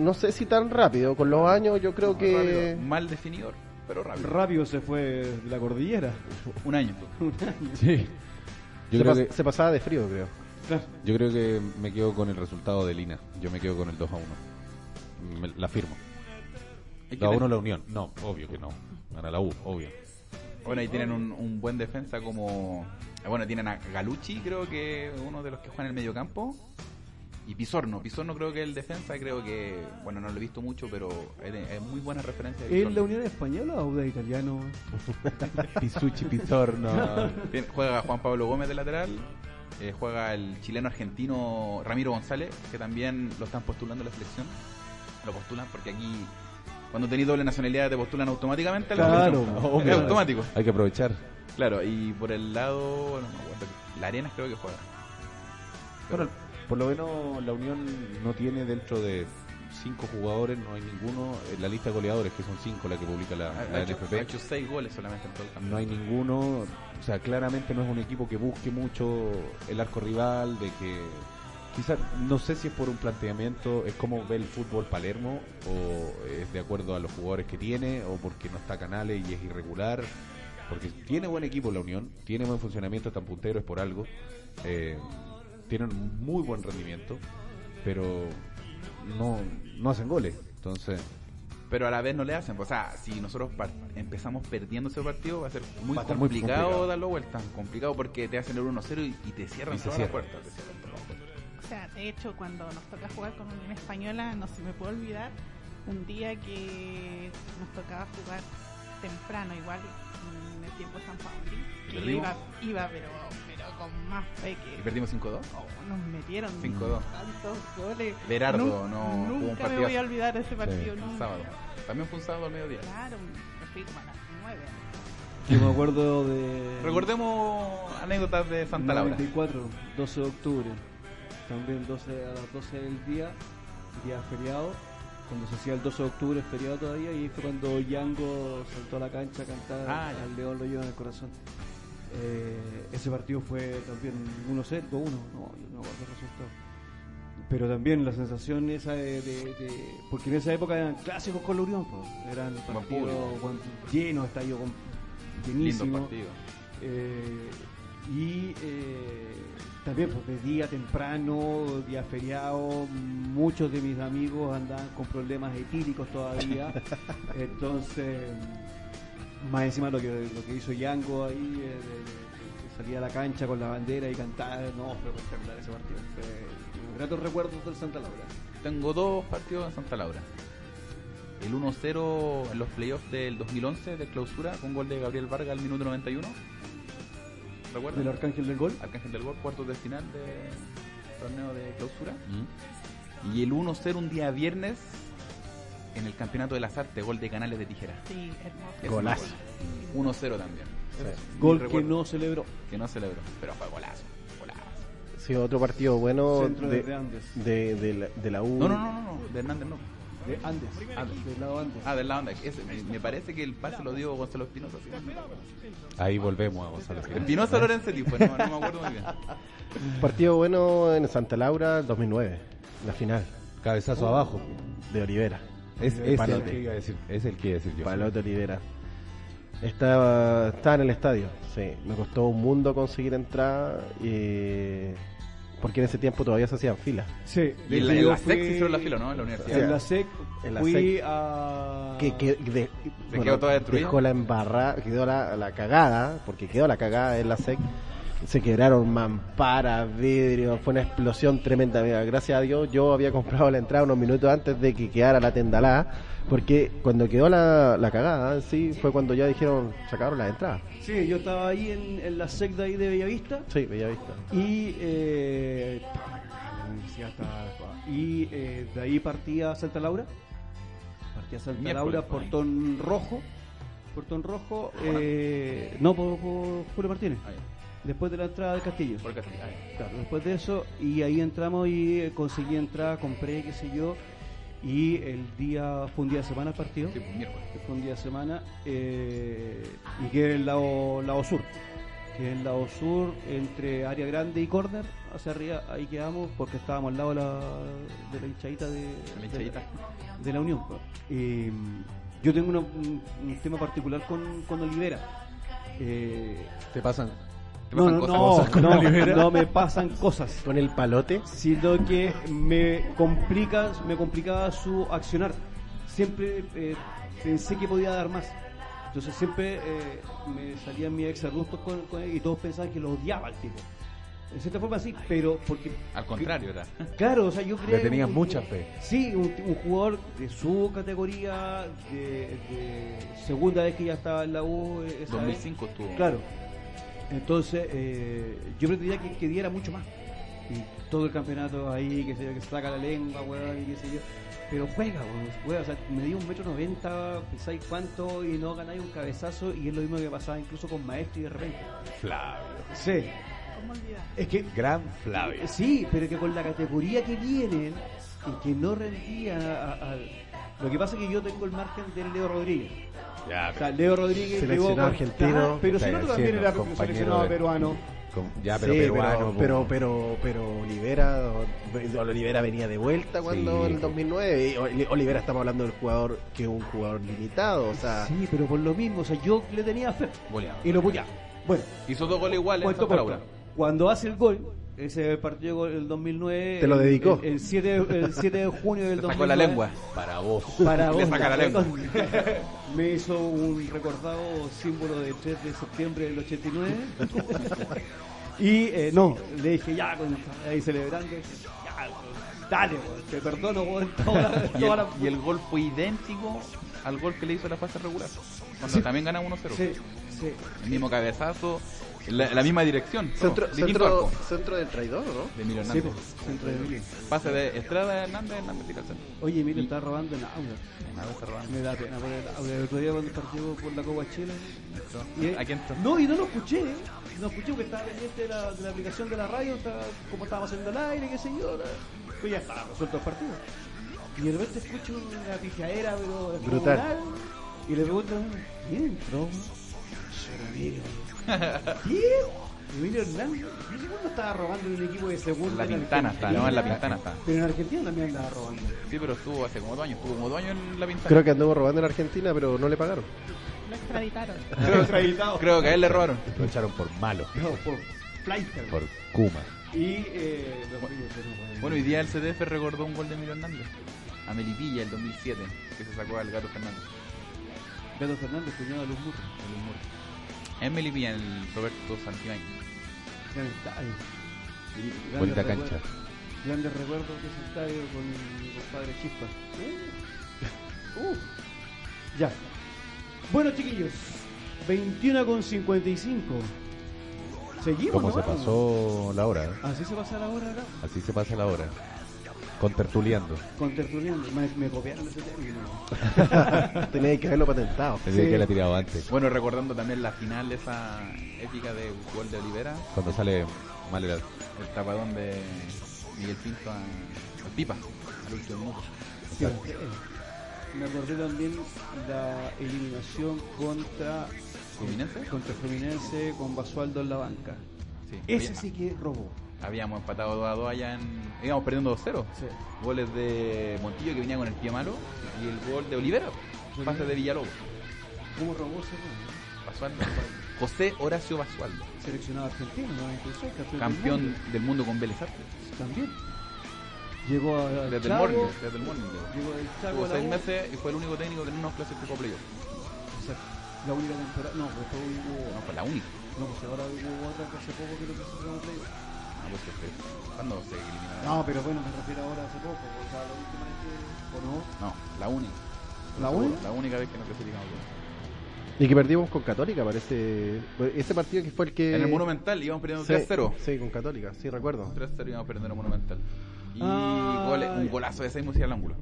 no sé si tan rápido, con los años yo creo que... Rápido. Mal definidor, pero rápido. Rápido se fue de la cordillera. Un año. Sí. Yo se, creo, pas- que, se pasaba de frío, creo. yo creo que me quedo con el resultado de Lina. Yo me quedo con el 2 a 1. Me- la firmo. Es que 2 a 1 ten- la unión. No, obvio que no. Gana la U, obvio. Bueno, ahí tienen un, un buen defensa como... Bueno, tienen a Galucci, creo que uno de los que juegan en el medio campo. Y Pisorno. Pisorno creo que el defensa, creo que... Bueno, no lo he visto mucho, pero es, de- es muy buena referencia. de ¿Es la Pisorno. Unión Española o de italiano? Pisucci Pizorno. Tiene- Juega Juan Pablo Gómez de lateral. eh, juega el chileno argentino Ramiro González, que también lo están postulando a la selección. Lo postulan porque aquí cuando tenéis doble nacionalidad te postulan automáticamente Claro, obvio. es automático. Hay que aprovechar. Claro, y por el lado, bueno, no me acuerdo, la Arenas creo que juega. Bueno, por lo menos la Unión no tiene dentro de cinco jugadores, no hay ninguno en la lista de goleadores, que son cinco la que publica la, Ha, la ha hecho, NFP. ha hecho seis goles solamente en todo el campo. No hay ninguno, o sea, claramente no es un equipo que busque mucho el arco rival, de que quizás, no sé si es por un planteamiento, es como ve el fútbol Palermo, o es de acuerdo a los jugadores que tiene, o porque no está Canales y es irregular, porque tiene buen equipo la Unión, tiene buen funcionamiento, están punteros, es por algo, eh, tienen muy buen rendimiento, pero no, no hacen goles, entonces... Pero a la vez no le hacen. O sea, si nosotros empezamos perdiendo ese partido, va a ser muy a estar muy complicado, complicado. darlo vuelta. Complicado porque te hacen el 1-0 y, y te cierran Y todas las puertas. te cierran sea, de hecho, cuando nos toca jugar con Unión Española, no se me puede olvidar un día que nos tocaba jugar temprano, igual en el tiempo de San Pauli. ¿Y Y perdimos? iba, iba pero, pero con más fe Y que. perdimos 5-2. Oh, nos metieron 5-2. tantos goles. Berardo, Nun- no, hubo un Nunca me voy a olvidar de ese partido. Un nunca. sábado. También fue un sábado al mediodía. Claro, me fui como a las 9. Yo me acuerdo de. Recordemos anécdotas de Santa Laura. 94, 12 de octubre. También 12 a las 12 del día, día feriado. Cuando se hacía el 12 de octubre, feriado todavía, y fue cuando Yango saltó a la cancha a cantar Ah, al León lo lleva en el corazón. Eh, ese partido fue también 1-0, 2-1, no, yo no acuerdo el resultado. Pero también la sensación esa de, de- de- Porque en esa época eran clásicos con la Unión, pues. eran partidos llenos, estadio Lindo llenísimo. partido. Eh, y eh, también pues, de día temprano, día feriado, muchos de mis amigos andaban con problemas etílicos todavía. Entonces, más encima lo que, lo que hizo Yango ahí, eh, salir a la cancha con la bandera y cantar, no, fue espectacular ese partido. Fue gratos recuerdos del Santa Laura. Tengo dos partidos en Santa Laura. El 1-0 en los playoffs del 2011 de clausura con gol de Gabriel Vargas al minuto 91. ¿Recuerdan? Del Arcángel del Gol. Arcángel del Gol, cuartos de final de torneo de clausura. Y el 1-0 un día viernes en el Campeonato de las Artes, gol de Canales de Tijera. Sí, hermoso. Golazo. gol. 1-0 también. Gol que recuerdo. no celebró. Que no celebró, pero fue golazo. golazo. Sí, otro partido bueno Centro de, de de, de la, de la U. No, no, no, no, no, de Hernández no. De Andes. Andes. Del lado Andes. Ah, del lado Andes. Ese, me, me parece que el pase lo dio Gonzalo Espinosa. ¿sí? Ahí volvemos a Gonzalo. Espinosa Lorenzetti, pues no, no me acuerdo muy bien. Partido bueno en Santa Laura 2009, la final Cabezazo abajo. de Olivera. Es, es el que iba a decir, es el que iba a decir yo. Palote Olivera. Estaba, estaba en el estadio, sí. Me costó un mundo conseguir entrar y... porque en ese tiempo todavía se hacían filas. Sí, Y en la, en la SEC se hicieron la fila, ¿no? En la universidad. En la SEC En la fui SEC. a... Que, que de- bueno, quedó toda destruida? dejó la embarrada, quedó la, la cagada, porque quedó la cagada en la SEC. Se quebraron mamparas, vidrio, fue una explosión tremenda. Mira, gracias a Dios yo había comprado la entrada unos minutos antes de que quedara la tendalada, porque cuando quedó la, la cagada, sí, fue cuando ya dijeron, sacaron las entradas. Sí, yo estaba ahí en, en la SEC de ahí de Bellavista Sí, Bellavista. y eh, la universidad estaba- y eh, de ahí partía a Santa Laura, partía a Santa Miércoles, Laura. Portón Rojo, Portón Rojo, eh, no por, por Julio Martínez, Ah. Después de la entrada del Castillo. Por ah, ya. Claro, después de eso, y ahí entramos y eh, conseguí entrar, compré, qué sé yo, y el día, fue un día de semana el partido, Sí, miércoles. fue un día de semana, eh, y quedé en el lado, lado sur, que es el lado sur, entre área grande y corner, hacia arriba, ahí quedamos, porque estábamos al lado de la, de la hinchadita de, La hinchadita. de, de la Unión. Eh, yo tengo una- un, un tema particular con, con Olivera. Eh, Te pasan. ¿Te no, pasan no, cosas? no, Cosas con no, Olivera. no me pasan cosas Con el palote, sino que me complica, me complicaba su accionar. Siempre eh, pensé que podía dar más. Entonces siempre eh, me salían mis exargustos con, con él y todos pensaban que lo odiaba al tipo. En cierta forma sí, pero porque... Al contrario, era. Claro, o sea, yo creía... Le tenías un- mucha fe. Sí, un, un jugador de su categoría, de, de segunda vez que ya estaba en la U. eh, esa vez. 2005 estuvo. Claro. Entonces, eh, yo pretendía que, que diera mucho más. y todo el campeonato ahí, que se, que se saca la lengua, weón, y qué sé yo. Pero juega, weón, juega, o sea, me dio un metro noventa, pensáis cuánto, y no ganáis un cabezazo, y es lo mismo que pasaba incluso con Maestro y de repente. Flavio. Sí, ¿Cómo olvidar? es que Gran Flavio. Sí, pero que con la categoría que vienen y que no rendía a- al- Lo que pasa es que yo tengo el margen del Leo Rodríguez. Ya, O sea, Leo Rodríguez Seleccionado llegó con- argentino. Ajá, pero si no también era seleccionado de- peruano. con- ya, pero Sí, peruano. pero, pero, pero, pero Olivera, Olivera venía de vuelta cuando Sí. en el 2009. Y Oli- Olivera estamos hablando del jugador que es un jugador limitado, o sea, Sí, pero por lo mismo, o sea, yo le tenía fe. Goleado. Y lo ya. Bueno, Hizo dos goles iguales en cuento. Cuando hace el gol, ese partido del 2009. Te lo el- dedicó. El, el 7, el 7 de junio del Le 2009. sacó la lengua. Para vos. Para Le vos, saca la lengua. Me hizo un recordado símbolo de 3 de septiembre del 89. y eh, no, le dije ya, con- ahí celebrando. Ya, dale, weón, te perdono, weón, toda la- Y toda el, la- y el gol fue idéntico al gol que le hizo la fase regular. Cuando Sí. también gana 1-0. Sí, sí. El mismo cabezazo, la, la misma dirección. centro, del traidor, ¿no? de Emilio Sí, Hernández. pues, centro de Emilio. Pase de Estrada Hernández, Hernández y Calzón. Oye, Emilio está robando en audio. Nada, está robando. Me da pena por el otro día cuando partió por la Copa Chile. y- ¿A quién? No, y no lo escuché. ¿eh? No escuché porque estaba pendiente de la, de la aplicación de la radio, estaba, como estábamos haciendo el aire, qué sé yo. Pues ya estaba resuelto el partido. Y de repente escucho una pifiadera, pero Brutal. Y le pregunto, ¿quién entró? Solo Emilio. Hernández. ¿Y ese cuándo estaba robando en un equipo de segunda? En la en Pintana está, no, en la? Pintana está. Pero en Argentina también andaba robando. Sí, pero estuvo hace como dos años, estuvo como dos años en la Pintana. Creo que anduvo robando en Argentina, pero no le pagaron. Lo extraditaron. creo, Extraditado. creo que a él le robaron. Lo echaron por malo. No, por Fleischer. Por Kuma. Y, eh, Bueno, hoy día el CDF recordó un gol de Emilio Hernández. A Melipilla, el 2007, que se sacó al Gato Fernández. Beto Fernández, cuñado de Luz Muto. En Melipilla, el Roberto Santibáñez. Gran estadio. Grandes Bonita recuerdos- cancha. Grandes recuerdos de ese estadio con mi compadre Chispa. Uh. Ya. Bueno, chiquillos. 21 con 55. Seguimos, ¿Cómo ¿no? se pasó la hora? eh? Así se pasa la hora acá. Así se pasa la hora. Con tertuliando. Con tertuliano. Me, me copiaron ese término. Tenía que haberlo patentado. Sí. que la tirado antes. Bueno, recordando también la final de esa épica de gol de Olivera, Cuando sale mal el el tapadón de Miguel Pinto a, al Pipa, al último. Sí, Me acordé también la eliminación contra ¿Fluminense? contra Fluminense con Basualdo en la banca. Sí. Ese Había- sí que robó. Habíamos empatado 2 a 2 allá en. íbamos perdiendo 2-0. Sí. Goles de Montillo que venía con el pie malo y el gol de Olivera, pase de Villalobos. ¿Cómo robó ese gol? Basualdo. José Horacio Basualdo, Seleccionado argentino, 96, campeón, del campeón mundo. del mundo con Vélez Arfield. También. Llegó a, al Desde el Chago, morning, desde el morning. llegó. Del a la seis meses y fue el único técnico que no nos clasificó a playoff. Exacto. La única temporada. No, pues fue hubo. No, fue la única. No, pues ahora hubo otra que hace poco que lo clasificaron a playoff. Pues que fue- ¿Cuándo se eliminaron? No, pero bueno, me refiero ahora hace poco. O sea, la última vez que. ¿O no? No, la única. ¿La Seguro, única? La única vez que nos clasificamos. Y que perdimos con Católica, parece. Ese partido que fue el que. En el Monumental íbamos perdiendo Sí, 3-0. Sí, con Católica, sí, recuerdo. 3-0 íbamos perdiendo en el Monumental. Y Ah, gole- un golazo de Seymour al ángulo.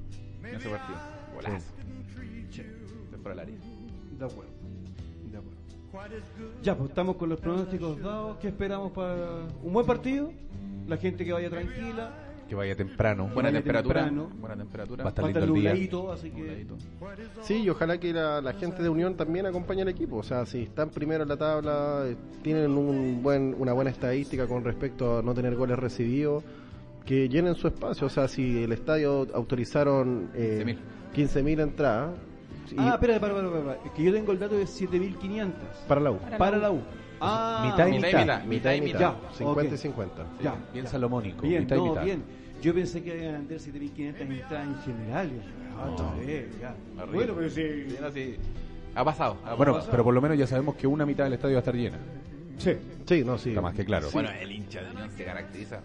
En ese partido. Golazo. Al área. De acuerdo. Ya, pues estamos con los pronósticos dados. ¿Qué esperamos para un buen partido? La gente que vaya tranquila. Que vaya temprano. Buena vaya temperatura. temprano. Buena temperatura. Va a estar Va a estar lindo el día. nubladito, así que. Sí, y ojalá que la, la gente de Unión también acompañe al equipo. O sea, si están primero en la tabla, eh, tienen un buen, una buena estadística con respecto a no tener goles recibidos, que llenen su espacio. O sea, si el estadio autorizaron eh, 15.000. 15.000 entradas, Ah, espera, para, para, para. Es que yo tengo el dato de 7500. para la U. Para Para la la U. Ah, Mitad y Mitad y mitad. mitad. Mitad y mitad. Ya, 50 ok. y 50. Ya, Bien ya. salomónico. Bien, mitad y mitad. bien. Yo pensé que iban a vender 7500 entradas en general. Ah, ya. Bueno, pero sí. Ha pasado. ha Bueno, pasado. pero por lo menos ya sabemos que una mitad del estadio va a estar llena. Sí. Sí, no, sí. Está más que claro. Bueno, el hincha de Unión se caracteriza,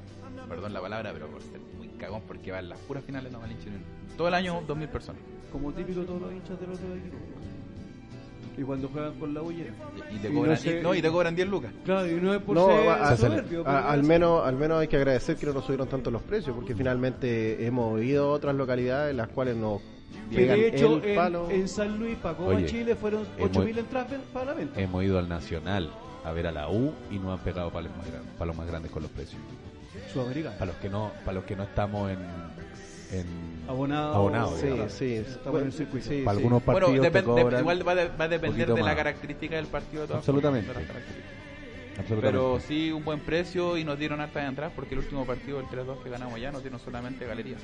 perdón la palabra, pero por ser muy cagón porque va en las puras finales no va el hincha de Unión. Todo el año 2.000 personas. Como típico todos los hinchas del otro equipo. Y cuando juegan con la U llenan. Y te Y cobran, no sé- y- no, y te cobran 10 lucas. Claro, y no es por No, ser a- a- soberbio, a- pero al menos al menos hay que agradecer que no nos subieron tanto los precios porque finalmente hemos ido a otras localidades en las cuales nos de hecho, el en, palo. en San Luis, Pacoba, Oye, Chile, fueron hemos- 8.000 entradas para la venta. Hemos ido al Nacional a ver a la U y nos han pegado palos más, gran- palos más grandes con los precios. Sudamericana. Para los que no, para los que no estamos en, en Abonado. abonado, Sí, digamos. sí. Estamos en el circuito. Sí, para sí. algunos Bueno, partidos te depen- de- cobran igual va, de- va a depender de la característica del partido de todas Absolutamente. Pero sí, un buen precio y nos dieron hartas entradas porque el último partido, el 3-2 que ganamos ya, nos dieron solamente galerías.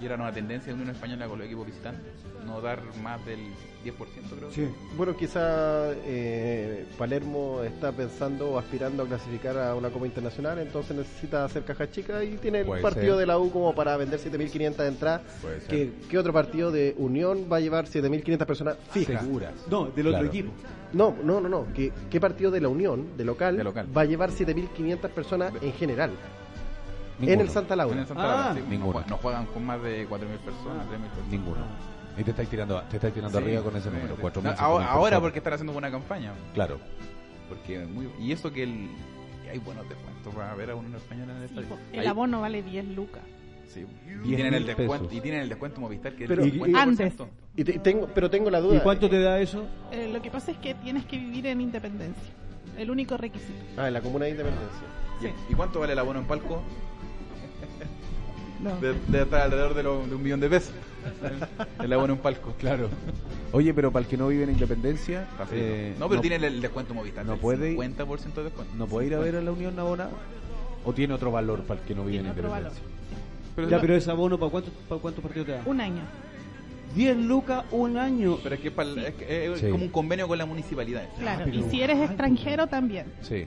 Y era una tendencia de Unión Española con los equipos visitantes, no dar más del 10%, creo. Sí. Bueno, quizá eh, Palermo está pensando o aspirando a clasificar a una Copa Internacional, entonces necesita hacer caja chica y tiene el Puede partido ser. de la U como para vender 7.500 entradas. ¿Qué, qué otro partido de Unión va a llevar 7.500 personas fijas? seguras. No, del otro Claro. equipo. No, no, no, no. ¿Qué, qué partido de la Unión, de local, De local. va a llevar 7.500 personas en general? En Ninguno. el Santa Laura. En el Santa Ah, Laura, sí, no ninguno. no juegan con más de 4.000 personas, 3.000 personas. Ninguno. Y te estáis tirando, te estáis tirando Sí, arriba con ese sí, número, sí. 4.000. No, 5.000 ahora, ahora porque están haciendo buena campaña. Claro. Porque muy, y eso que el, hay buenos descuentos para ver a Unión Española en el Sí, estadio. el abono vale 10 lucas. Sí. Y 10 tienen el descuento pesos. y tienen el descuento Movistar que Pero- es el y- 50%. Antes. Y te- tengo, pero tengo la duda. ¿Y cuánto te da eso? Eh, lo que pasa es que tienes que vivir en Independencia. El único requisito. Ah, en la Comuna de Independencia. ¿Y- ¿Y cuánto vale el abono en palco? No. De, de estar alrededor de, lo- de un millón de pesos. El abono en palco. Claro. Oye, pero para el que no vive en Independencia, eh, no, pero tiene el, el descuento Movistar. no puede- 50% de descuento. ¿no puede ir a ver a la Unión abonada? ¿O tiene otro valor para el que no vive Tiene en otro Independencia? Pero, Ya, no- pero ese abono, ¿para cuántos para cuántos partidos te da? Un año. 10 lucas, un año. pero es que, es para el- es, que es Sí. como un convenio con la municipalidad. Claro. pero- Y si eres extranjero también. Sí.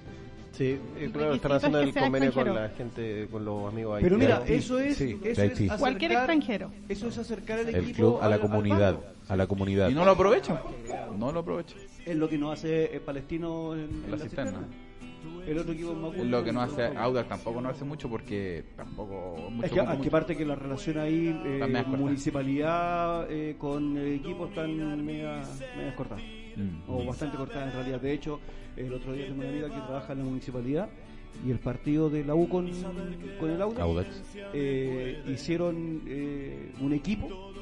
Sí, eh, claro, están haciendo es que el convenio con la gente, con los amigos Pero mira, eso es, Sí, eso es acercar, Cualquier extranjero. Eso es acercar el, El equipo club a la al- comunidad, a la comunidad. Y no lo aprovechan. No lo aprovechan. Es lo que nos hace el palestino en, en la la cisterna. cisterna. El otro equipo más lo que no hace Audax tampoco no hace mucho porque tampoco mucho, Es que, mucho, que mucho. parte que la relación ahí, eh, municipalidad eh, con el equipo están media, cortadas. Mm. O bastante cortadas en realidad. De hecho, el otro día tengo una amiga que trabaja en la municipalidad y el partido de la U con, con el Audax, Audax. eh, hicieron eh, un equipo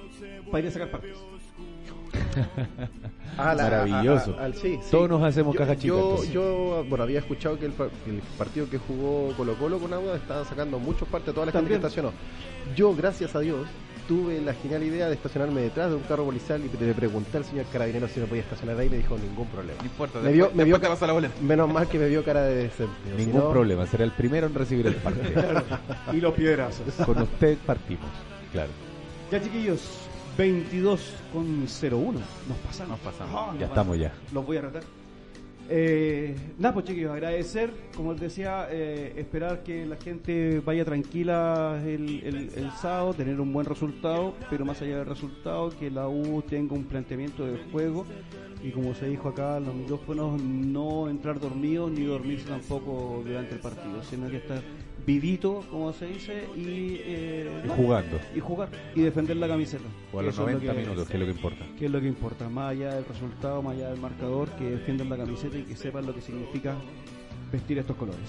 para ir a sacar partes. Ah, la- Maravilloso. a- a- al- sí, sí. Todos nos hacemos yo, caja chica, Yo, entonces. yo, bueno, había escuchado que el, el partido que jugó Colo Colo con Auda estaba sacando muchos partes a toda la gente que estacionó. Yo, gracias a Dios, tuve la genial idea de estacionarme detrás de un carro policial y le pregunté al señor carabinero si me podía estacionar ahí y me dijo ningún problema. No importa, Me después, vio- me vio después te la boleta. Menos mal que me vio cara de decente. Ningún problema, será el primero en recibir el parte. Y los piedrazos. Con usted partimos, claro. Ya chiquillos, 22 con 01. Nos pasamos. Nos pasamos. Ah, Ya nos estamos ya. Los voy a retar. Eh, nada, pues chiquillos, agradecer, como les decía, eh, esperar que la gente vaya tranquila el, el- el sábado, tener un buen resultado, pero más allá del resultado, que la U tenga un planteamiento de juego y como se dijo acá en los micrófonos, no entrar dormidos ni dormirse tampoco durante el partido, sino que estar vivito, como se dice, y, eh, Y jugando. y jugar y defender la camiseta. O a los Eso es lo 90 que- minutos, que es lo que importa. que es lo que importa, más allá del resultado, más allá del marcador, que defiendan la camiseta y que sepan lo que significa vestir estos colores.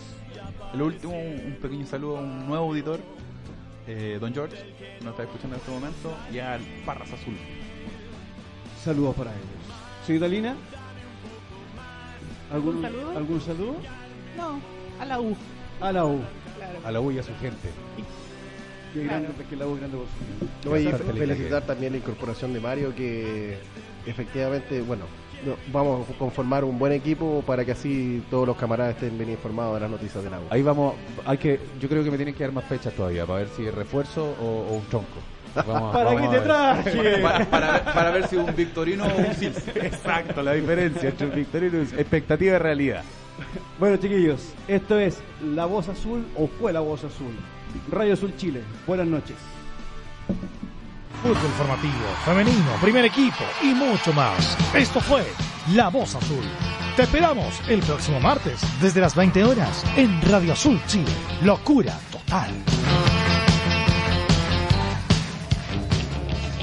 Lo último, un pequeño saludo a un nuevo auditor, eh, Don George, que nos está escuchando en este momento, y al Parras Azul. Saludos para ellos. Señorita Lina, ¿algún. ¿Algún saludo? No, a la U. A la U. Claro. A la U y a su gente. Que, Claro. grande, que la U es grande por su de felicitar también la incorporación de Mario, que efectivamente, bueno, no, vamos a conformar un buen equipo para que así todos los camaradas estén bien informados de las noticias del agua. Ahí vamos, hay que, yo creo que me tienen que dar más fechas todavía para ver si es refuerzo o, o un tronco. Vamos, ¿Para vamos qué a te ver. traje? Para, para ver, para ver si un Victorino o un Sils. Exacto, la diferencia entre el victorino y expectativa y realidad. Bueno, chiquillos, esto es La Voz Azul o fue La Voz Azul. Radio Azul Chile. Buenas noches. Fútbol formativo, femenino, primer equipo y mucho más. Esto fue La Voz Azul. Te esperamos el próximo martes desde las 20 horas en Radio Azul Chile. Locura total.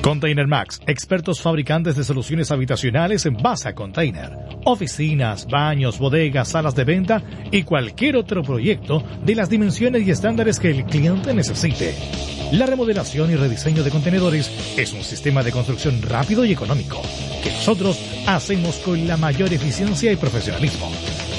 Container Max, expertos fabricantes de soluciones habitacionales en base a container, oficinas, baños, bodegas, salas de venta y cualquier otro proyecto de las dimensiones y estándares que el cliente necesite. La remodelación y rediseño de contenedores es un sistema de construcción rápido y económico que nosotros hacemos con la mayor eficiencia y profesionalismo.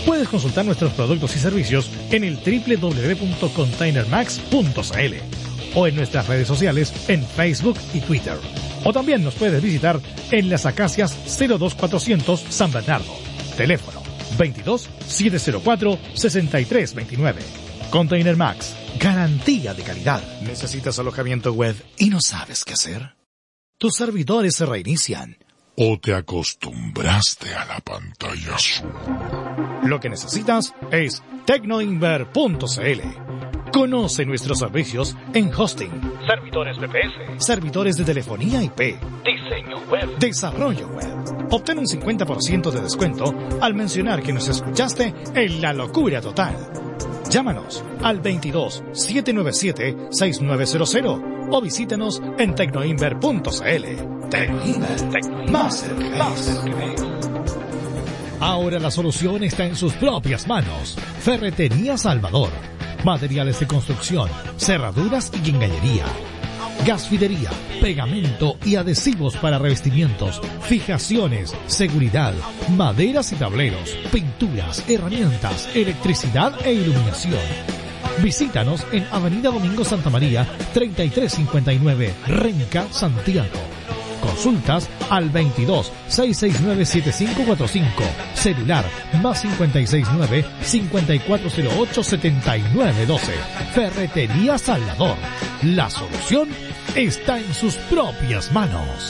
Puedes consultar nuestros productos y servicios en el www.containermax.cl o en nuestras redes sociales en Facebook y Twitter. O también nos puedes visitar en las Acacias 02400 San Bernardo. Teléfono 22 704 6329. Container Max, garantía de calidad. ¿Necesitas alojamiento web y no sabes qué hacer? Tus servidores se reinician. ¿O te acostumbraste a la pantalla azul? Lo que necesitas es tecnoinver.cl. Conoce nuestros servicios en hosting, servidores VPS, servidores de telefonía IP, diseño web, desarrollo web. Obtén un 50% de descuento al mencionar que nos escuchaste en La Locura Total. Llámanos al 22 797 6900 o visítanos en tecnoinver.cl. Tecnoinver, más cerca. Ahora la solución está en sus propias manos. Ferretería Salvador. Materiales de construcción, cerraduras y engañería. Gasfidería, pegamento y adhesivos para revestimientos, fijaciones, seguridad, maderas y tableros, pinturas, herramientas, electricidad e iluminación. Visítanos en Avenida Domingo Santa María, 3359, Renca, Santiago. Consultas al 22 669 7545. Celular más 569 5408 7912. Ferretería Salvador. La solución está en sus propias manos.